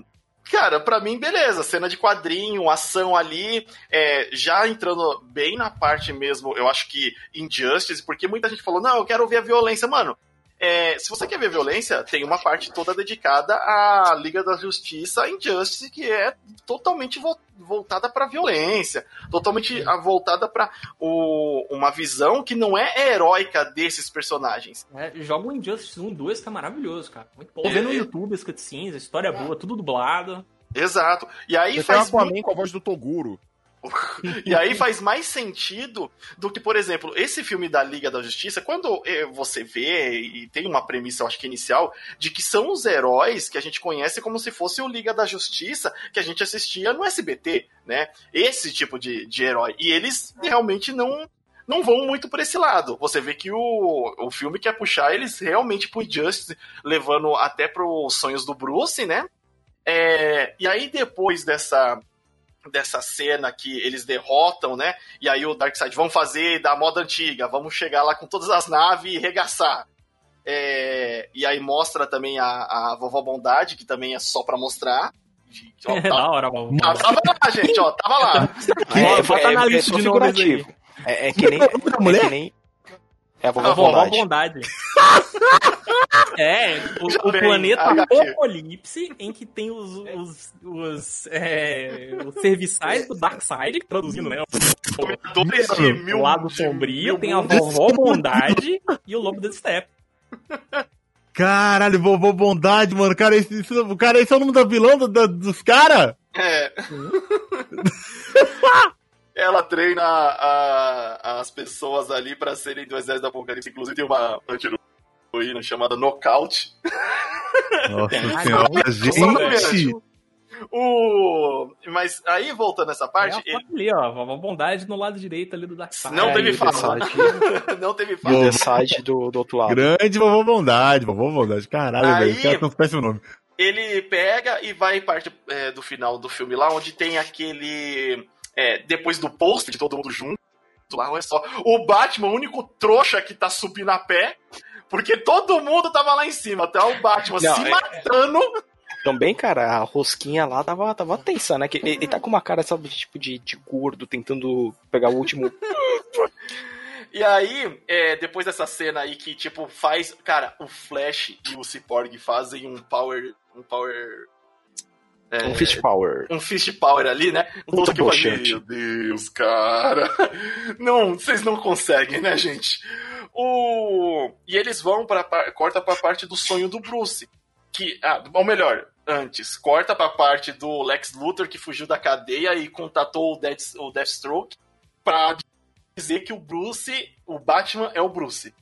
Cara, pra mim, beleza. Cena de quadrinho, ação ali. é, já entrando bem na parte mesmo, eu acho que Injustice, porque muita gente falou: não, eu quero ver a violência. Mano, é, se você quer ver violência, tem uma parte toda dedicada à Liga da Justiça Injustice, que é totalmente vo- voltada pra violência, totalmente voltada pra o- uma visão que não é heróica desses personagens. É, joga o Injustice 1 e 2, que é maravilhoso, cara. Muito bom. É. Vendo no YouTube as cutscenes, a história é boa, tudo dublado. Exato. E aí Você tem faz Aquaman com a voz do Toguro. *laughs* E aí faz mais sentido do que, por exemplo, esse filme da Liga da Justiça, quando eh, você vê, e tem uma premissa, eu acho que inicial, de que são os heróis que a gente conhece como se fosse o Liga da Justiça que a gente assistia no SBT, né? Esse tipo de, de herói. E eles realmente não. Não vão muito por esse lado. Você vê que o, o filme quer puxar eles realmente pro Injustice, levando até pros sonhos do Bruce, né? É, e aí, depois dessa, dessa cena que eles derrotam, né? E aí o Darkseid, vamos fazer da moda antiga, vamos chegar lá com todas as naves e regaçar. É, e aí mostra também a, a Vovó Bondade, que também é só pra mostrar. Ó, *laughs* É tá- da hora, mano. tá- tava lá, gente, ó, tava lá. Só de nomes figurativo. É, é que nem. da mulher? É que nem. *laughs* É a A vovó vovó Bondade. Bondade. *laughs* é, o, o planeta HQ. Apocalipse, em que tem os, os, os, é, os serviçais do Darkseid, traduzindo, né? Mil, O lado sombrio, tem a vovó Bondade e o lobo do Step. *laughs* Caralho, vovô Bondade, mano. Cara, esse, isso, cara, esse é o nome da vilão do- da- dos caras? É. *laughs* Ela treina a- as pessoas ali pra serem do exército do apocalipse. Inclusive tem uma anti-heroína chamada Knockout. Nossa senhora, não, gente. O... Mas aí, voltando nessa É parte, a foto ali, ó. Vovó Bondade no lado direito ali do Darkseid. Não É, teve fala. Ele... *laughs* não teve fala. o Desaide do, do outro lado. Grande vovô Bondade, vovô Bondade. Caralho, Aí- velho. Tão péssimo nome. Ele pega e vai em parte é, do final do filme lá, onde tem aquele. É, depois do post de todo mundo junto, lá, olha só. O Batman, o único trouxa que tá subindo a pé, porque todo mundo tava lá em cima, até o Batman Não, se é- matando. Também, cara, a rosquinha lá tava, tava tensa, né? Que ele, ele tá com uma cara, sabe, tipo de, de gordo, tentando pegar o último. *laughs* E aí, é, depois dessa cena aí que, tipo, faz. Cara, o Flash e o Cyborg fazem um power. Um power. É, Um fist power. um fist power ali, né? Um Muito todo que eu falei. Meu Deus, cara. *laughs* Não, vocês não conseguem, né, gente? O... E eles vão para corta pra parte do sonho do Bruce. Que, ah, ou melhor, antes, corta pra parte do Lex Luthor que fugiu da cadeia e contatou o, Death, o Deathstroke pra dizer que o Bruce, o Batman é o Bruce.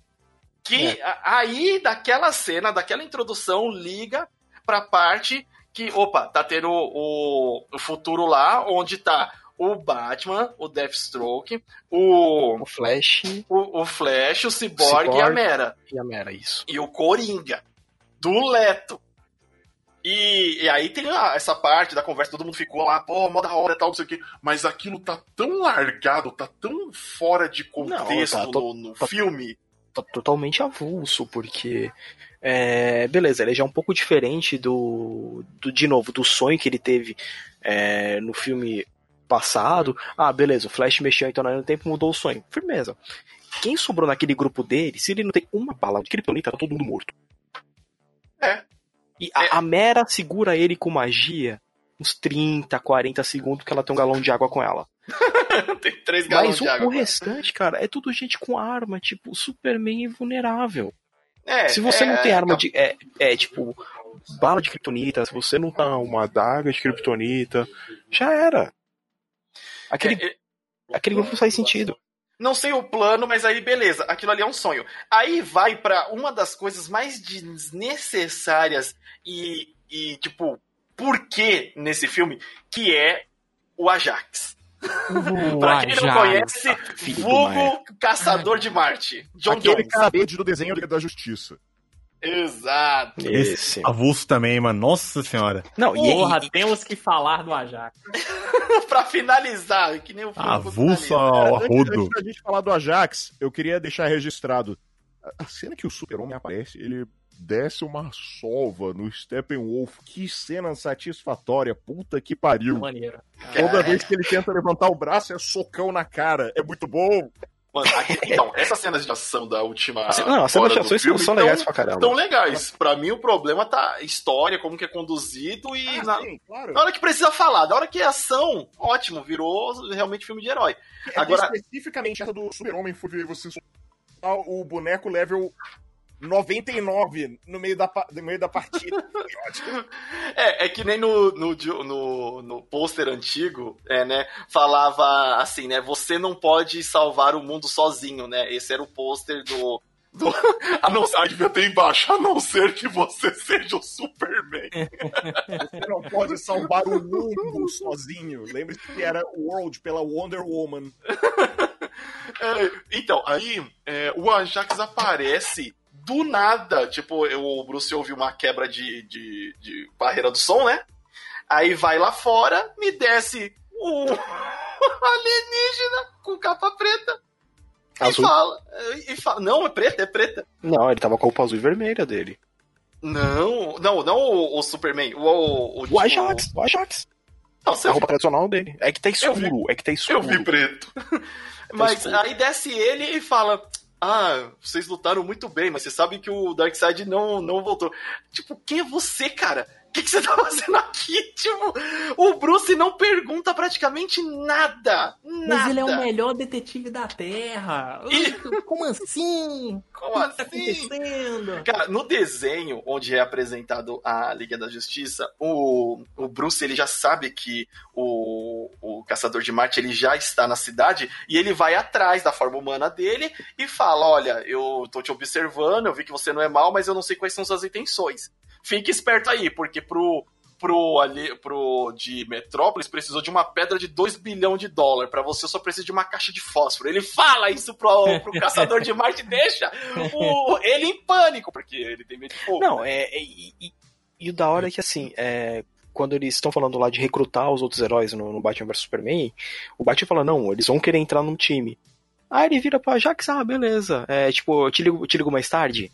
Que a- aí, daquela cena, daquela introdução, liga pra parte que, opa, tá tendo o, o futuro lá, onde tá o Batman, o Deathstroke, o, O Flash o, o Flash, o Cyborg, e a. Mera. e a Mera, isso. E o Coringa, do Leto. E, e aí tem essa parte da conversa, todo mundo ficou lá, pô, mó da hora e tal, não sei o quê. Mas aquilo tá tão largado, tá tão fora de contexto Não, tá, no, no tá- filme. Tá totalmente avulso, porque. É, beleza, ele já é um pouco diferente do, do. De novo, do sonho que ele teve é, no filme passado. Ah, beleza, o Flash mexeu então no tempo mudou o sonho. Firmeza. Quem sobrou naquele grupo dele, se ele não tem uma bala de kryptonita, tá todo mundo morto. É. E a, a Mera segura ele com magia uns 30, 40 segundos que ela tem um galão de água com ela. *laughs* Tem três galões Mas de o, água. o restante, cara, é tudo gente com arma, tipo, Superman invulnerável. É, Se você não é, tem arma então, de. É, é tipo, bala de kryptonita, se você não tá uma adaga de kryptonita, já era. Aquele, é, é, aquele grupo não faz sentido. Não sei o plano, mas aí beleza, aquilo ali é um sonho. Aí vai pra uma das coisas mais desnecessárias e, e tipo, por que nesse filme, que é o Ajax. Pra quem não conhece, do vulgo Caçador de Marte. John Aquele Jones. cara verde do desenho da Justiça. Exato. Esse. Avulso também, mano. Nossa senhora. Não, e, Porra, e, temos que falar do Ajax. *laughs* pra finalizar, que nem o filme Avulso ao Antes, arrodo. antes da gente falar do Ajax, eu queria deixar registrado. A- A cena que o Super-Homem aparece, ele desce uma sova no Steppenwolf. Que cena satisfatória. Puta que pariu. Maneiro. Toda vez que ele tenta levantar o braço, é socão na cara. É muito bom. Mano, aqui- então, essas cenas de ação da última. Assim, não, as cenas de do ação filme são legais pra caramba. Tão legais. Pra mim, o problema tá a história, como que é conduzido e na, sim, claro. na hora que precisa falar. Na hora que é ação, ótimo, virou realmente filme de herói. Agora- É especificamente essa do Super-Homem foi você o boneco level 99 no meio da, no meio da partida. *laughs* É, é que nem no, no, no, no pôster antigo, é, né? Falava assim, né? Você não pode salvar o mundo sozinho, né? Esse era o pôster do. do *laughs* a não ser, devia ter embaixo, a não ser que você *laughs* seja o Superman. Você não pode salvar o mundo sozinho. Lembre-se que era World pela Wonder Woman. É, então, aí é, o Ajax aparece do nada. Tipo, eu- o Bruce ouviu uma quebra de, de, de barreira do som, né? Aí vai lá fora, me desce um *laughs* alienígena com capa preta. E Azul. fala, e fala. Não, é preta, é preta. Não, ele tava com a roupa azul e vermelha dele. Não, não, não o, o Superman. O, o, O Ajax, o Ajax. Não, A roupa tradicional dele. É que tá escuro, é que tá Eu escuro. vi preto. *laughs* Mas escuro. aí desce ele e fala: Ah, vocês lutaram muito bem, mas você sabe que o Darkseid não, não voltou. Tipo, quem é você, cara? O que, que você tá fazendo aqui? *laughs* Tipo, o Bruce não pergunta praticamente nada. Nada. Mas ele é o melhor detetive da Terra. Como assim? *laughs* Como tá assim? acontecendo? Cara, no desenho onde é apresentado a Liga da Justiça, o, o Bruce ele já sabe que o, o Caçador de Marte ele já está na cidade e ele vai atrás da forma humana dele e fala: Olha, eu tô te observando, eu vi que você não é mal, mas eu não sei quais são suas intenções. Fique esperto aí, porque pro. Pro, ali, pro de Metrópolis precisou de uma pedra de 2 bilhões de dólares. Pra você só precisa de uma caixa de fósforo. Ele fala isso pro, *laughs* pro caçador de Marte e deixa o, ele em pânico, porque ele tem medo de fogo. Não, né? é. é- e, e- e o da hora é que assim, é, quando eles estão falando lá de recrutar os outros heróis no, no Batman vs Superman, o Batman fala, não, eles vão querer entrar num time. Aí ele vira pra Jax, ah, beleza. É, tipo, eu te ligo, eu te ligo mais tarde.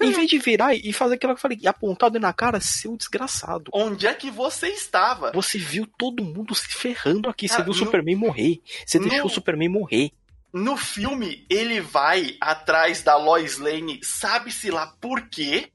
Em vez de virar e fazer aquilo que eu falei, e apontado na cara, seu desgraçado. Onde é que você estava? Você viu todo mundo se ferrando aqui. Você Ah, viu o no- Superman morrer. Você no- deixou o Superman morrer. No filme, ele vai atrás da Lois Lane, sabe-se lá por quê.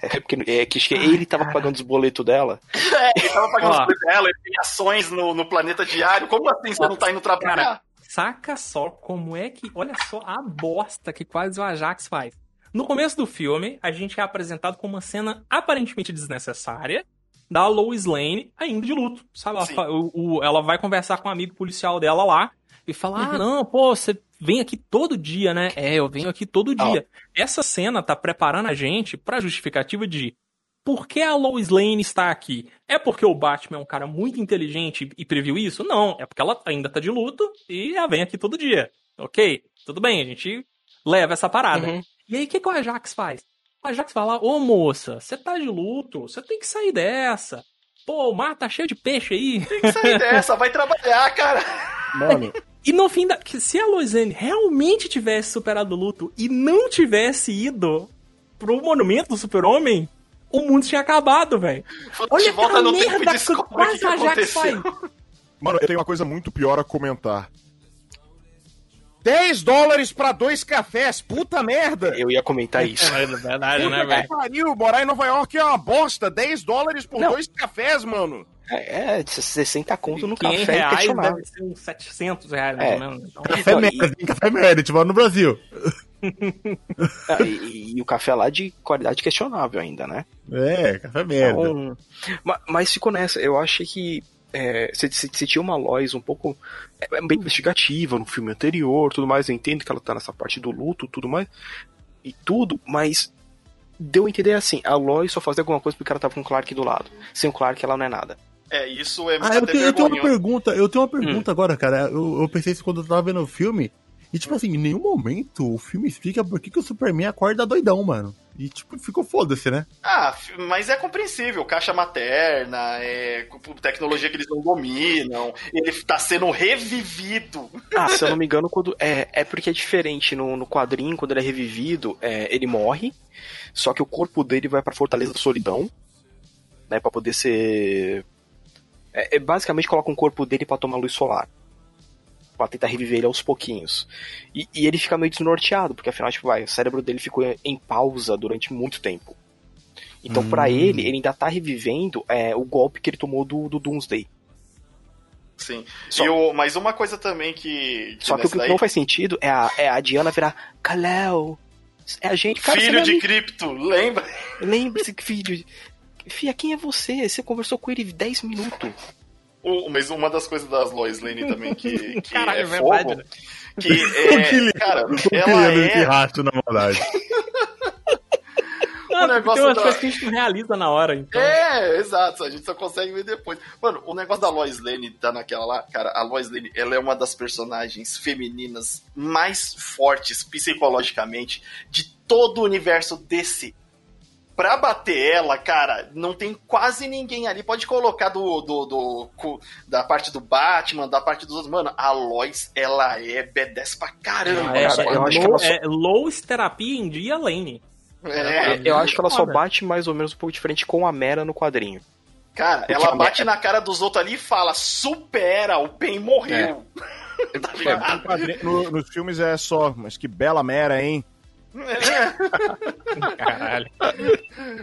É, porque é, que, acho que ele tava pagando os boletos dela. *laughs* É, ele tava pagando as coisas dela, ele tem ações no, no planeta diário. Como assim você não tá indo trabalhar? Saca só como é que. Olha só a bosta que quase o Ajax faz. No começo do filme, a gente é apresentado com uma cena aparentemente desnecessária da Lois Lane ainda de luto. Sabe? Ela, o- o- ela vai conversar com um amigo policial dela lá e fala: Ah, não, pô, você vem aqui todo dia, né? É, eu venho aqui todo dia. Essa cena tá preparando a gente pra justificativa de por que a Lois Lane está aqui? É porque o Batman é um cara muito inteligente e previu isso? Não, é porque ela ainda tá de luto e ela vem aqui todo dia. Ok? Tudo bem, a gente leva essa parada. Uhum. E aí, o que, que o Ajax faz? O Ajax fala: Ô moça, você tá de luto, você tem que sair dessa. Pô, o mar tá cheio de peixe aí. *laughs* Tem que sair dessa, vai trabalhar, cara. Mano, E no fim da. que Se a Lois Lane realmente tivesse superado o luto e não tivesse ido pro monumento do super-homem, o mundo tinha acabado, velho. Olha aquela no tempo merda que quase que o Ajax aconteceu. faz. Mano, eu tenho uma coisa muito pior a comentar. 10 dólares pra dois cafés, puta merda! Eu ia comentar isso. É verdade, né, Puta velho? pariu, morar em Nova York é uma bosta. 10 dólares por Não. dois cafés, mano. É, é 60 conto no 100 café é reais questionável. deve ser uns 700 reais, mais É. ou menos. Então, Café Então, merda, hein? Café merda, tipo, no Brasil. *laughs* Ah, e, e o café lá de qualidade questionável ainda, né? É, café merda. Então, ma- mas ficou nessa. Eu achei que é, se, se, se tinha uma Lois um pouco é, bem investigativa no filme anterior, tudo mais. Eu entendo que ela tá nessa parte do luto, tudo mais e tudo, mas deu a entender assim: a Lois só fazia alguma coisa porque ela tava com o Clark do lado. Sem o Clark, ela não é nada. É, isso é Ah, eu tenho, eu tenho uma pergunta, eu tenho uma pergunta agora, cara. Eu, eu pensei isso quando eu tava vendo o filme. E, tipo assim, em nenhum momento o filme explica por que, que o Superman acorda doidão, mano. E, tipo, ficou foda-se, né? Ah, mas é compreensível. Caixa materna, é, tecnologia que eles não dominam. Ele tá sendo revivido. Ah, se eu não me engano, quando é, é porque é diferente no, no quadrinho, quando ele é revivido, é, ele morre, só que o corpo dele vai pra Fortaleza da Solidão, né, para poder ser é, é, basicamente coloca um corpo dele pra tomar luz solar. Pra tentar reviver ele aos pouquinhos. E, e ele fica meio desnorteado, porque afinal, tipo, vai, o cérebro dele ficou em pausa durante muito tempo. Então, pra Hum. ele, ele ainda tá revivendo é, o golpe que ele tomou do, do Doomsday. Sim. Só- E o, mas uma coisa também que. que Só que o que daí- não faz sentido é a, é a Diana virar Kalel. É a gente, cara, Filho você de cripto, lembra? é- Lembre-se que filho. Fia, quem é você? Você conversou com ele 10 minutos. O- mas uma das coisas das Lois Lane também que, *laughs* que Caralho, é é verdade, fogo, né? que *laughs* é, cara, ela é rastro na maldade. Não, *laughs* porque negócio tem umas da- coisas que a gente não realiza na hora, então. É, exato, a gente só consegue ver depois. Mano, o negócio da Lois Lane tá naquela lá, cara, a Lois Lane, ela é uma das personagens femininas mais fortes psicologicamente de todo o universo DC. Pra bater ela, cara, não tem quase ninguém ali. Pode colocar do, do, do- co- da parte do Batman, da parte dos outros. Mano, a Lois, ela é B10 pra caramba. É, cara, é, eu acho que low, ela só- é Lois terapia em dia Lane. É, Eu acho que ela só bate mais ou menos um pouco diferente com a Mera no quadrinho. cara, Porque ela bate Mera- na cara dos outros ali e fala: supera, o Pen morreu. *laughs* tá É, no quadrinho- no- nos filmes é só, mas que bela mera, hein? *laughs* Caralho.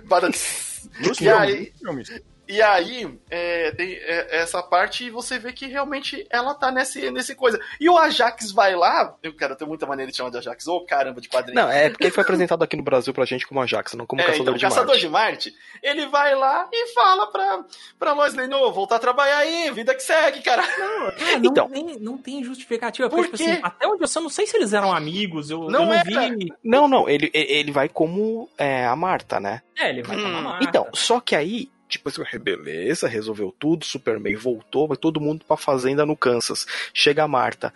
Bada- Nos *laughs* E aí, filmes, nos filmes. E aí é, tem é, essa parte e você vê que realmente ela tá nesse, nesse coisa. E o Ajax vai lá, eu quero ter muita maneira de chamar de Ajax, ô caramba de quadrinho. Não, é porque ele foi apresentado aqui no Brasil pra gente como Ajax, não como É, Caçador então, de Caçador Marte. de Marte, ele vai lá e fala pra, pra Lois Lane, ô, voltar a trabalhar aí, vida que segue, cara. É, não, *laughs* Então. tem, não tem justificativa. Por Porque, tipo assim, até onde eu sei, eu não sei se eles eram amigos. Eu Não eu não era. vi. Não, não, ele, ele vai como é, a Marta, né? É, ele vai Hum, tomar Marta. Então, só que aí, tipo assim, beleza, resolveu tudo, Superman voltou, vai todo mundo pra fazenda no Kansas. Chega a Marta.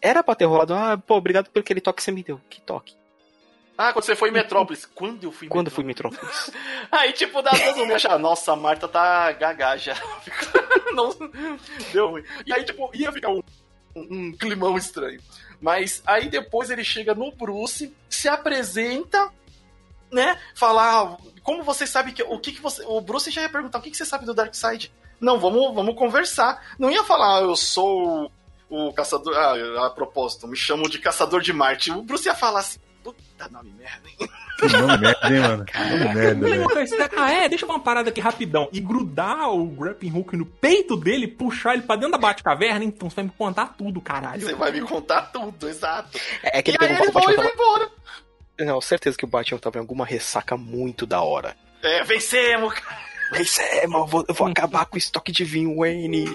Era pra ter rolado, ah, pô, obrigado pelo aquele toque que você me deu. Que toque? Ah, quando você foi em Metrópolis. Quando eu fui em Quando fui Metrópolis? em Metrópolis? *laughs* Aí, tipo, dá duas um achar, nossa, a Marta tá gaga já. *laughs* Não, deu ruim. E aí, tipo, ia ficar um, um climão estranho. Mas aí depois ele chega no Bruce, se apresenta, né? Falar, como você sabe que. O que, que você. O Bruce já ia perguntar, o que, que você sabe do Darkseid? Não, vamos, vamos conversar. Não ia falar, "Ah, eu sou o, o caçador. Ah, a propósito, me chamam de caçador de Marte. O Bruce ia falar assim, puta nome merda, hein? Que nome merda, hein, mano? Que nome merda, velho. Ah, é, deixa eu falar uma parada aqui rapidão. E grudar o grappling hook no peito dele, puxar ele pra dentro da Batcaverna, então você vai me contar tudo, caralho. Você vai me contar tudo, exato. É, é que E ele aí pegou ele vai, vai embora. Não, certeza que o Batman tava em alguma ressaca muito da hora. É, vencemos, cara. É, mas eu vou, eu vou acabar com o estoque de vinho, Wayne.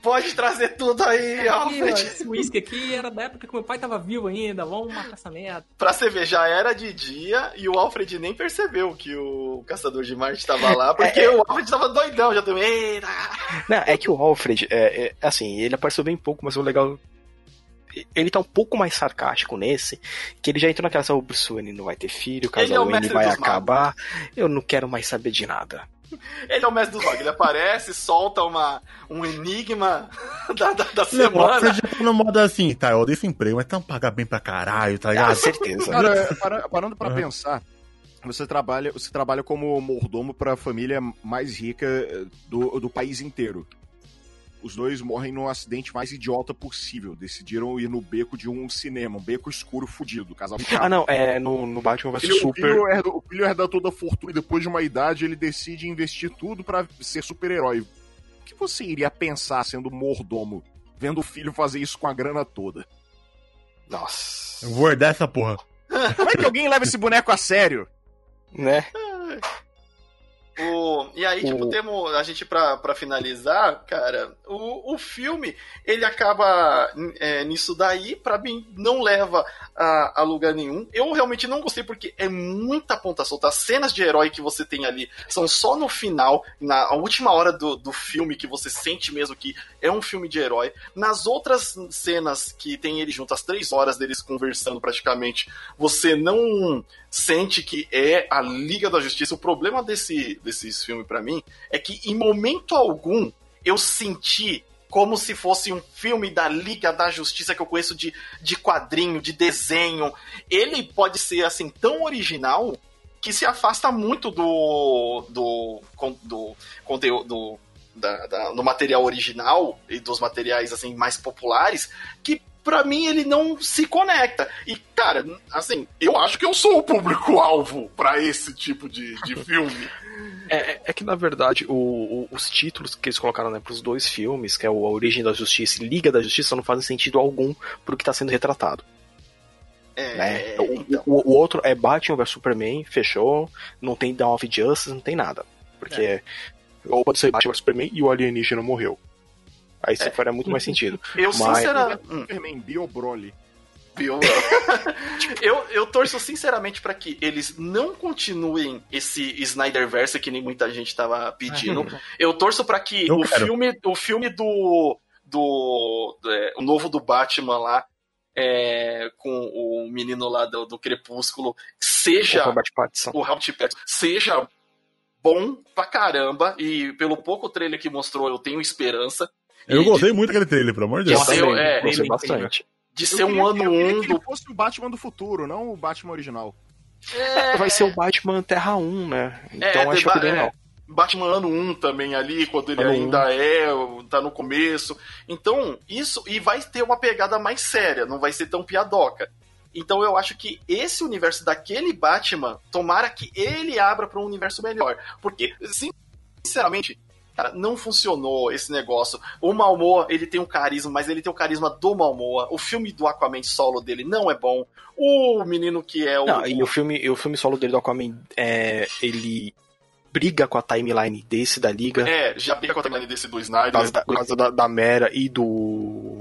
Pode trazer tudo aí, Alfred. esse uísque aqui era da época que meu pai tava vivo ainda, vamos matar essa merda. Pra você ver, já era de dia e o Alfred nem percebeu que o Caçador de Marte tava lá, *laughs* porque É, o Alfred tava doidão, já também. Eita! Não, é que o Alfred, é, é, assim, ele apareceu bem pouco, mas o legal. Ele tá um pouco mais sarcástico nesse, que ele já entrou naquela, o Bruce Wayne não vai ter filho, o Ele é casal o Wayne vai dos magos. acabar, eu não quero mais saber de nada. *laughs* Ele é o mestre dos magos, ele aparece, solta uma, um enigma *laughs* da, da, da semana. Alfred já tá no modo assim, tá, eu odeio esse emprego, mas tá pagar bem pra caralho, tá Ah, ligado? certeza. Cara, *laughs* para- parando pra Aham. pensar, você trabalha, você trabalha como mordomo pra família mais rica do, do país inteiro. Os dois morrem num acidente mais idiota possível. Decidiram ir no beco de um cinema, um beco escuro fudido. Casal Ah, não, é no, no Batman vs Super. filho herda, o filho herda toda a fortuna e depois de uma idade ele decide investir tudo pra ser super-herói. O que você iria pensar sendo mordomo, vendo o filho fazer isso com a grana toda? Nossa. Eu vou herdar essa porra. Como é que alguém leva esse boneco a sério? Né? O, e aí, tipo, temos a gente pra, pra finalizar, cara, o, o filme, ele acaba é, nisso daí, pra mim, não leva a, a lugar nenhum. Eu realmente não gostei porque é muita ponta solta. As cenas de herói que você tem ali são só no final, na última hora do, do filme, que você sente mesmo que é um filme de herói. Nas outras cenas que tem ele junto, as três horas deles conversando praticamente, você não sente que é a Liga da Justiça. O problema desse, desses filmes pra mim é que em momento algum eu senti como se fosse um filme da Liga da Justiça que eu conheço de, de quadrinho, de desenho. Ele pode ser assim tão original que se afasta muito do do do conteúdo do, da- do material original e dos materiais assim mais populares que pra mim ele não se conecta. E, cara, assim, eu acho que eu sou o público-alvo pra esse tipo de, de *laughs* filme. É, é- é que, na verdade, o- o- os títulos que eles colocaram né, pros dois filmes, que é o A Origem da Justiça e Liga da Justiça, não fazem sentido algum pro que tá sendo retratado. É, né? então. O, o- o outro é Batman vs Superman, fechou. Não tem Dawn of Justice, não tem nada. Porque. Ou pode ser Batman vs Superman e o alienígena morreu. Aí isso faria muito mais sentido. *laughs* Eu, Mas- sinceramente. Hum. Superman Bio *laughs* Broly. Eu, eu torço sinceramente pra que eles não continuem esse Snyderverse que nem muita gente tava pedindo. *laughs* Eu torço pra que o quero. filme, o filme do do, do- é, o novo do Batman lá é, com o menino lá do, do Crepúsculo seja O Robert Pattinson. o Robert Pattinson seja bom pra caramba e pelo pouco trailer que mostrou eu tenho esperança Eu E gostei muito daquele trailer, pelo amor de Eu Deus. também, é, gostei ele- bastante. de Eu ser um ano eu queria 1 que do ele fosse o Batman do futuro, não o Batman original. É, Vai ser o Batman Terra 1, né? É, Então acho deba- que bem é. legal. Batman ano 1 também ali, quando ele Ano ainda é, tá no começo. Então, isso. E vai ter uma pegada mais séria, não vai ser tão piadoca. Então eu acho que esse universo daquele Batman, tomara que ele abra para um universo melhor. Porque, sinceramente, cara, não funcionou esse negócio. O Malmoa, ele tem um carisma, mas ele tem o carisma do Malmoa. O filme do Aquaman solo dele não é bom. O menino que é o. Não, e o filme, o filme solo dele do Aquaman, é, ele briga com a timeline desse da Liga, É, já briga com a timeline desse do por Snyder. causa da, por causa da, da Mera e do.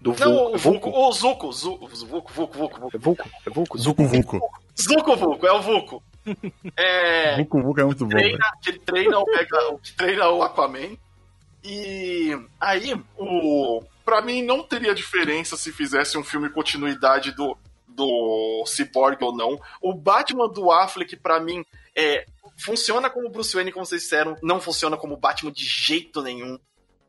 Do Não, o Vulco. Vulco. O Zuko. Zuko, Vulco, Vulco, Vulco, Vulco. É Vulco? É Vulco? Zuko Vuko. Zuko Vulco, é o Vulco. É. Vuko Vuko é muito bom, treina, que ele treina o, Mega- que treina o Aquaman. E aí, o. Pra mim, não teria diferença se fizesse um filme continuidade do, do Cyborg ou não. O Batman do Affleck, pra mim, é. Funciona como Bruce Wayne, como vocês disseram, não funciona como Batman de jeito nenhum.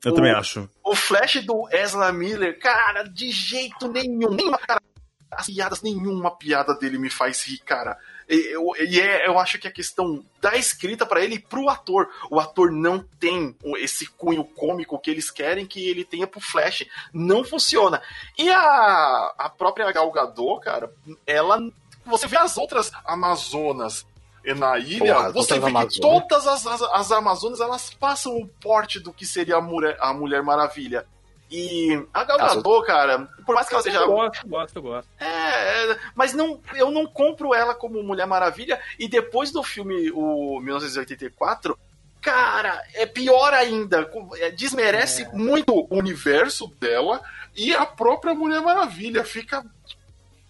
Eu O- também acho. O Flash do Ezra Miller, cara, de jeito nenhum. Nenhuma, cara, as piadas, nenhuma piada dele me faz rir, cara. E eu, e é, eu acho que a questão da escrita pra ele e pro ator. O ator não tem esse cunho cômico que eles querem que ele tenha pro Flash. Não funciona. E a, a própria Gal Gadot, cara, ela. Você vê as outras Amazonas na ilha, Porra, você vê que todas as, as, as Amazonas elas passam o porte do que seria a Mulher, a Mulher Maravilha. E a Gal Gadot, cara, por mais que ela seja Eu gosto, gosto, eu gosto. é, é, mas não, eu não compro ela como Mulher Maravilha. E depois do filme, o 1984, cara, é pior ainda. É, Desmerece muito o universo dela e a própria Mulher Maravilha. Fica.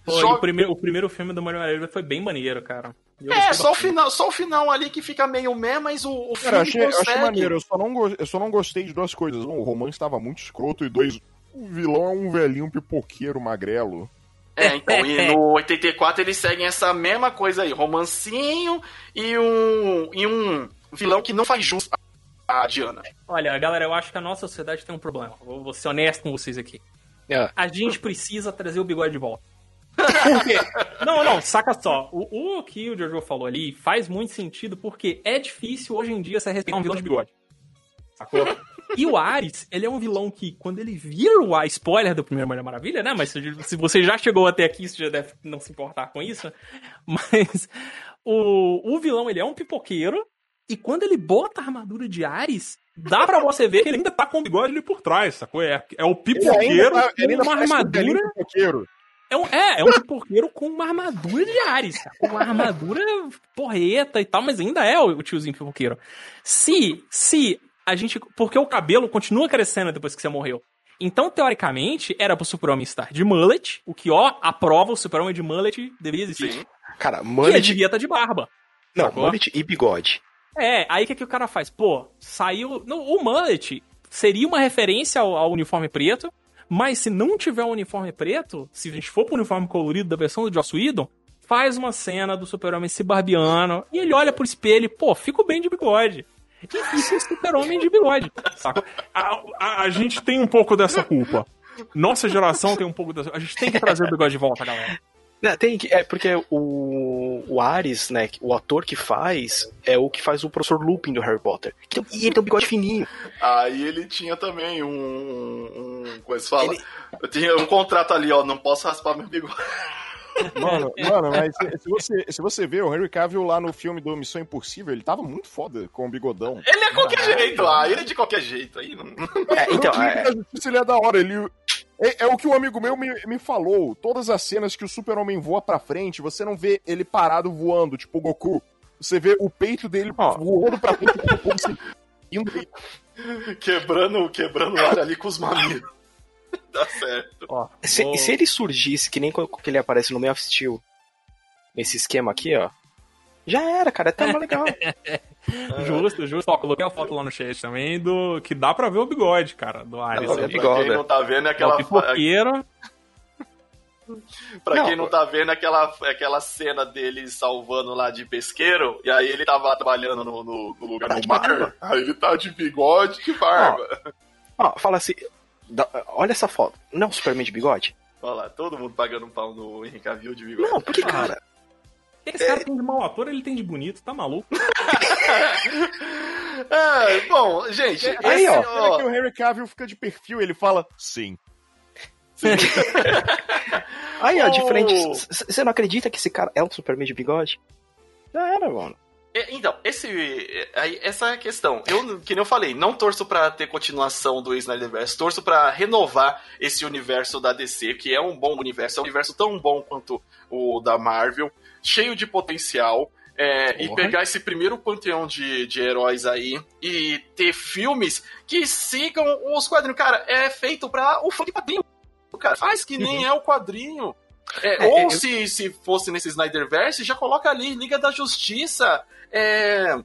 Pô, joga- o, primeiro, o primeiro filme do Mario Maravilha foi bem maneiro, cara. É, só o, final, só o final ali que fica meio meh, mas o, o filme Cara, achei, eu consegue. achei maneiro. Eu só, não go- eu só não gostei de duas coisas. Um, o romance estava muito escroto. E dois, o vilão é um velhinho pipoqueiro magrelo. É, então, e no 84 eles seguem essa mesma coisa aí, romancinho e um, e um vilão que não faz jus a Diana. Olha, galera, eu acho que a nossa sociedade tem um problema. Vou, vou ser honesto com vocês aqui. É. A gente precisa trazer o bigode de volta. Por quê? *laughs* Não, não, saca só. O, o que o Jojo falou ali faz muito sentido porque é difícil hoje em dia você respeitar um vilão de bigode. Sacou? E o Ares, ele é um vilão que, quando ele vira o A, spoiler do primeiro Mulher Maravilha, né? Mas se- se você já chegou até aqui, você já deve não se importar com isso. Mas o, o vilão, ele é um pipoqueiro. E quando ele bota a armadura de Ares, dá pra você ver que ele ainda tá com o bigode ali por trás, sacou? É, é o Ele pipoqueiro tá- ele com uma um armadura. É um, é, é um pipoqueiro com uma armadura de Ares, cara. Com uma armadura porreta e tal, mas ainda é o, tiozinho pipoqueiro. Se, se a gente. Porque o cabelo continua crescendo depois que você morreu. Então, teoricamente, era pro Super-Homem estar de mullet, o que, ó, aprova o Super-Homem de mullet deveria existir. Sim. Cara, E ele mullet. devia estar de barba. Não, sacou? mullet e bigode. É, aí o que, que o cara faz? Pô, saiu. No, o mullet seria uma referência ao, ao uniforme preto, mas se não tiver um uniforme preto, se a gente for pro uniforme colorido da versão do Joss Whedon, faz uma cena do super-homem se barbeando, e ele olha pro espelho e, pô, fico bem de bigode. E fica o super-homem de bigode? A, a- a gente tem um pouco dessa culpa. Nossa geração tem um pouco dessa. A gente tem que trazer o bigode de volta, galera. Não, tem que, é porque o, o Ares, né, o ator que faz, é o que faz o professor Lupin do Harry Potter. E ele tem um bigode fininho. Aí ele tinha também um. um como é que fala? Eu tinha um contrato ali, ó. Não posso raspar meu bigode. Mano, *laughs* mano, mas se, você, se você ver o Henry Cavill lá no filme do Missão Impossível, ele tava muito foda com o bigodão. Ele é qualquer jeito, ah, ele é de qualquer jeito. Aí não. É, então, é, Justiça ele é da hora, ele... É, é o que um amigo meu me, me falou. Todas as cenas que o super-homem voa pra frente, você não vê ele parado voando, tipo o Goku. Você vê o peito dele Ó. voando pra frente, tipo, como se... indo- *laughs* Quebrando, quebrando o ar ali com os mamilos. *laughs* Tá certo. Ó, se, se ele surgisse, que nem quando que ele aparece no Man of Steel, nesse esquema aqui, ó, já era, cara, é tão legal. *laughs* Justo, justo. Ó, coloquei a foto lá no chat também do. Que dá pra ver o bigode, cara, do Ares. Dá pra quem não tá vendo, é É o aquela. pipoqueiro. Pra Não, quem não tá vendo, é aquela, aquela cena dele salvando lá de pesqueiro, e aí ele tava trabalhando no, no- no lugar Tá do de mar. barba. Aí ele tá de bigode e barba. Ó, fala assim, olha essa foto, não é o Superman de bigode? Olha lá, todo mundo pagando um pau no Henrique Cavill de bigode. Não, porque, cara, Esse cara tem de mau ator, ele tem de bonito, tá maluco? *laughs* É, bom, gente, Aí, esse, ó. Olha que o Henry Cavill fica de perfil, ele fala, sim. *laughs* aí, ó, de Oh. frente, você não acredita que esse cara é um Superman de bigode? Já era, mano. É, Então, esse, aí, essa é a questão. Eu, que nem eu falei, não torço pra ter continuação do Snyderverse, torço pra renovar esse universo da DC, que é um bom universo, é um universo tão bom quanto o da Marvel, cheio de potencial. é, e pegar esse primeiro panteão de, de heróis aí e ter filmes que sigam os quadrinhos. Cara, é feito pra o fã de quadrinho. Cara, faz que nem é o quadrinho. É, É, ou eu- se, se fosse nesse Snyderverse, já coloca ali Liga da Justiça. É,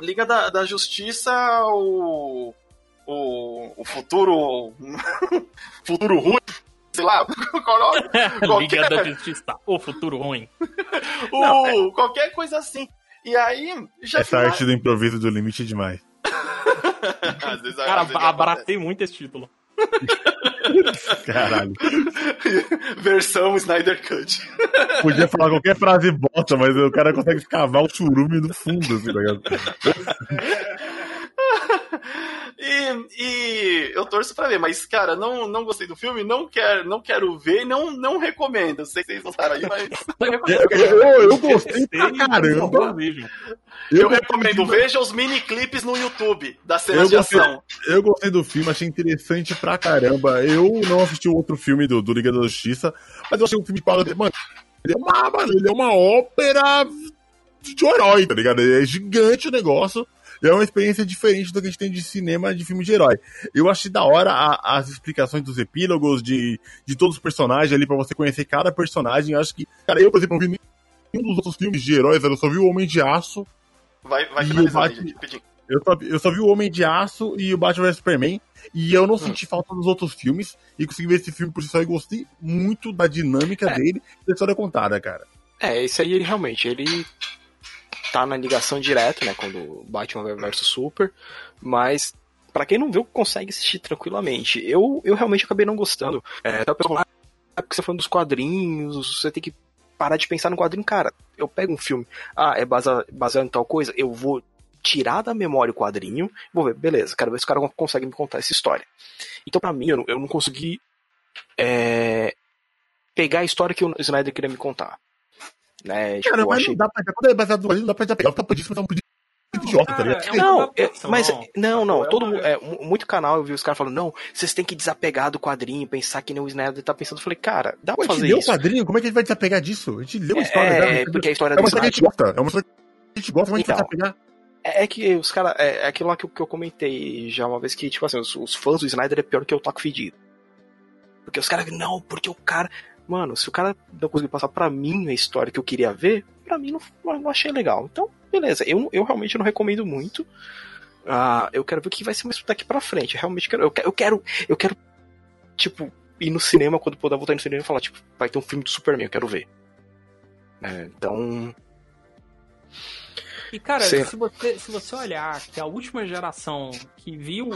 Liga da, da Justiça, o, o, o futuro. *laughs* futuro ruim. Sei lá, *laughs* qual- *laughs* Liga qualquer, da Justiça. O futuro ruim. o, qualquer coisa assim. E aí, já Essa final- arte do improviso do limite é demais. Cara, vezes abracei muito esse título. *laughs* Caralho. Versão Snyder Cut. Podia falar qualquer frase bosta, mas o cara consegue escavar o churume no fundo, assim, tá ligado? *laughs* *laughs* E, e eu torço pra ver, mas, cara, não, não gostei do filme, não quero, não quero ver e não, não recomendo. Sei que vocês gostaram aí, mas *laughs* Eu, eu, eu gostei pra caramba. vejam. eu, recomendo. Veja os mini clipes no YouTube da cena Eu de ação. Eu gostei do filme, achei interessante pra caramba. Eu não assisti o outro filme do, do Liga da Justiça, mas eu achei um filme de paga. Mano, ele é uma, mano, ele é uma ópera de herói, tá ligado? É gigante o negócio. É uma experiência diferente do que a gente tem de cinema de filme de herói. Eu achei da hora a- as explicações dos epílogos, de, de todos os personagens ali, pra você conhecer cada personagem. Eu acho que, cara, eu, por exemplo, não vi nenhum dos outros filmes de heróis, eu só vi o Homem de Aço Vai, vai E finalizando o aí, Batman- gente, rapidinho. eu só, eu só vi o Homem de Aço e o Batman vs Superman. E eu não senti falta dos outros filmes. E consegui ver esse filme por si só e gostei muito da dinâmica É. dele e da história contada, cara. É, esse aí ele realmente, ele tá na ligação direta, né, quando Batman vs Super, mas pra quem não viu, consegue assistir tranquilamente. Eu, eu realmente acabei não gostando. É, o pessoal ah, porque você tá falando dos quadrinhos, você tem que parar de pensar no quadrinho. Cara, eu pego um filme, ah, é base- baseado em tal coisa, eu vou tirar da memória o quadrinho, vou ver, beleza, quero ver se o cara consegue me contar essa história. Então, pra mim, eu não, eu não consegui é, pegar a história que o Snyder queria me contar. Né? Tipo, Cara, eu mas achei- não dá pra. Quando é baseado no não dá pra desapegar. Fica pedindo, mas é um pedido idiota, tá ligado? É Não, é- mas não, não, É todo é, mu- muito canal eu vi os caras falando, não, vocês têm que desapegar do quadrinho, pensar que nem o Snyder tá pensando. Eu falei, cara, dá pra a gente fazer leu o isso. quadrinho, como é que a gente vai desapegar disso? A gente leu a história. É, né? porque a história é uma história que a gente gosta. É uma história que a gente gosta, mas a gente vai Então. desapegar. É é que os caras. É, é aquilo lá que, eu- que eu comentei já uma vez que, tipo assim, os, os fãs do Snyder é pior que o Taco Fedido. Porque os caras, não, porque o cara. Mano, se o cara não conseguir passar pra mim a história que eu queria ver, pra mim não, não achei legal. Então, beleza, eu, eu realmente não recomendo muito. Ah, eu quero ver o que vai ser mais daqui pra frente. Eu realmente quero. Eu quero, eu quero, eu quero, tipo, ir no cinema quando puder voltar no cinema e falar, tipo, vai ter um filme do Superman, eu quero ver. É, então. E, cara, Sei. se você, se você olhar que a última geração que viu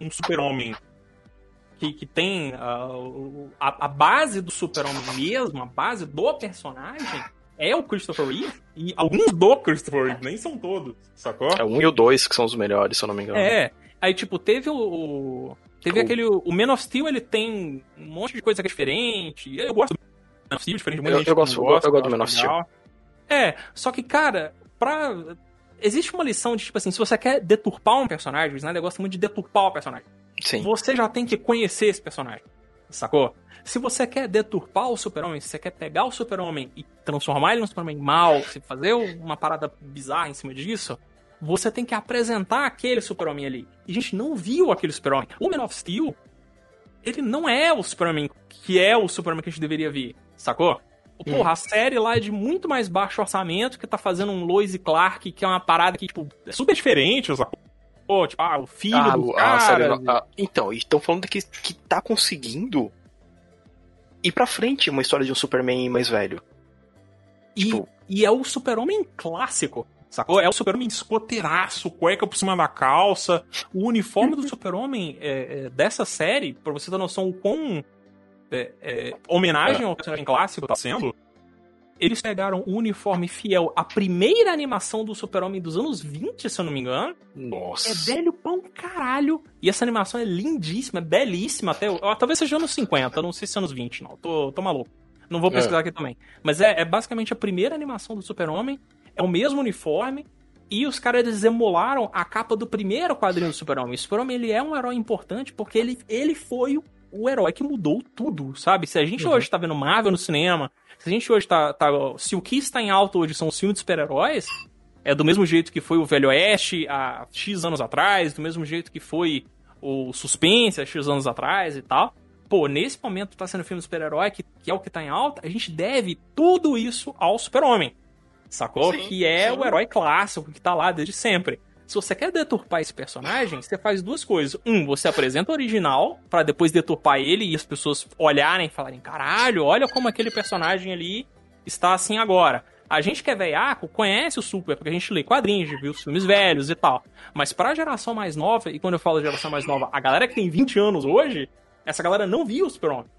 um super-homem que, que tem ah, a, a base do super-homem mesmo, a base do personagem, é o Christopher Reeve. E alguns do Christopher Reeve, nem são todos, sacou? É o 1 e o 2 que são os melhores, se eu não me engano. É. Aí, tipo, teve o. teve O- aquele. O Man of Steel, ele tem um monte de coisa que é diferente. Eu gosto do Man of Steel, diferente de muita Eu- gente eu gosto- não eu gosto- gosta, do Man of legal. É, só que, cara, pra. Existe uma lição de, tipo assim, se você quer deturpar um personagem, o Snyder gosta muito de deturpar o personagem. Sim. Você já tem que conhecer esse personagem. Sacou? Se você quer deturpar o super-homem, se você quer pegar o super-homem e transformar ele num super-homem mal, se fazer uma parada bizarra em cima disso, você tem que apresentar aquele super-homem ali. E a gente não viu aquele super-homem. O Man of Steel, ele não é o super-homem que é o super-homem que a gente deveria ver. Sacou? Porra, a série lá é de muito mais baixo orçamento, que tá fazendo um Lois e Clark, que é uma parada que, tipo, é super diferente, sacou? Pô, tipo, ah, o filho Ah, do a cara... série- ah, então, estão falando que, que tá conseguindo ir pra frente uma história de um Superman mais velho. E, Tipo- e é o super-homem clássico, sacou? É o super-homem escoteiraço, cueca por cima da calça. O uniforme do *laughs* super-homem é, é, dessa série, pra você ter noção o quão é, é, homenagem ao personagem clássico tá sendo, eles pegaram o uniforme fiel à primeira animação do super-homem dos anos 20, se eu não me engano. Nossa. É velho pra um caralho. E essa animação é lindíssima, é belíssima até. ó, talvez seja anos 50, não sei se é anos 20, não. Tô, tô maluco. Não vou pesquisar aqui também. Mas é, é basicamente a primeira animação do Super-Homem. É o mesmo uniforme. E os caras eles emularam a capa do primeiro quadrinho do Super-Homem. O Super-Homem ele é um herói importante porque ele, ele foi o, o herói que mudou tudo, sabe? Se a gente hoje tá vendo Marvel no cinema, se a gente hoje tá. tá se o que está em alta hoje são os filmes de super-heróis, é do mesmo jeito que foi o Velho Oeste há X anos atrás, do mesmo jeito que foi o Suspense há X anos atrás e tal. Pô, nesse momento tá sendo filme de super-herói, que, que é o que tá em alta, a gente deve tudo isso ao super-homem. Sacou? Sim, que é sim. o herói clássico que tá lá desde sempre. Se você quer deturpar esse personagem, você faz duas coisas. Um, você apresenta o original, pra depois deturpar ele e as pessoas olharem e falarem: caralho, olha como aquele personagem ali está assim agora. A gente que é veiaco conhece o Super, porque a gente lê quadrinhos, viu os filmes velhos e tal. Mas pra geração mais nova, e quando eu falo geração mais nova, a galera que tem 20 anos hoje, essa galera não viu o Super-Homem.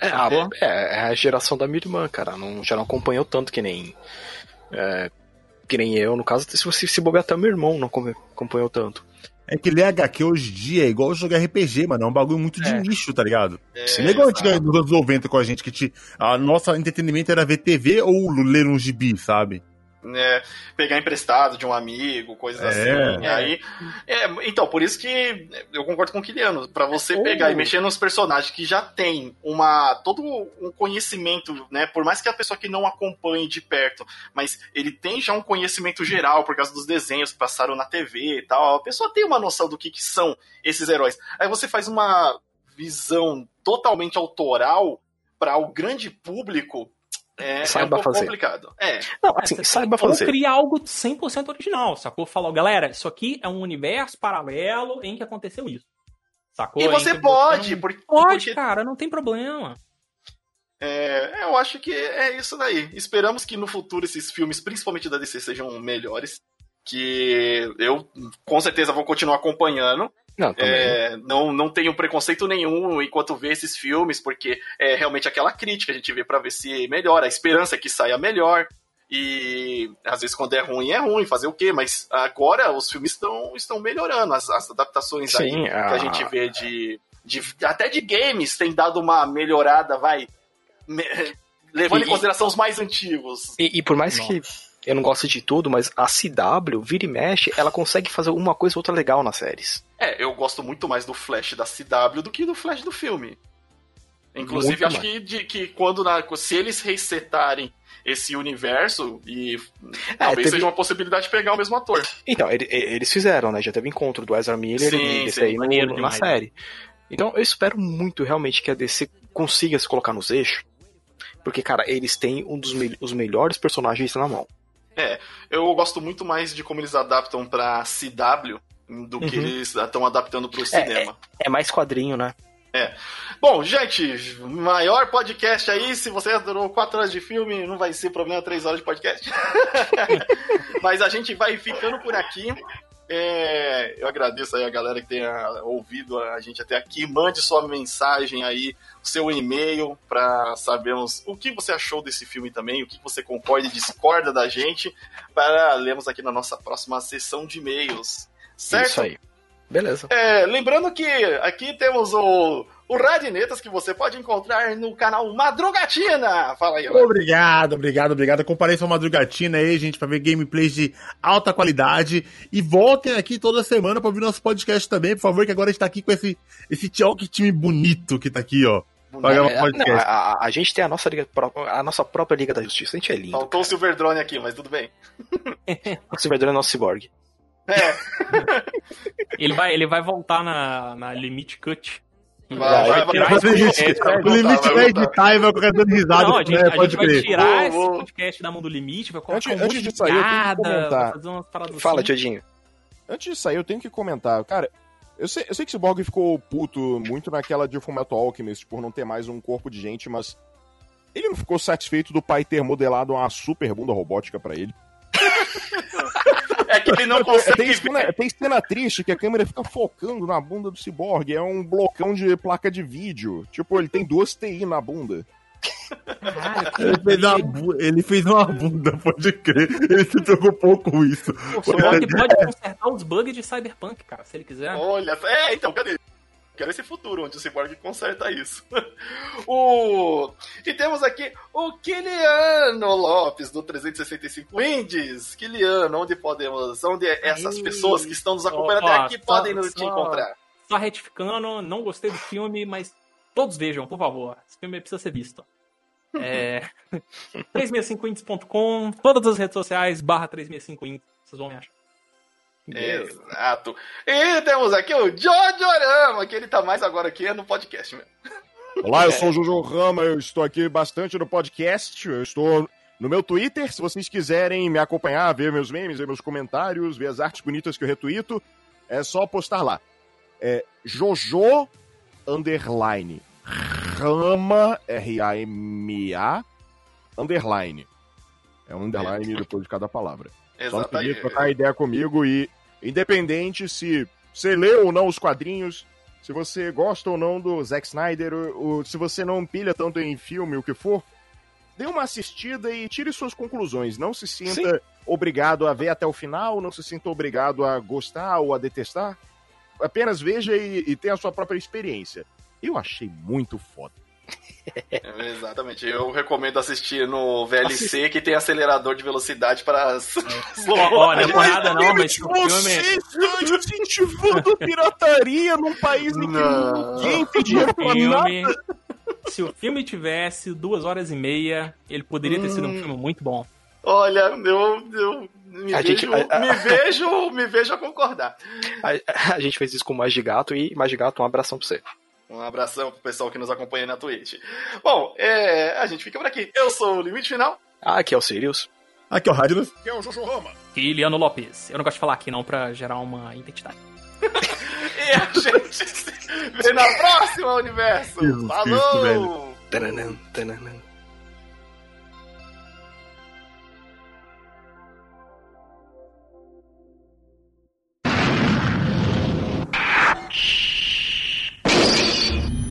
É, a, é, é a geração da minha irmã, cara. Não, já não acompanhou tanto que nem. é, que nem eu, no caso, se você se bobear até meu irmão não acompanhou- tanto. É que ler HQ hoje em dia é igual jogar RPG, mano. É um bagulho muito de É. nicho, tá ligado? É, Se igual exato. antigamente, nos anos 90 com a gente, que te, a nossa entretenimento era ver TV ou ler um gibi, sabe? Né, pegar emprestado de um amigo, coisas É. assim. Aí, é, então, por isso que eu concordo com o Kiliano. Pra você Ou- pegar e mexer nos personagens que já tem uma todo um conhecimento, né? Por mais que a pessoa que não acompanhe de perto, mas ele tem já um conhecimento geral por causa dos desenhos que passaram na TV e tal. A pessoa tem uma noção do que, que são esses heróis. Aí você faz uma visão totalmente autoral para o grande público. É, é um Saiba pouco fazer. complicado. É, Não, É, assim, você saiba fazer. Ou criar algo 100% original, sacou? Falou, galera, isso aqui é um universo paralelo em que aconteceu isso. Sacou? E você que pode, porque, Pode, porque cara, não tem problema. é, eu acho que é isso daí. Esperamos que no futuro esses filmes, principalmente da DC, sejam melhores. Que eu com certeza vou continuar acompanhando. Não, também. É, não, não tenho preconceito nenhum enquanto vê esses filmes, porque é realmente aquela crítica a gente vê pra ver se melhora, a esperança é que saia melhor. E às vezes quando é ruim, é ruim, fazer o quê? Mas agora os filmes estão, estão melhorando. As, as adaptações aí Sim, que a- a gente vê de, de. Até de games tem dado uma melhorada, vai. me- *laughs* levando em E- consideração os mais antigos. E, e por mais que eu não goste de tudo, mas a CW, vira e mexe, ela consegue fazer uma coisa ou outra legal nas séries. É, eu gosto muito mais do Flash da CW do que do Flash do filme. Inclusive, Muito acho mais. que, de, que quando na- se eles resetarem esse universo, e talvez teve- seja uma possibilidade de pegar o mesmo ator. Então, ele- eles fizeram, né? Já teve encontro do Ezra Miller Sim, e sim, aí maneiro na demais. série. Então, eu espero muito realmente que a DC consiga se colocar nos eixos. Porque, cara, eles têm um dos me- os melhores personagens na mão. Eu gosto muito mais de como eles adaptam pra CW do que Uhum. eles estão adaptando pro cinema. É mais quadrinho, né? Bom, gente, maior podcast aí. Se você adorou 4 horas de filme, não vai ser problema 3 horas de podcast. *laughs* Mas a gente vai ficando por aqui. É, eu agradeço aí a galera que tenha ouvido a gente até aqui. Mande sua mensagem aí, seu e-mail, para sabermos o que você achou desse filme também, o que você concorda e discorda da gente, para lermos aqui na nossa próxima sessão de e-mails. Certo? Isso aí. Beleza. É, lembrando que aqui temos o, o Radinetas que você pode encontrar no canal Madrugatina. Fala aí, Léo. Obrigado, obrigado, obrigado. Compareça uma madrugatina aí, gente, pra ver gameplays de alta qualidade. E voltem aqui toda semana pra ouvir nosso podcast também, por favor, que agora a gente tá aqui com esse, esse tio- que time bonito que tá aqui, ó. É, podcast. não, a, a- gente tem a nossa, liga, a nossa própria Liga da Justiça. A gente é lindo. Faltou o Silver Drone aqui, mas tudo bem. *laughs* O Silverdrone é nosso cyborg. É, *laughs* Ele vai, ele vai voltar na, na Limit Cut. Vai, Vai vai, vai, O limite vai, editar e vai ficar dando risada, Não, a gente, né? a Pode gente vai crer. tirar Vou, esse podcast da Mão do Limite, vai colocar Antes- um monte antes de sair, eu tenho que piada, comentar. vai fazer umas paradas Fala, assim. Tiodinho. Antes de sair, eu tenho que comentar. Cara, eu sei, eu sei que esse Borg ficou puto muito naquela de Fullmetal Alchemist por não ter mais um corpo de gente, mas ele não ficou satisfeito do pai ter modelado uma super bunda robótica pra ele. Que ele não *laughs* Tem consegue ver. cena, tem cena triste que a câmera fica focando na bunda do ciborgue. É um blocão de placa de vídeo. Tipo, ele tem duas TI na bunda. Ele fez, uma, bu- ele fez uma bunda, pode crer. Ele se preocupou com isso. O Cyborg pode consertar os bugs de Cyberpunk, cara, se ele quiser. Olha, é, então, cadê? Quero esse futuro onde o Cyborg conserta isso. *laughs* o... E temos aqui o Kiliano Lopes, do 365 Indies. Kiliano, onde podemos. Onde essas Aí. pessoas que estão nos acompanhando Ó, até ó, aqui só- podem nos te encontrar. Só retificando, não gostei do filme, mas todos vejam, por favor. Esse filme precisa ser visto. *laughs* É... *laughs* 365indies.com, todas as redes sociais, barra 365indies, vocês vão me achar. Exato. E temos aqui o Jojo Arama, que ele tá mais agora aqui é no podcast mesmo. Olá, eu sou o Jojo Rama, eu estou aqui bastante no podcast. Eu estou no meu Twitter, se vocês quiserem me acompanhar, ver meus memes, ver meus comentários, ver as artes bonitas que eu retuito, é só postar lá. É Jojo underline Rama R-A-M-A underline. É um underline depois de cada palavra. Só Twitter, Exatamente. trocar ideia comigo e, independente se você leu ou não os quadrinhos, se você gosta ou não do Zack Snyder, ou, ou se você não pilha tanto em filme, o que for, dê uma assistida e tire suas conclusões. Não se sinta obrigado a ver até o final, não se sinta obrigado a gostar ou a detestar. Apenas veja e, e tenha a sua própria experiência. Eu achei muito foda. É, Exatamente. Eu recomendo assistir no VLC, que tem acelerador de velocidade para as. Ó, não é por nada não, mas o filme... estão incentivando pirataria num país em que ninguém tem dinheiro pra nada. se o filme tivesse duas horas e meia, ele poderia ter sido um filme muito bom. Olha, eu, eu me, A vejo, gente- a- a- me vejo, me vejo a concordar. A, a gente fez isso com o Magigato e Magigato, um abração pra você. Um abração pro pessoal que nos acompanha na Twitch. Bom, é, a gente fica por aqui. Eu sou o Limite Final. Aqui é o Sirius. Aqui é o Radilus. Que é o Jojo Rama. Kiliano Lopes. Eu não gosto de falar aqui não pra gerar uma identidade. *laughs* E a gente se vê na próxima, universo. Falou! Tananã, tananã.